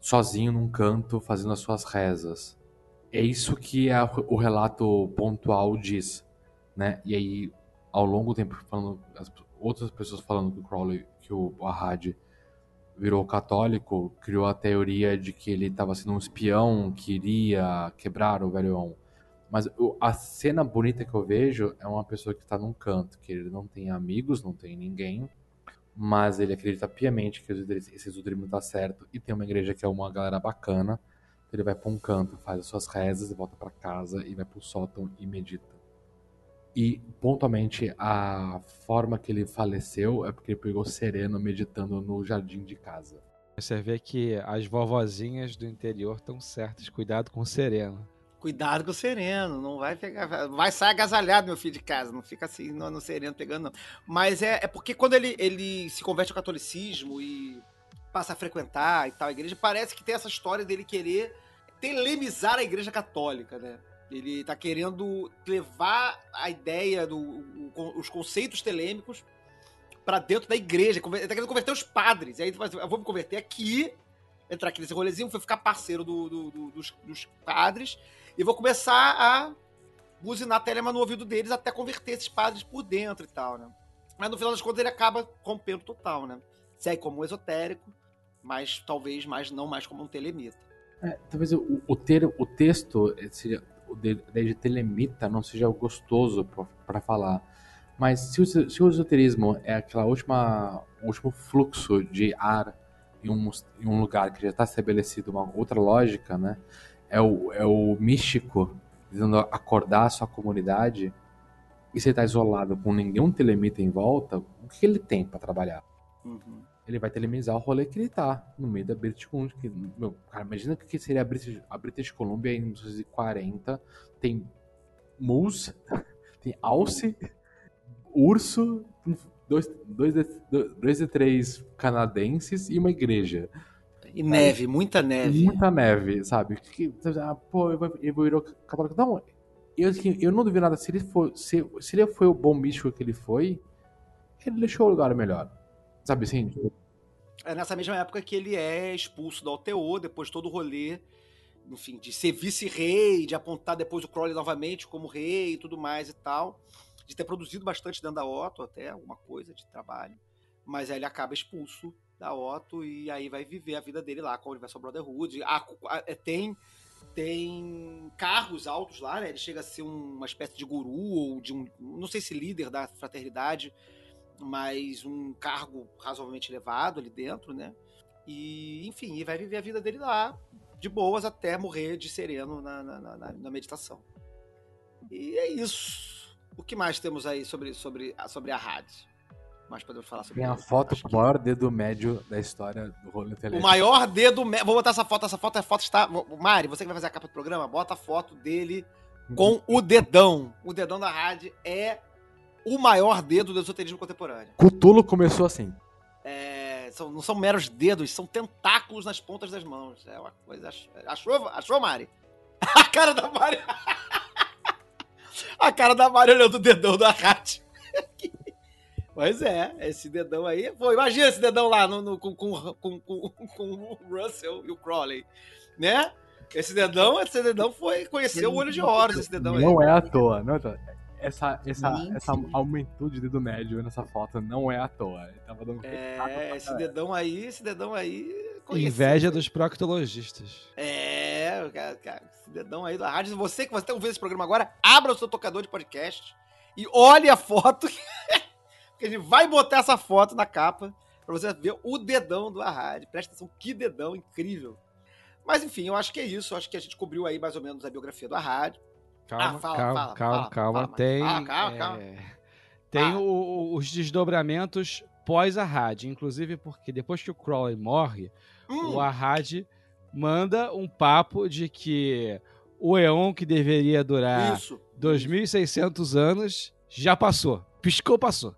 sozinho num canto fazendo as suas rezas. É isso que é o relato pontual diz, né? E aí, ao longo do tempo, falando, as outras pessoas falando que o Crowley, que o Ahad virou católico, criou a teoria de que ele estava sendo um espião que iria quebrar o velho On. Mas a cena bonita que eu vejo é uma pessoa que está num canto, que ele não tem amigos, não tem ninguém, mas ele acredita piamente que esse esoterismo tá certo e tem uma igreja que é uma galera bacana. Ele vai para um canto, faz as suas rezas volta para casa e vai pro sótão e medita. E pontualmente a forma que ele faleceu é porque ele pegou sereno meditando no jardim de casa. Você vê que as vovozinhas do interior estão certas, cuidado com o sereno. Cuidado com o sereno, não vai pegar. Vai sair agasalhado, meu filho de casa. Não fica assim no, no sereno pegando, não. Mas é, é porque quando ele, ele se converte ao catolicismo e passa a frequentar e tal a igreja, parece que tem essa história dele querer telemizar a igreja católica, né? Ele tá querendo levar a ideia do o- os conceitos telêmicos pra dentro da igreja. Ele tá querendo converter os padres. E aí assim, eu vou me converter aqui, entrar aqui nesse rolezinho, vou ficar parceiro do- do- do- dos, dos padres e vou começar a buzinar telema no ouvido deles até converter esses padres por dentro e tal, né? Mas no final das contas ele acaba rompendo total, né? Segue como um esotérico, mas talvez mais não mais como um telemita. É, talvez o, o, ter, o texto, eh, seja, o de, de telemita, não seja gostoso para falar. Mas se o, se o esoterismo é aquela última, último fluxo de ar em um, em um lugar que já está estabelecido uma outra lógica, né? É o, é o místico tentando acordar a sua comunidade e você está isolado com nenhum telemita em volta, o que ele tem para trabalhar? Uhum. ele vai telemizar o rolê que ele tá, no meio da British Columbia. que, Meu, cara, imagina o que seria a British, a British Columbia em 1940. Tem moose, tem alce, urso, dois, dois, dois, dois e três canadenses e uma igreja. E neve, muita neve. Muita neve, sabe? Que, ah, pô, eu vou, eu vou virar católico. Não, eu, assim, eu não duvido nada. Se ele, for, se, se ele foi o bom místico que ele foi, ele deixou o lugar melhor. Sabe assim? É nessa mesma época que ele é expulso da OTO, depois de todo o rolê, enfim, de ser vice-rei, de apontar depois o Crowley novamente como rei e tudo mais e tal. De ter produzido bastante dentro da Otto, até alguma coisa de trabalho. Mas aí ele acaba expulso da Otto e aí vai viver a vida dele lá com o Universal Brotherhood. Ah, ah, é, tem tem cargos altos lá, né? Ele chega a ser um- uma espécie de guru ou de um, não sei se líder da fraternidade, mas um cargo razoavelmente elevado ali dentro, né? E, enfim, e vai viver a vida dele lá, de boas, até morrer de sereno na, na, na- na meditação. E é isso. O que mais temos aí sobre, sobre, sobre a rádio? Mais podemos falar sobre Tem a foto com que- o maior dedo médio da história do rolê O telefone. maior dedo. me- Vou botar essa foto. Essa foto, a foto está. Mari, você que vai fazer a capa do programa, bota a foto dele com o dedão. O dedão da rádio é o maior dedo do esoterismo contemporâneo. Cutulo começou assim. É, são- não são meros dedos, são tentáculos nas pontas das mãos. É uma coisa. ach- Achou, achou Mari? A cara da Mari. A cara da Mari olhando o dedão da rádio. Pois é, esse dedão aí. Pô, imagina esse dedão lá no, no- com, com, com, com, o Russell e o Crowley. Né? Esse dedão, esse dedão foi. Conheceu o olho de horas, esse dedão aí. Não é à toa, não é à toa. Essa, essa, essa aumentou de dedo médio nessa foto não é à toa. Ele tava dando É, esse dedão aí, esse dedão aí. conheceu. Inveja dos proctologistas. É, cara, cara, esse dedão aí da rádio. Você que você está ouvindo esse programa agora, abra o seu tocador de podcast e olhe a foto. que a gente vai botar essa foto na capa pra você ver o dedão do rádio. Presta atenção, que dedão incrível. Mas enfim, eu acho que é isso. Eu acho que a gente cobriu aí mais ou menos a biografia do rádio. Calma, Ah, fala, calma, fala, calma, fala, calma. tem calma, calma. é, tem Ah. o- os desdobramentos pós Arrad. Inclusive porque depois que o Crowley morre, Hum, o Arrad manda um papo de que o Eon que deveria durar isso. 2.600 anos já passou. Piscou, passou.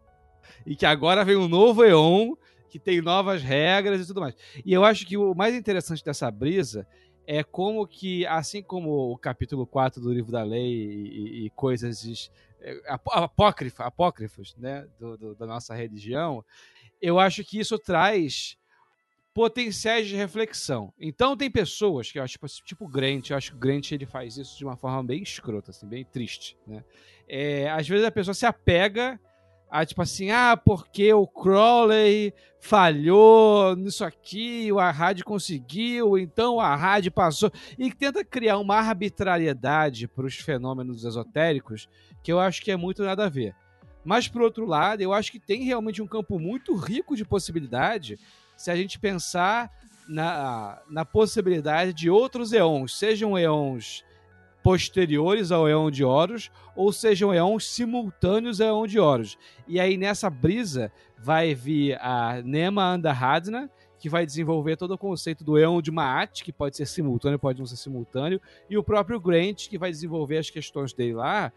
E que agora vem um novo Eon que tem novas regras e tudo mais. E eu acho que o mais interessante dessa brisa é como que, assim como o capítulo 4 do livro da lei e, e- coisas é, apó- apócrifa, apócrifos né, do- do- da nossa religião, eu acho que isso traz potenciais de reflexão. Então tem pessoas que eu acho, tipo, tipo Grant, eu acho que o Grant ele faz isso de uma forma bem escrota, assim, bem triste, né? É, às vezes a pessoa se apega a tipo assim, ah, porque o Crowley falhou nisso aqui, o Arrad conseguiu, então o Arrad passou e tenta criar uma arbitrariedade para os fenômenos esotéricos que eu acho que é muito nada a ver. Mas por outro lado, eu acho que tem realmente um campo muito rico de possibilidade se a gente pensar na, na possibilidade de outros eons, sejam eons posteriores ao Eon de Horus, ou sejam eons simultâneos ao Eon de Horus. E aí nessa brisa vai vir a Nema Andahadna, que vai desenvolver todo o conceito do Eon de Maat, que pode ser simultâneo, pode não ser simultâneo, e o próprio Grant, que vai desenvolver as questões dele lá,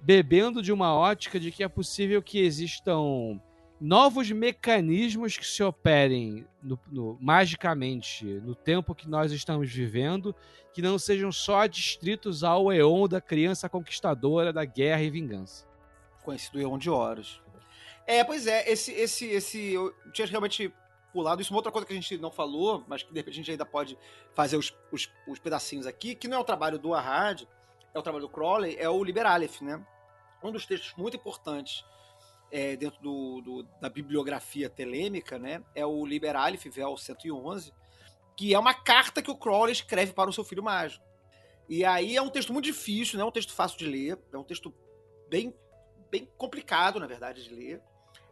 bebendo de uma ótica de que é possível que existam novos mecanismos que se operem no, no, magicamente no tempo que nós estamos vivendo, que não sejam só distritos ao Eon da criança conquistadora da guerra e vingança. Conhecido Eon de Horus. É, pois é, esse, esse, esse. Eu tinha realmente pulado isso. Uma outra coisa que a gente não falou, mas que de repente a gente ainda pode fazer os, os, os pedacinhos aqui, que não é o trabalho do Ahad, é o trabalho do Crowley, é o Liber Aleph, né? Um dos textos muito importantes é, dentro do, do, da bibliografia telêmica, né, é o Liber Aleph, Vel 111, que é uma carta que o Crowley escreve para o seu filho mágico. E aí é um texto muito difícil, não é um texto fácil de ler, é um texto bem, bem complicado, na verdade, de ler.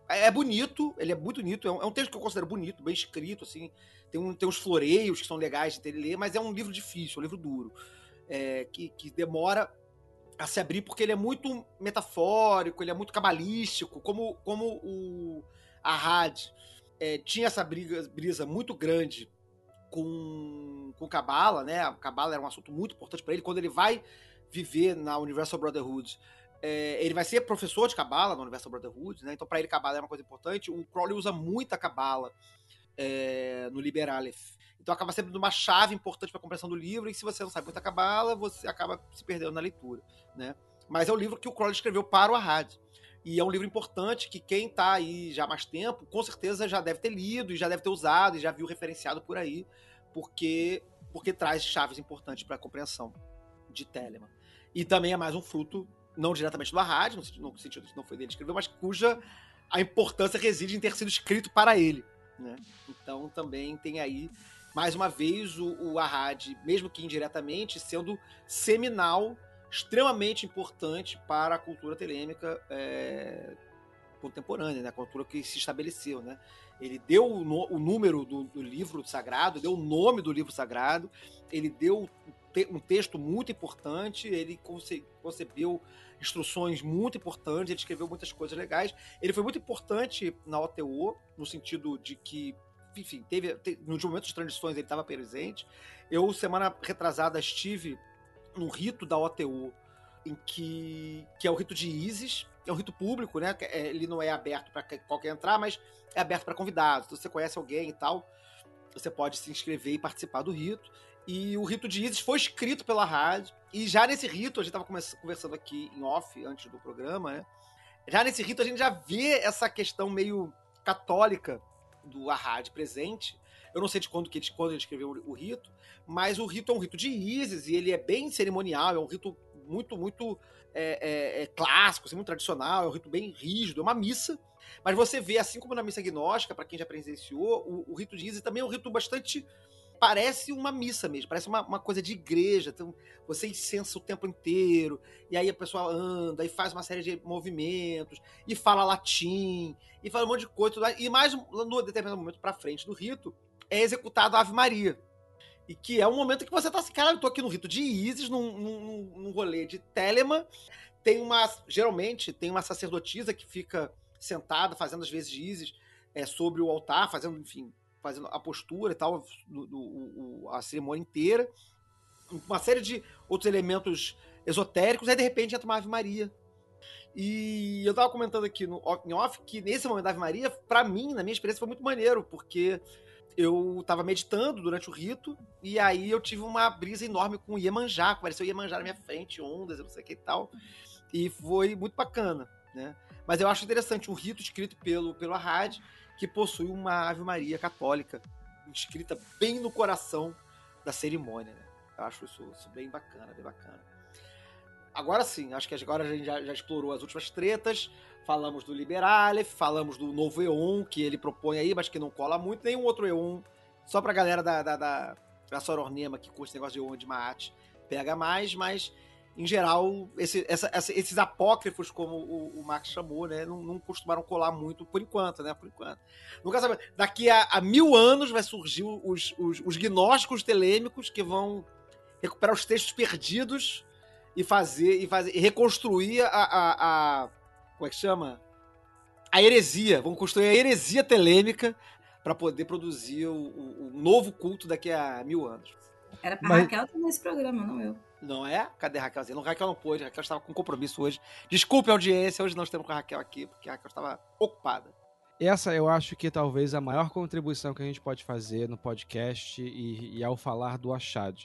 É, é bonito, ele é muito bonito, é um, é um, texto que eu considero bonito, bem escrito, assim, tem, um, tem uns floreios que são legais de ter ler, mas é um livro difícil, um livro duro, é, que, que demora a se abrir porque ele é muito metafórico, ele é muito cabalístico, como, como o Ahad é, tinha essa briga, brisa muito grande com com Cabala, né? Cabala era um assunto muito importante para ele. Quando ele vai viver na Universal Brotherhood, é, ele vai ser professor de Cabala na Universal Brotherhood, né? Então para ele Cabala é uma coisa importante. O Crowley usa muita Cabala é, no Liber Aleph. Então acaba sendo uma chave importante para a compreensão do livro, e se você não sabe muita cabala, você acaba se perdendo na leitura, né? Mas é o livro que o Crowley escreveu para o Ahad. E é um livro importante que quem está aí já há mais tempo, com certeza já deve ter lido e já deve ter usado e já viu referenciado por aí, porque porque traz chaves importantes para a compreensão de Telemann. E também é mais um fruto, não diretamente do Ahad, no sentido, no sentido que não foi dele que escreveu, mas cuja a importância reside em ter sido escrito para ele. Né? Então também tem aí mais uma vez, o, o Ahad, mesmo que indiretamente, sendo seminal, extremamente importante para a cultura telêmica é, contemporânea, né? a cultura que se estabeleceu. Né? Ele deu o, no, o número do, do, livro sagrado, deu o nome do livro sagrado, ele deu um texto muito importante, ele conce, concebeu instruções muito importantes, ele escreveu muitas coisas legais. Ele foi muito importante na OTO, no sentido de que enfim, teve, teve nos momentos de transições ele estava presente. Eu, semana retrasada, estive no rito da OTU, em que, que é o rito de Isis, é um rito público, né? É, ele não é aberto para qualquer entrar, mas é aberto para convidados. Então, você conhece alguém e tal, você pode se inscrever e participar do rito. E o rito de Isis foi escrito pela rádio. E já nesse rito, a gente estava conversando aqui em off, antes do programa, né? Já nesse rito, a gente já vê essa questão meio católica do Ahad presente. Eu não sei de quando, que ele, quando ele escreveu o, o rito, mas o rito é um rito de Isis e ele é bem cerimonial, é um rito muito, muito é, é, é clássico, assim, muito tradicional, é um rito bem rígido, é uma missa. Mas você vê, assim como na missa gnóstica, para quem já presenciou, o, o, rito de Isis também é um rito bastante parece uma missa mesmo, parece uma, uma coisa de igreja. Então, você incensa o tempo inteiro, e aí a pessoa anda e faz uma série de movimentos, e fala latim, e fala um monte de coisa. E mais, no determinado momento para frente do rito, é executado a Ave Maria. E que é um momento que você tá assim, cara, eu tô aqui no rito de Isis, num, num, num rolê de Telema. Tem uma. Geralmente, tem uma sacerdotisa que fica sentada, fazendo as vezes de Isis é, sobre o altar, fazendo, enfim, fazendo a postura e tal, do, do, a cerimônia inteira. Uma série de outros elementos esotéricos, aí de repente entra uma Ave Maria. E eu tava comentando aqui no em off que nesse momento da Ave Maria, para mim, na minha experiência, foi muito maneiro, porque eu tava meditando durante o rito, e aí eu tive uma brisa enorme com o Iemanjá, apareceu o Iemanjá na minha frente, ondas, não sei o que e tal. E foi muito bacana, né? Mas eu acho interessante um rito escrito pelo, pelo Arrad, que possui uma Ave Maria católica escrita bem no coração da cerimônia. Né? Eu acho isso, isso, bem bacana, bem bacana. Agora sim, acho que agora a gente já, já explorou as últimas tretas. Falamos do Liberale, falamos do novo EON que ele propõe aí, mas que não cola muito. Nenhum outro EON, só pra galera da, da, da, da Sorornema que curte negócio de EON de Maat pega mais, mas em geral, esse, essa, essa, esses apócrifos, como o, o, Max chamou, né, não, não, costumaram colar muito por enquanto, né? Por enquanto. Nunca sabe. Daqui a, a mil anos vai surgir os, os, os, gnósticos telêmicos que vão recuperar os textos perdidos e fazer e fazer e reconstruir a, a, a como é que chama? A heresia. Vão construir a heresia telêmica pra poder produzir o, o- o novo culto daqui a mil anos. Era pra Mas- Raquel estar nesse programa, não eu. Não é? Cadê a Raquelzinha? Não, Raquel não pôde, Raquel estava com compromisso hoje. Desculpe a audiência, hoje não estamos com a Raquel aqui, porque a Raquel estava ocupada. Essa eu acho que talvez a maior contribuição que a gente pode fazer no podcast e, e ao falar do Achad.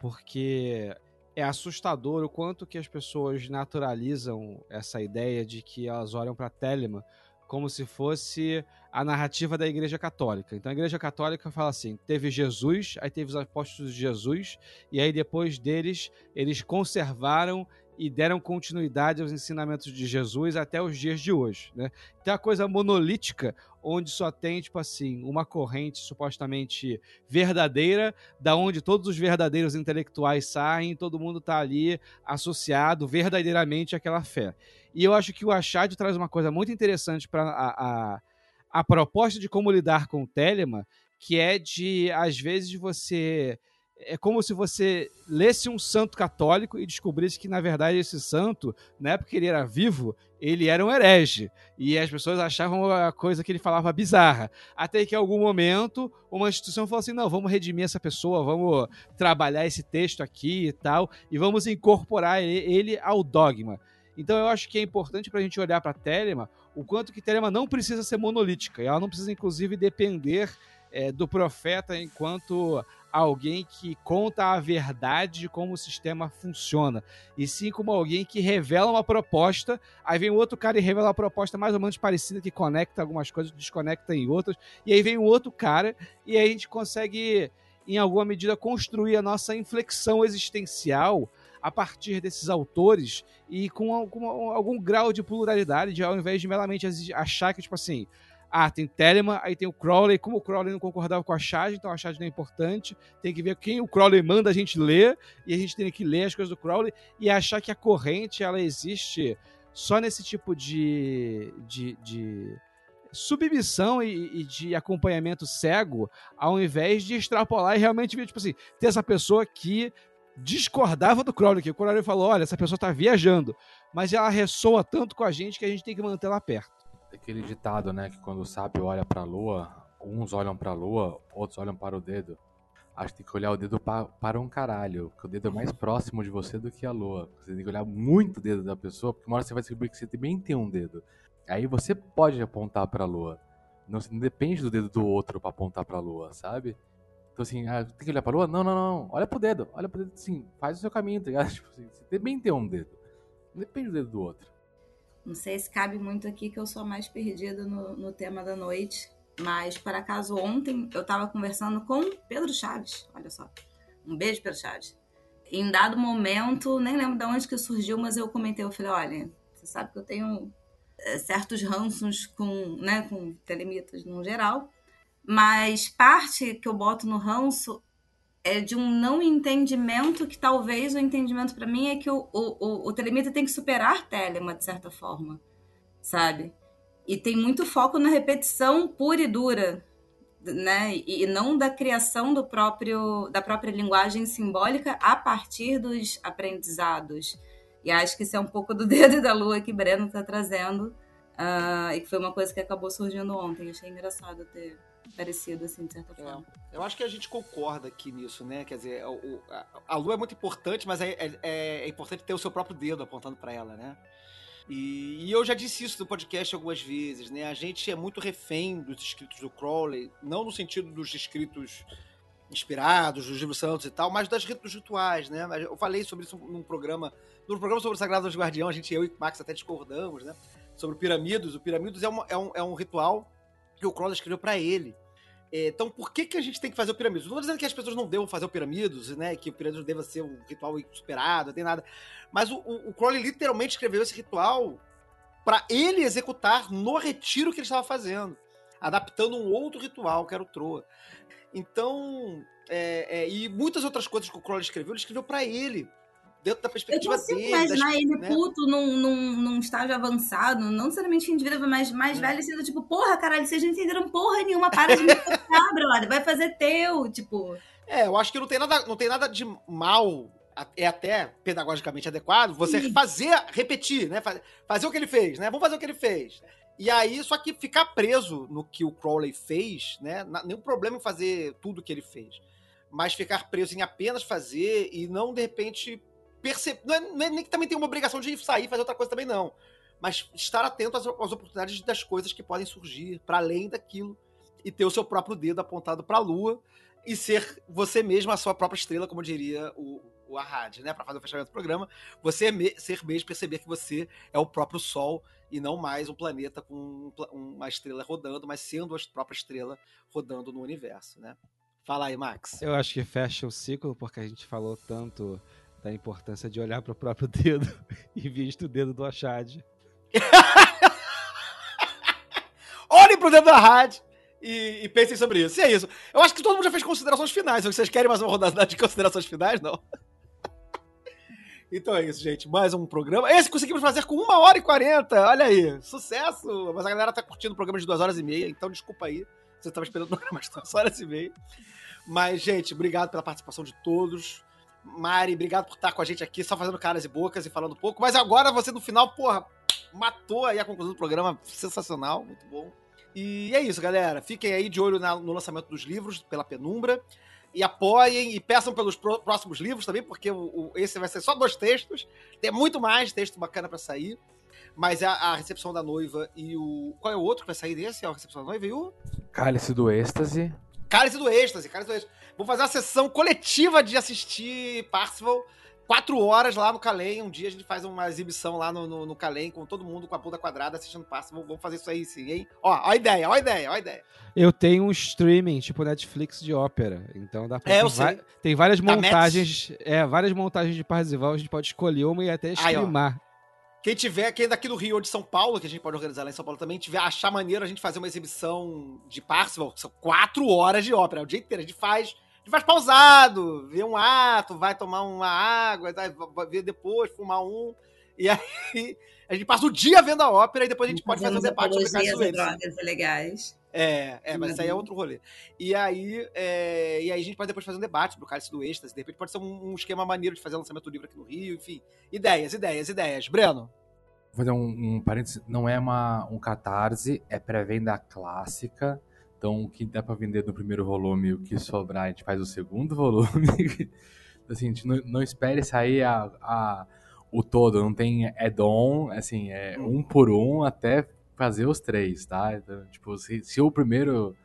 Porque é assustador o quanto que as pessoas naturalizam essa ideia de que elas olham para Telema como se fosse a narrativa da Igreja Católica. Então a Igreja Católica fala assim: teve Jesus, aí teve os apóstolos de Jesus, e aí depois deles eles conservaram e deram continuidade aos ensinamentos de Jesus até os dias de hoje, né? Tem a coisa monolítica, onde só tem, tipo assim, uma corrente supostamente verdadeira, da onde todos os verdadeiros intelectuais saem, todo mundo tá ali associado verdadeiramente àquela fé. E eu acho que o Achad traz uma coisa muito interessante para a, a, a proposta de como lidar com o Telema, que é de, às vezes, você é como se você lesse um santo católico e descobrisse que, na verdade, esse santo, na época que ele era vivo, ele era um herege. E as pessoas achavam a coisa que ele falava bizarra. Até que, em algum momento, uma instituição falou assim: não, vamos redimir essa pessoa, vamos trabalhar esse texto aqui e tal, e vamos incorporar ele, ele ao dogma. Então, eu acho que é importante para a gente olhar para Telema o quanto que Telema não precisa ser monolítica. Ela não precisa, inclusive, depender é, do profeta enquanto alguém que conta a verdade de como o sistema funciona, e sim como alguém que revela uma proposta, aí vem outro cara e revela uma proposta mais ou menos parecida que conecta algumas coisas, desconecta em outras, e aí vem um outro cara e aí a gente consegue em alguma medida construir a nossa inflexão existencial a partir desses autores e com algum, grau de pluralidade, de, ao invés de meramente achar que, tipo assim, ah, tem Telemann, aí tem o Crowley. Como o Crowley não concordava com a Chad, então a Chad não é importante. Tem que ver quem o Crowley manda a gente ler, e a gente tem que ler as coisas do Crowley e achar que a corrente ela existe só nesse tipo de, de, de submissão e, e, de acompanhamento cego, ao invés de extrapolar e realmente ver, tipo assim, ter essa pessoa que discordava do Crowley, que o Crowley falou, olha, essa pessoa tá viajando, mas ela ressoa tanto com a gente que a gente tem que manter ela perto aquele ditado, né, que quando o sábio olha para a lua, uns olham para a lua, outros olham para o dedo. Acho que tem que olhar o dedo pa para um caralho, porque o dedo é mais próximo de você do que a lua. Você tem que olhar muito o dedo da pessoa, porque uma hora você vai descobrir que você também tem um dedo. Aí você pode apontar para a lua. Não, não depende do dedo do outro para apontar para a lua, sabe? Então assim, ah, tem que olhar para a lua? Não, não, não, olha pro dedo. Olha pro dedo, sim, faz o seu caminho, tá ligado? Tipo assim, você também tem um dedo. Não depende do dedo do outro. Não sei se cabe muito aqui, que eu sou mais perdida no, no tema da noite. Mas, por acaso, ontem eu estava conversando com Pedro Chaves. Olha só. Um beijo, Pedro Chaves. Em dado momento, nem lembro de onde que surgiu, mas eu comentei, eu falei, olha, você sabe que eu tenho é, certos ranços com, né, com telemitas no geral, mas parte que eu boto no ranço é de um não entendimento que talvez o entendimento para mim é que o, o, o telemita tem que superar Telema, de certa forma, sabe? E tem muito foco na repetição pura e dura, né? E não da criação do próprio da própria linguagem simbólica a partir dos aprendizados. E acho que isso é um pouco do dedo e da lua que Breno está trazendo, uh, e que foi uma coisa que acabou surgindo ontem. Achei engraçado ter parecido, assim, de certa forma. É, eu acho que a gente concorda aqui nisso, né? Quer dizer, o, a, a, lua é muito importante, mas é, é, é, importante ter o seu próprio dedo apontando para ela, né? E, e, eu já disse isso no podcast algumas vezes, né? A gente é muito refém dos escritos do Crowley, não no sentido dos escritos inspirados, dos livros santos e tal, mas das, dos rituais, né? Eu falei sobre isso num programa, num programa sobre o Sagrado dos Guardião, a gente, eu e o Max até discordamos, né? Sobre o Piramidos. O Piramidos é, uma, é, um, é um ritual que o Crowley escreveu para ele. Então, por que, que a gente tem que fazer o piramidos? Não estou dizendo que as pessoas não devam fazer o piramidos, né? Que o piramidos deva ser um ritual superado, não tem nada. Mas o, o, o Crowley literalmente escreveu esse ritual para ele executar no retiro que ele estava fazendo, adaptando um outro ritual, que era o Troa. Então, é, é, e muitas outras coisas que o Crowley escreveu, ele escreveu para ele dentro da perspectiva eu consigo dele. imaginar das, ele né? puto num, num, num estágio avançado, não necessariamente vida, mas mais É. velho, sendo tipo, porra, caralho, vocês não entenderam porra nenhuma, para de me tocar, brother, vai fazer teu, tipo... É, eu acho que não tem nada, não tem nada de mal, é até pedagogicamente adequado você Sim. fazer, repetir, né? Fa- Fazer o que ele fez, né? Vamos fazer o que ele fez. E aí, só que ficar preso no que o Crowley fez, né? Nenhum problema em fazer tudo que ele fez. Mas ficar preso em apenas fazer e não, de repente, perceber. Não é, não é nem que também tem uma obrigação de sair e fazer outra coisa também, não. Mas estar atento às, às oportunidades das coisas que podem surgir para além daquilo e ter o seu próprio dedo apontado para a lua e ser você mesmo a sua própria estrela, como diria o, o Arad, né? Para fazer o fechamento do programa. Você me- ser mesmo, perceber que você é o próprio Sol e não mais um planeta com um uma estrela rodando, mas sendo a própria estrela rodando no universo, né? Fala aí, Max. Eu acho que fecha o ciclo porque a gente falou tanto da importância de olhar pro próprio dedo em vez do dedo do Achad. Olhem pro dedo da Arad e, e pensem sobre isso. E é isso. Eu acho que todo mundo já fez considerações finais. Vocês querem mais uma rodada de considerações finais? Não. Então é isso, gente. Mais um programa. Esse conseguimos fazer com 1 hora e 40. Olha aí. Sucesso. Mas a galera tá curtindo o programa de 2 horas e meia. Então desculpa aí. Você tava esperando o programa de 2 horas e meia. Mas, gente, obrigado pela participação de todos. Mari, obrigado por estar com a gente aqui, só fazendo caras e bocas e falando pouco. Mas agora você, no final, porra, matou aí a conclusão do programa. Sensacional, muito bom. E é isso, galera. Fiquem aí de olho na- no lançamento dos livros pela Penumbra. E apoiem e peçam pelos pró- próximos livros também, porque o, o- esse vai ser só dois textos. Tem muito mais texto bacana pra sair. Mas é a, a recepção da noiva e o. Qual é o outro que vai sair desse? É a recepção da noiva e o. Cálice do êxtase. Cálice do êxtase, Cálice do êxtase. Vou fazer uma sessão coletiva de assistir Parzival. Quatro horas lá no Calem. Um dia a gente faz uma exibição lá no, no, no Calem com todo mundo com a bunda quadrada assistindo Parzival. Vamos fazer isso aí sim, hein? Ó, ó a ideia, ó a ideia, ó a ideia. Eu tenho um streaming, tipo Netflix de ópera. Então dá pra. É, tem, eu sei. tem várias Da montagens. É, várias montagens de Parzival. A gente pode escolher uma e até Aí, streamar. Quem tiver, quem é daqui do Rio ou de São Paulo, que a gente pode organizar lá em São Paulo também, tiver achar maneiro a gente fazer uma exibição de Parzival, são quatro horas de ópera, é o dia inteiro. A gente faz, a gente faz pausado, vê um ato, vai tomar uma água, vai, ver depois, fumar um. E aí a gente passa o dia vendo a ópera e depois a gente pode fazer um debate sobre Leite. drogas ilegais. É, é, mas isso aí é outro rolê. E aí, é, e aí a gente pode depois fazer um debate sobre o Cálice do Êxtase. De repente pode ser um, um esquema maneiro de fazer lançamento do livro aqui no Rio, enfim. Ideias, ideias, ideias. Breno? Vou fazer um, um parênteses. Não é uma, um catarse, é pré-venda clássica. Então, o que dá pra vender no primeiro volume, o que sobrar, a gente faz o segundo volume. assim, a gente não, não espere sair a, a- o todo, não tem add-on, assim, é um por um até fazer os três, tá? Então, tipo, se, se o primeiro.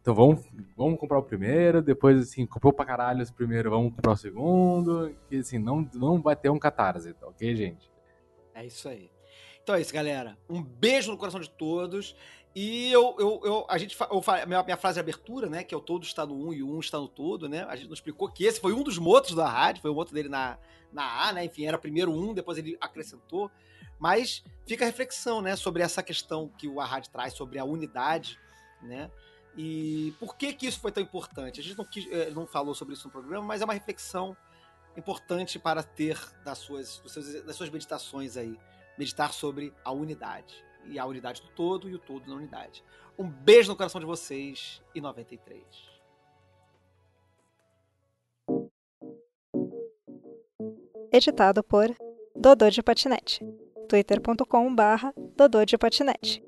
Então vamos, vamos comprar o primeiro, depois, assim, comprou pra caralho os primeiros, vamos comprar o segundo. Que assim, não, não vai ter um catarse, tá ok, gente? É isso aí. Então é isso, galera. Um beijo no coração de todos. E eu, eu, eu a gente, eu, minha, minha frase de abertura, né? Que é o todo está no um e o um está no todo, né? A gente não explicou que esse foi um dos motos da rádio, foi o moto dele na, na A, né? Enfim, era primeiro um, depois ele acrescentou. Mas fica a reflexão, né? Sobre essa questão que o Arrad traz sobre a unidade, né? E por que que isso foi tão importante? A gente não, quis- eh, não falou sobre isso no programa, mas é uma reflexão importante para ter das suas, das suas meditações aí meditar sobre a unidade. E a unidade do todo e o todo na unidade. Um beijo no coração de vocês e 93. Editado por Dodô de Patinete. twitter.com barra Dodô de Patinete.